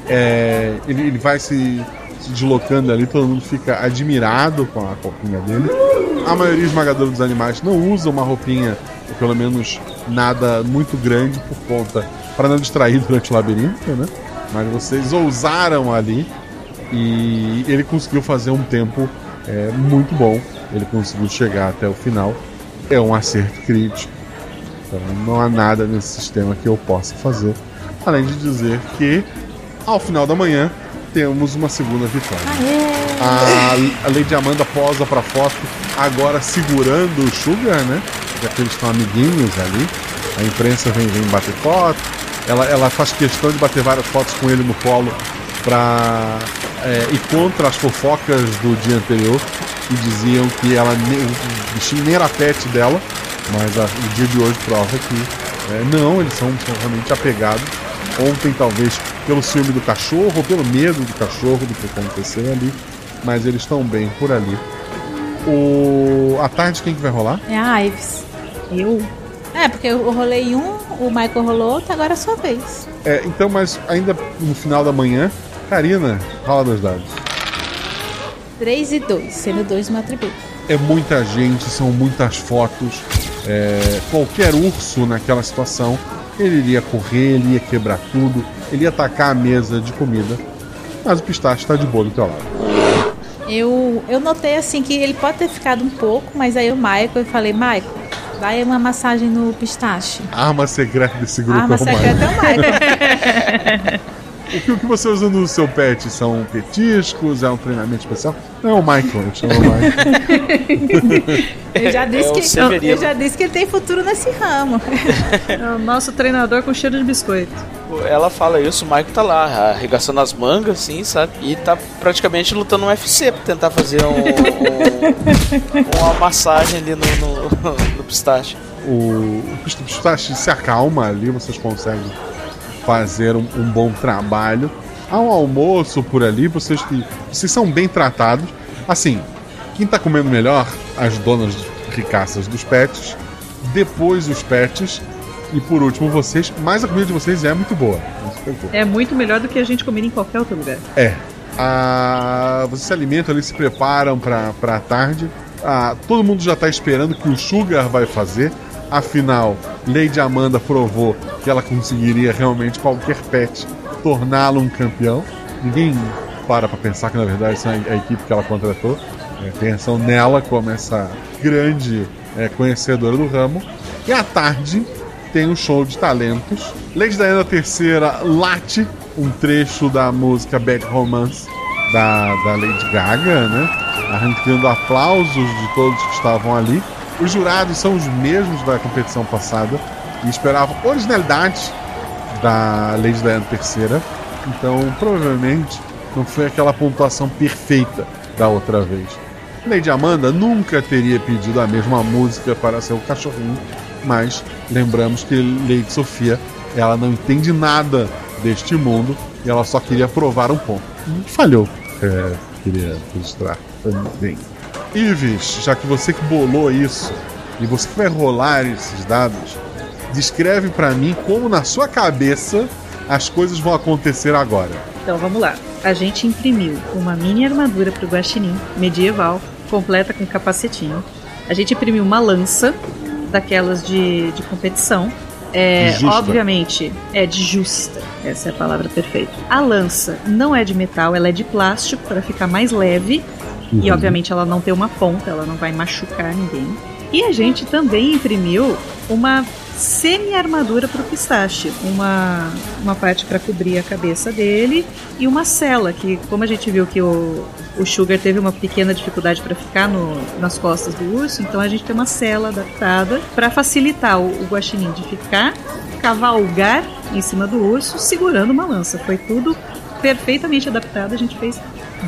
É, ele, ele vai se, se deslocando ali, todo mundo fica admirado com a roupinha dele. A maioria esmagadora dos animais não usa uma roupinha, ou pelo menos nada muito grande por conta, para não distrair durante o labirinto, né? Mas vocês ousaram ali e ele conseguiu fazer um tempo é, muito bom. Ele conseguiu chegar até o final. É um acerto crítico. Então não há nada nesse sistema que eu possa fazer. Além de dizer que ao final da manhã temos uma segunda vitória. A, a Lady Amanda posa pra foto, agora segurando o Sugar, né? Já que eles estão amiguinhos ali. A imprensa vem, vem bater foto. Ela, ela faz questão de bater várias fotos com ele no colo pra é, ir contra as fofocas do dia anterior que diziam que ela o bichinho nem era pet dela, mas a- o dia de hoje prova que é, não, eles são, são realmente apegados. Ontem, talvez, pelo ciúme do cachorro, ou pelo medo do cachorro do que aconteceu ali, mas eles estão bem por ali. O... A tarde, quem que vai rolar? É a Ives. Eu? É, porque eu rolei um, o Michael rolou outro, agora é a sua vez. É, então, mas ainda no final da manhã, Karina, rola dois dados. 3 e 2, sendo dois no atributo. É muita gente, são muitas fotos. É, qualquer urso naquela situação, ele iria correr, ele ia quebrar tudo, ele ia atacar a mesa de comida. Mas o pistache está de boa do teu lado. Eu, eu notei assim que ele pode ter ficado um pouco, mas aí o Michael, eu falei, Michael, dá uma massagem no pistache. A arma secreta desse grupo Arma é secreta é o Michael. O que, o que você usa no seu pet? São petiscos? É um treinamento especial? Não, é o Michael, eu chamo o Michael. Eu já disse É o que Severino. eu já disse que ele tem futuro nesse ramo. É o nosso treinador com cheiro de biscoito. Ela fala isso, o Michael tá lá, arregaçando as mangas, assim, sabe? E tá praticamente lutando um UFC pra tentar fazer um, um- uma massagem ali no, no, no pistache. o, o pistache se acalma ali, vocês conseguem fazer um, um bom trabalho. Ao almoço por ali, vocês, que- vocês são bem tratados. Assim, quem tá comendo melhor, as donas ricaças dos pets, depois os pets, e por último vocês, mas a comida de vocês é muito boa. É muito melhor do que a gente comer em qualquer outro lugar. É. Ah, vocês se alimentam ali, se preparam pra, pra tarde. Ah, todo mundo já tá esperando o que o Sugar vai fazer. Afinal, Lady Amanda provou que ela conseguiria realmente qualquer pet torná-lo um campeão. Ninguém para pra pensar que na verdade essa é a equipe que ela contratou. É, pensam nela como essa grande é, conhecedora do ramo. E à tarde tem um show de talentos. Lady Diana III late um trecho da música Bad Romance da, da Lady Gaga, né? Arrancando aplausos de todos que estavam ali. Os jurados são os mesmos da competição passada e esperavam originalidade da Lady Diana III. Então, provavelmente, não foi aquela pontuação perfeita da outra vez. Lady Amanda nunca teria pedido a mesma música para seu cachorrinho, mas lembramos que Lady Sofia ela não entende nada deste mundo e ela só queria provar um ponto. Falhou. É, queria registrar também. Ives, já que você que bolou isso e você que vai rolar esses dados, descreve para mim como na sua cabeça as coisas vão acontecer agora. Então vamos lá. A gente imprimiu uma mini armadura pro guaxinim medieval, completa com capacetinho. A gente imprimiu uma lança daquelas de, de competição. É, Justa. obviamente, é de justa. Essa é a palavra perfeita. A lança não é de metal, ela é de plástico para ficar mais leve. E Uhum. obviamente ela não tem uma ponta, ela não vai machucar ninguém. E a gente também imprimiu uma semi-armadura para o pistache, uma, uma parte para cobrir a cabeça dele e uma cela que, como a gente viu que o, o Sugar teve uma pequena dificuldade para ficar no, nas costas do urso, então a gente tem uma cela adaptada para facilitar o, o guaxinim de ficar, cavalgar em cima do urso, segurando uma lança. Foi tudo perfeitamente adaptado, a gente fez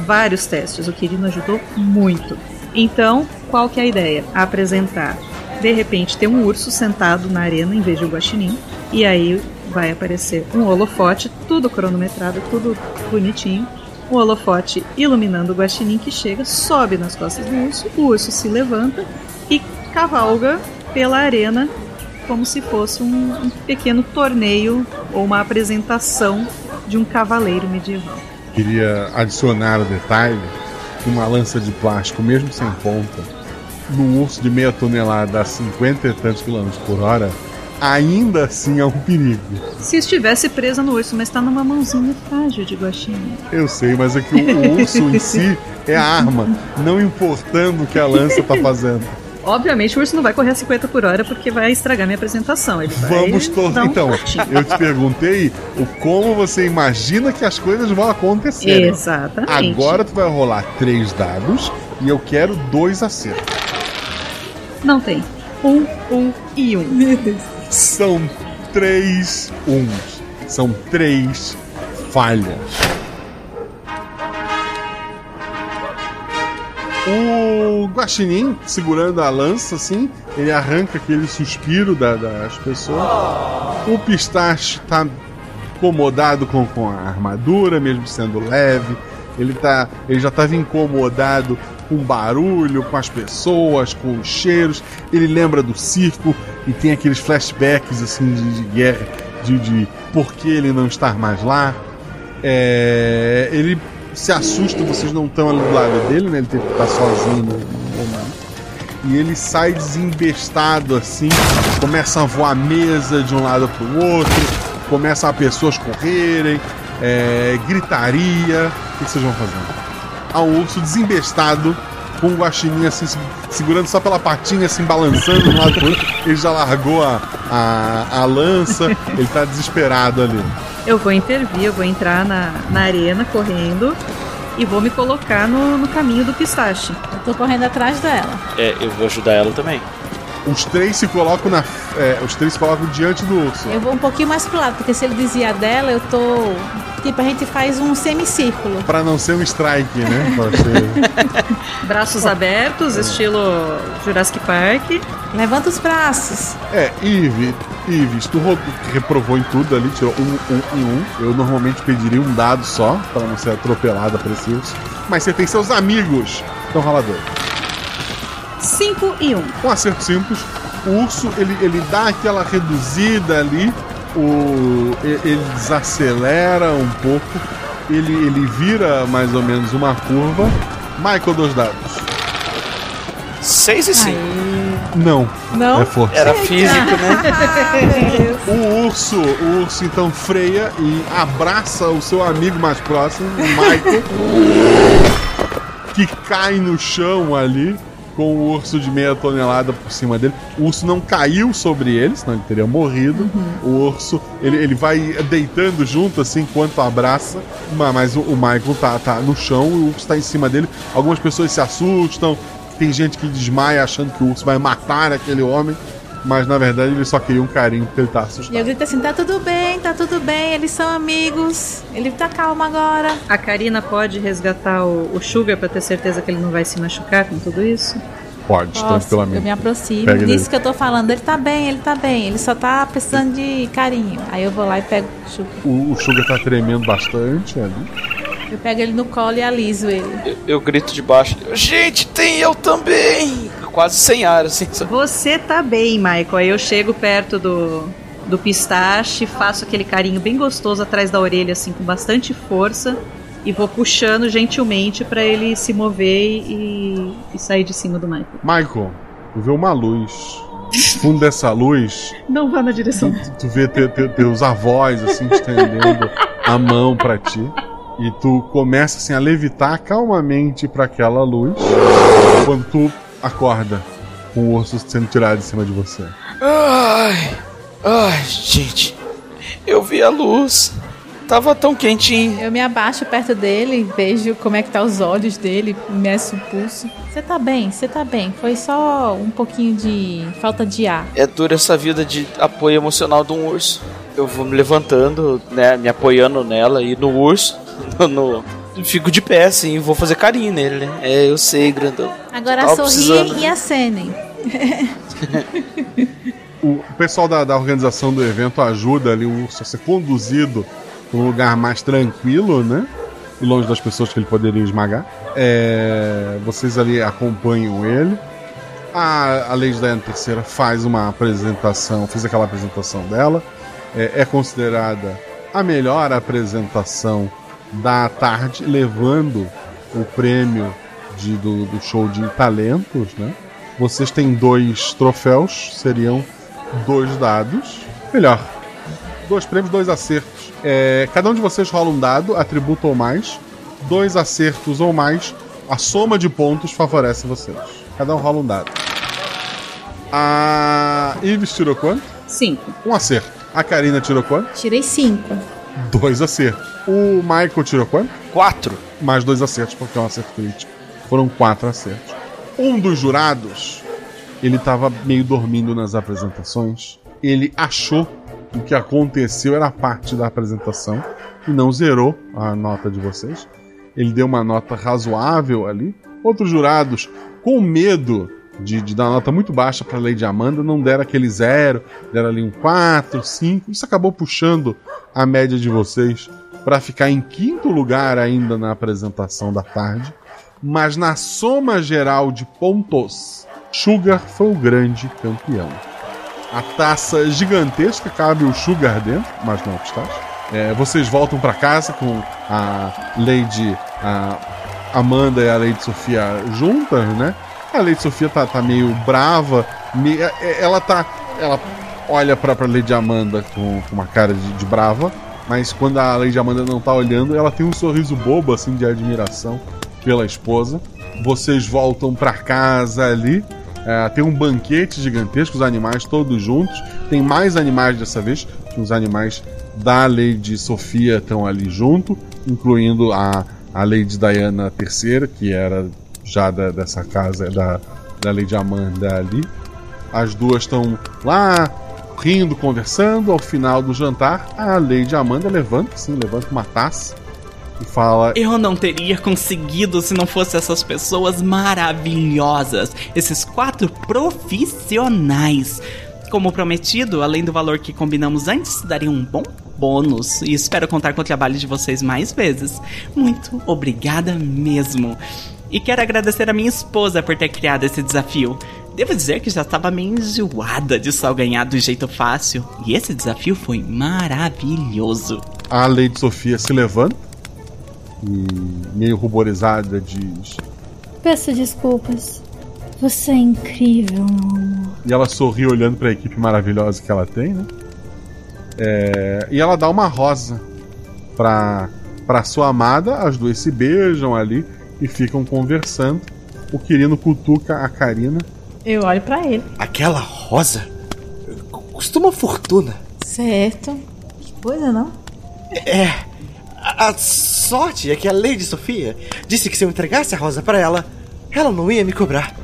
vários testes, o Quirino ajudou muito. Então, qual que é a ideia? Apresentar. De repente tem um urso sentado na arena em vez de um guaxinim, e aí vai aparecer um holofote, tudo cronometrado, tudo bonitinho. Um holofote iluminando o guaxinim que chega, sobe nas costas do urso, o urso se levanta e cavalga pela arena como se fosse um, um pequeno torneio ou uma apresentação de um cavaleiro medieval. Queria adicionar o detalhe que uma lança de plástico, mesmo sem ponta, num urso de meia tonelada a 50 e tantos quilômetros por hora, ainda assim é um perigo. Se estivesse presa no urso, mas está numa mãozinha frágil de guaxinim. Eu sei, mas é que o, o urso em si é a arma, não importando o que a lança tá fazendo. Obviamente o urso não vai correr a 50 por hora porque vai estragar minha apresentação. Ele Vamos um Então, patinho. eu te perguntei o como você imagina que as coisas vão acontecer. Exatamente. Agora tu vai rolar três dados e eu quero dois acertos. Não tem. Um, um e um. Meu Deus. São três uns. São três falhas. O Guaxinim, segurando a lança, assim, ele arranca aquele suspiro da- das pessoas. O Pistache tá incomodado com, com a armadura, mesmo sendo leve. Ele, tá, ele já estava incomodado com barulho, com as pessoas, com os cheiros. Ele lembra do circo e tem aqueles flashbacks assim de, de guerra, de, de por que ele não estar mais lá. É, ele se assusta, vocês não estão ali do lado dele, né? Ele teve que estar sozinho no. E ele sai desembestado assim, começa a voar mesa de um lado para o outro, começam a pessoas correrem, é, gritaria. O que vocês vão fazendo? Há um urso desembestado com o guaxinim assim, se- segurando só pela patinha, assim, balançando de um lado pro outro. Ele já largou a, a, a lança, ele tá desesperado ali. Eu vou intervir, eu vou entrar na, na arena correndo e vou me colocar no, no caminho do pistache. Eu tô correndo atrás dela. É, eu vou ajudar ela também. Os três se colocam na. é, os três se colocam diante do urso. Eu vou um pouquinho mais pro lado, porque se ele dizia dela, eu tô. Tipo, a gente faz um semicírculo. Pra não ser um strike, né? Pra ser- Braços abertos, estilo Jurassic Park. Levanta os braços. É, Ive, Ives, tu ro- reprovou em tudo ali, tirou um, um e um. Eu normalmente pediria um dado só, pra não ser atropelada urso. Mas você tem seus amigos. Então rola dois. 5 e 1. Um. Um acerto simples. O urso, ele, ele dá aquela reduzida ali. O, ele desacelera um pouco. Ele, ele vira mais ou menos uma curva. Michael, dois dados. 6 e 5. Não. Não? É força. Era físico, né? O urso, o urso então freia e abraça o seu amigo mais próximo, o Michael, que cai no chão ali com o urso de meia tonelada por cima dele. O urso não caiu sobre ele, senão ele teria morrido. O urso, ele, ele vai deitando junto assim enquanto abraça, ma- mas o, o Michael tá, tá no chão, o urso tá em cima dele. Algumas pessoas se assustam, tem gente que desmaia achando que o urso vai matar aquele homem. Mas na verdade ele só queria um carinho porque ele tá assustado. E eu grito assim: tá tudo bem, tá tudo bem, eles são amigos. Ele tá calmo agora. A Karina pode resgatar o, o Sugar pra ter certeza que ele não vai se machucar com tudo isso? Pode, Posso, tranquilamente. eu me aproximo. Pega ele. Disso que eu tô falando. Ele tá bem, ele tá bem. Ele só tá precisando de carinho. Aí eu vou lá e pego o Sugar. O, o Sugar tá tremendo bastante ali. Eu pego ele no colo e aliso ele. Eu, eu grito de baixo. Gente, tem eu também! Quase sem ar, assim. Você tá bem, Michael. Aí eu chego perto do, do pistache, faço aquele carinho bem gostoso atrás da orelha, assim, com bastante força. E vou puxando gentilmente pra ele se mover e, e sair de cima do Michael. Michael, tu vê uma luz. No fundo dessa luz, Não vá na direção. tu vê te- te- teus avós assim estendendo a mão pra ti. E tu começa assim a levitar calmamente pra aquela luz. Quando tu acorda com o urso sendo tirado de cima de você. Ai, ai, gente. Eu vi a luz. Tava tão quentinho. Eu me abaixo perto dele, vejo como é que tá os olhos dele, meço o pulso. Você tá bem, você tá bem. Foi só um pouquinho de falta de ar. É dura essa vida de apoio emocional de um urso. Eu vou me levantando, né, me apoiando nela e no urso, no, fico de pé assim, vou fazer carinho nele, né? É, eu sei, grandão. Agora Tava sorriem precisando. e acenem. O pessoal da, da organização do evento ajuda ali o urso a ser conduzido para um lugar mais tranquilo, né? E longe das pessoas que ele poderia esmagar. É, vocês ali acompanham ele. A, a Lady Diana III faz uma apresentação, fez aquela apresentação dela. É, é considerada a melhor apresentação da tarde, levando o prêmio de- do, do show de talentos, né? Vocês têm dois troféus, seriam dois dados. Melhor, dois prêmios, dois acertos. É, cada um de vocês rola um dado, atributo ou mais. Dois acertos ou mais, a soma de pontos favorece vocês. Cada um rola um dado. A Ives tirou quanto? Cinco. Um acerto. A Karina tirou quanto? Tirei cinco. Dois acertos. O Michael tirou quanto? Quatro. Mais dois acertos, porque é um acerto crítico. Foram quatro acertos. Um dos jurados, ele estava meio dormindo nas apresentações. Ele achou que o que aconteceu era parte da apresentação e não zerou a nota de vocês. Ele deu uma nota razoável ali. Outros jurados, com medo de, de dar nota muito baixa para Lady Amanda, não deram aquele zero, deram ali um 4, 5. Isso acabou puxando a média de vocês para ficar em quinto lugar ainda na apresentação da tarde. Mas na soma geral de pontos, Sugar foi o grande campeão. A taça gigantesca cabe o Sugar dentro, mas não pistache. É, vocês voltam para casa com a Lady a Amanda e a Lady Sofia juntas, né? A Lady Sofia tá, tá meio brava, é- é- ela tá. Ela olha pra, pra Lady Amanda com, com uma cara de, de brava, mas quando a Lady Amanda não tá olhando, ela tem um sorriso bobo, assim, de admiração pela esposa. Vocês voltam pra casa ali. é, tem um banquete gigantesco, os animais todos juntos. Tem mais animais dessa vez. Os animais da Lady Sofia estão ali junto, incluindo a, a Lady Diana III, que era já da- dessa casa da, da Lady Amanda ali. As duas estão lá rindo, conversando. Ao final do jantar, a Lady Amanda levanta, sim, levanta uma taça e fala: Eu não teria conseguido se não fosse essas pessoas maravilhosas, esses quatro profissionais. Como prometido, além do valor que combinamos antes, daria um bom bônus e espero contar com o trabalho de vocês mais vezes. Muito obrigada mesmo. E quero agradecer a minha esposa por ter criado esse desafio. Devo dizer que já estava meio enjoada de só ganhar do jeito fácil, e esse desafio foi maravilhoso. A Lady Sofia se levanta e, meio ruborizada, diz: Peço desculpas. Você é incrível, meu amor. E ela sorri olhando para a equipe maravilhosa que ela tem, né? É, e ela dá uma rosa pra, pra sua amada, as duas se beijam ali e ficam conversando. O Quirino cutuca a Karina. Eu olho para ele. Aquela rosa custa uma fortuna. Certo. Que coisa, não? É. A, a sorte é que a Lady Sofia disse que se eu entregasse a rosa para ela, ela não ia me cobrar.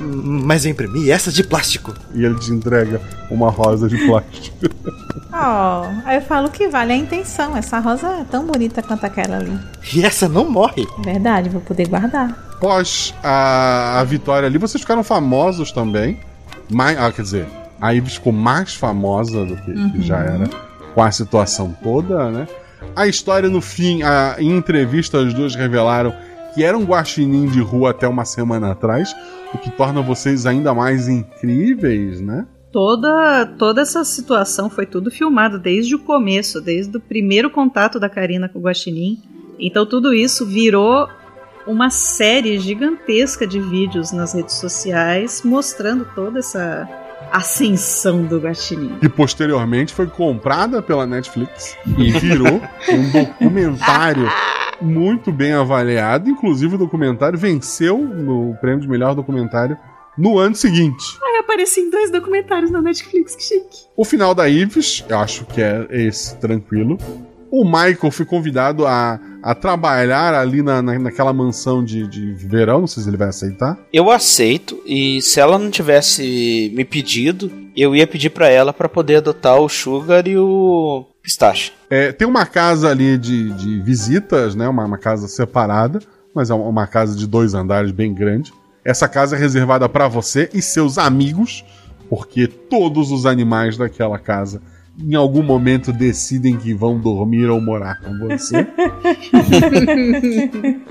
Mas eu imprimi essa de plástico. E ele te entrega uma rosa de plástico. Oh, aí eu falo que vale a intenção. Essa rosa é tão bonita quanto aquela ali. E essa não morre. Verdade, vou poder guardar. Pós a, a vitória ali, vocês ficaram famosos também. Mais, ah, quer dizer, a Ives ficou mais famosa do que, Uhum. que já era com a situação toda, né? A história no fim, a, em entrevista, as duas revelaram que era um guaxinim de rua até uma semana atrás, o que torna vocês ainda mais incríveis, né? Toda, toda essa situação foi tudo filmado desde o começo, desde o primeiro contato da Karina com o Guaxinim. Então tudo isso virou uma série gigantesca de vídeos nas redes sociais mostrando toda essa ascensão do Guaxinim. que posteriormente foi comprada pela Netflix e virou um documentário muito bem avaliado. Inclusive, o documentário venceu no prêmio de melhor documentário no ano seguinte. Ai, apareci em dois documentários na Netflix, que chique. O final da Ives, eu acho que é esse, tranquilo. O Michael foi convidado a, a trabalhar ali na, na- naquela mansão de, de verão, não sei se ele vai aceitar. Eu aceito e se ela não tivesse me pedido, eu ia pedir pra ela pra poder adotar o Sugar e o Pistache. É, tem uma casa ali de, de visitas, né? Uma, uma casa separada, mas é uma casa de dois andares bem grande. Essa casa é reservada para você e seus amigos, porque todos os animais daquela casa em algum momento decidem que vão dormir ou morar com você.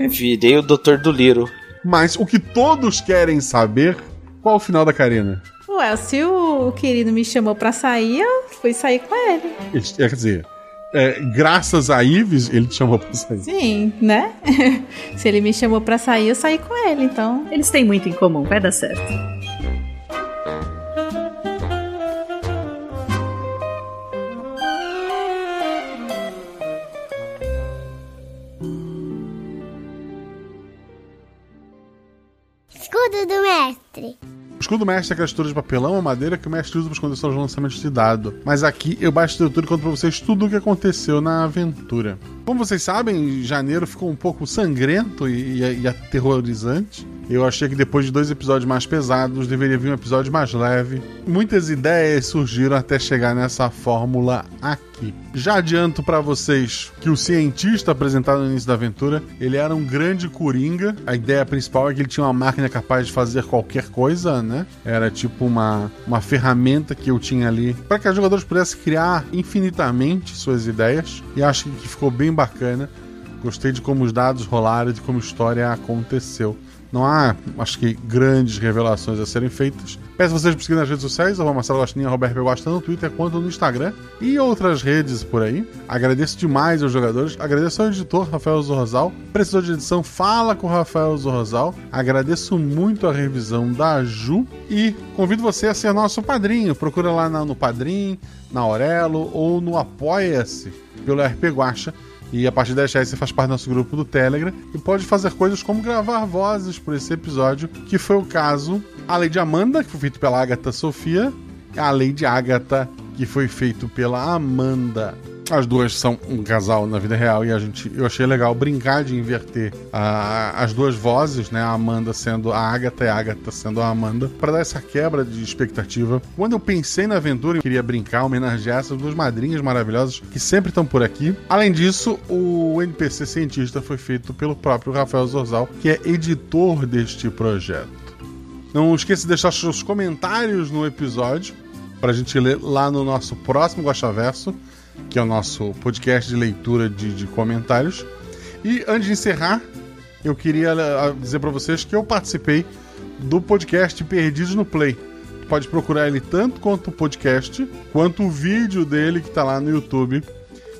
Virei o Dr. do Liro. Mas o que todos querem saber, qual o final da Karina? Ué, se o, o querido me chamou pra sair, eu fui sair com ele. Ele- Quer dizer, é, graças a Ives, ele te chamou pra sair. Sim, né? se ele me chamou pra sair, eu saí com ele, então. Eles têm muito em comum, vai dar certo. Escudo do mestre. O escudo mestre é aquela estrutura de papelão ou madeira que o mestre usa para esconder seus lançamentos de dado. Mas aqui eu baixo a estrutura e conto pra vocês tudo o que aconteceu na aventura. Como vocês sabem, janeiro ficou um pouco sangrento e, e- e aterrorizante. Eu achei que depois de dois episódios mais pesados, deveria vir um episódio mais leve. Muitas ideias surgiram até chegar nessa fórmula aqui. Já adianto pra vocês que o cientista apresentado no início da aventura, ele era um grande coringa. A ideia principal é que ele tinha uma máquina capaz de fazer qualquer coisa, né? Era tipo uma, uma ferramenta que eu tinha ali para que os jogadores pudessem criar infinitamente suas ideias. E acho que ficou bem bacana. Gostei de como os dados rolaram e de como a história aconteceu. Não há, acho que, grandes revelações a serem feitas. Peço vocês para seguir nas redes sociais, arroba Marcelo Gostinho, arroba RP Gosta, tanto no Twitter quanto no Instagram e outras redes por aí. Agradeço demais aos jogadores, agradeço ao editor Rafael Zorrozal. Precisou de edição, fala com o Rafael Zorrozal. Agradeço muito a revisão da Ju e convido você a ser nosso padrinho. Procura lá no Padrim, na Aurelo ou no Apoia-se pelo RP Guacha. E a partir de 10 reais você faz parte do nosso grupo do Telegram e pode fazer coisas como gravar vozes por esse episódio, que foi o caso A Lei de Amanda, que foi feito pela Agatha Sofia, a Lei de Agatha, que foi feito pela Amanda. As duas são um casal na vida real e a gente, eu achei legal brincar de inverter a, as duas vozes, né? A Amanda sendo a Agatha e a Agatha sendo a Amanda, para dar essa quebra de expectativa. Quando eu pensei na aventura, eu queria brincar, homenagear essas duas madrinhas maravilhosas que sempre estão por aqui. Além disso, o NPC cientista foi feito pelo próprio Rafael Zorzal, que é editor deste projeto. Não esqueça de deixar seus comentários no episódio para a gente ler lá no nosso próximo Verso, que é o nosso podcast de leitura de, de comentários. E antes de encerrar, eu queria eh, dizer para vocês que eu participei do podcast Perdidos no Play. Pode procurar ele tanto quanto o podcast, quanto o vídeo dele que está lá no YouTube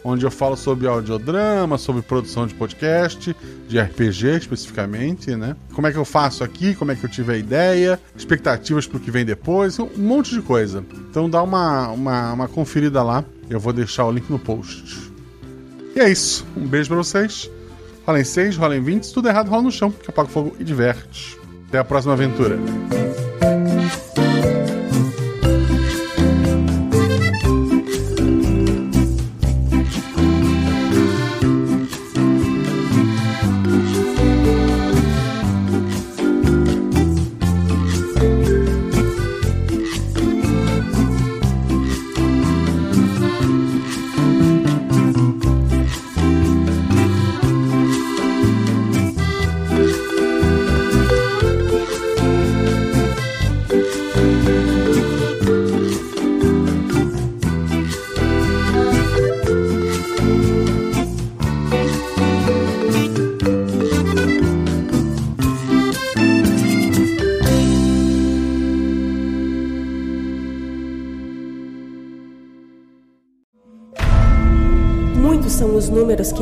onde eu falo sobre audiodrama, sobre produção de podcast, de RPG especificamente, né? Como é que eu faço aqui, como é que eu tive a ideia, expectativas para o que vem depois, um monte de coisa. Então dá uma, uma, uma conferida lá, eu vou deixar o link no post. E é isso, um beijo para vocês. Rolem 6, rolem 20, se tudo errado, rola no chão, que apaga o fogo e diverte. Até a próxima aventura.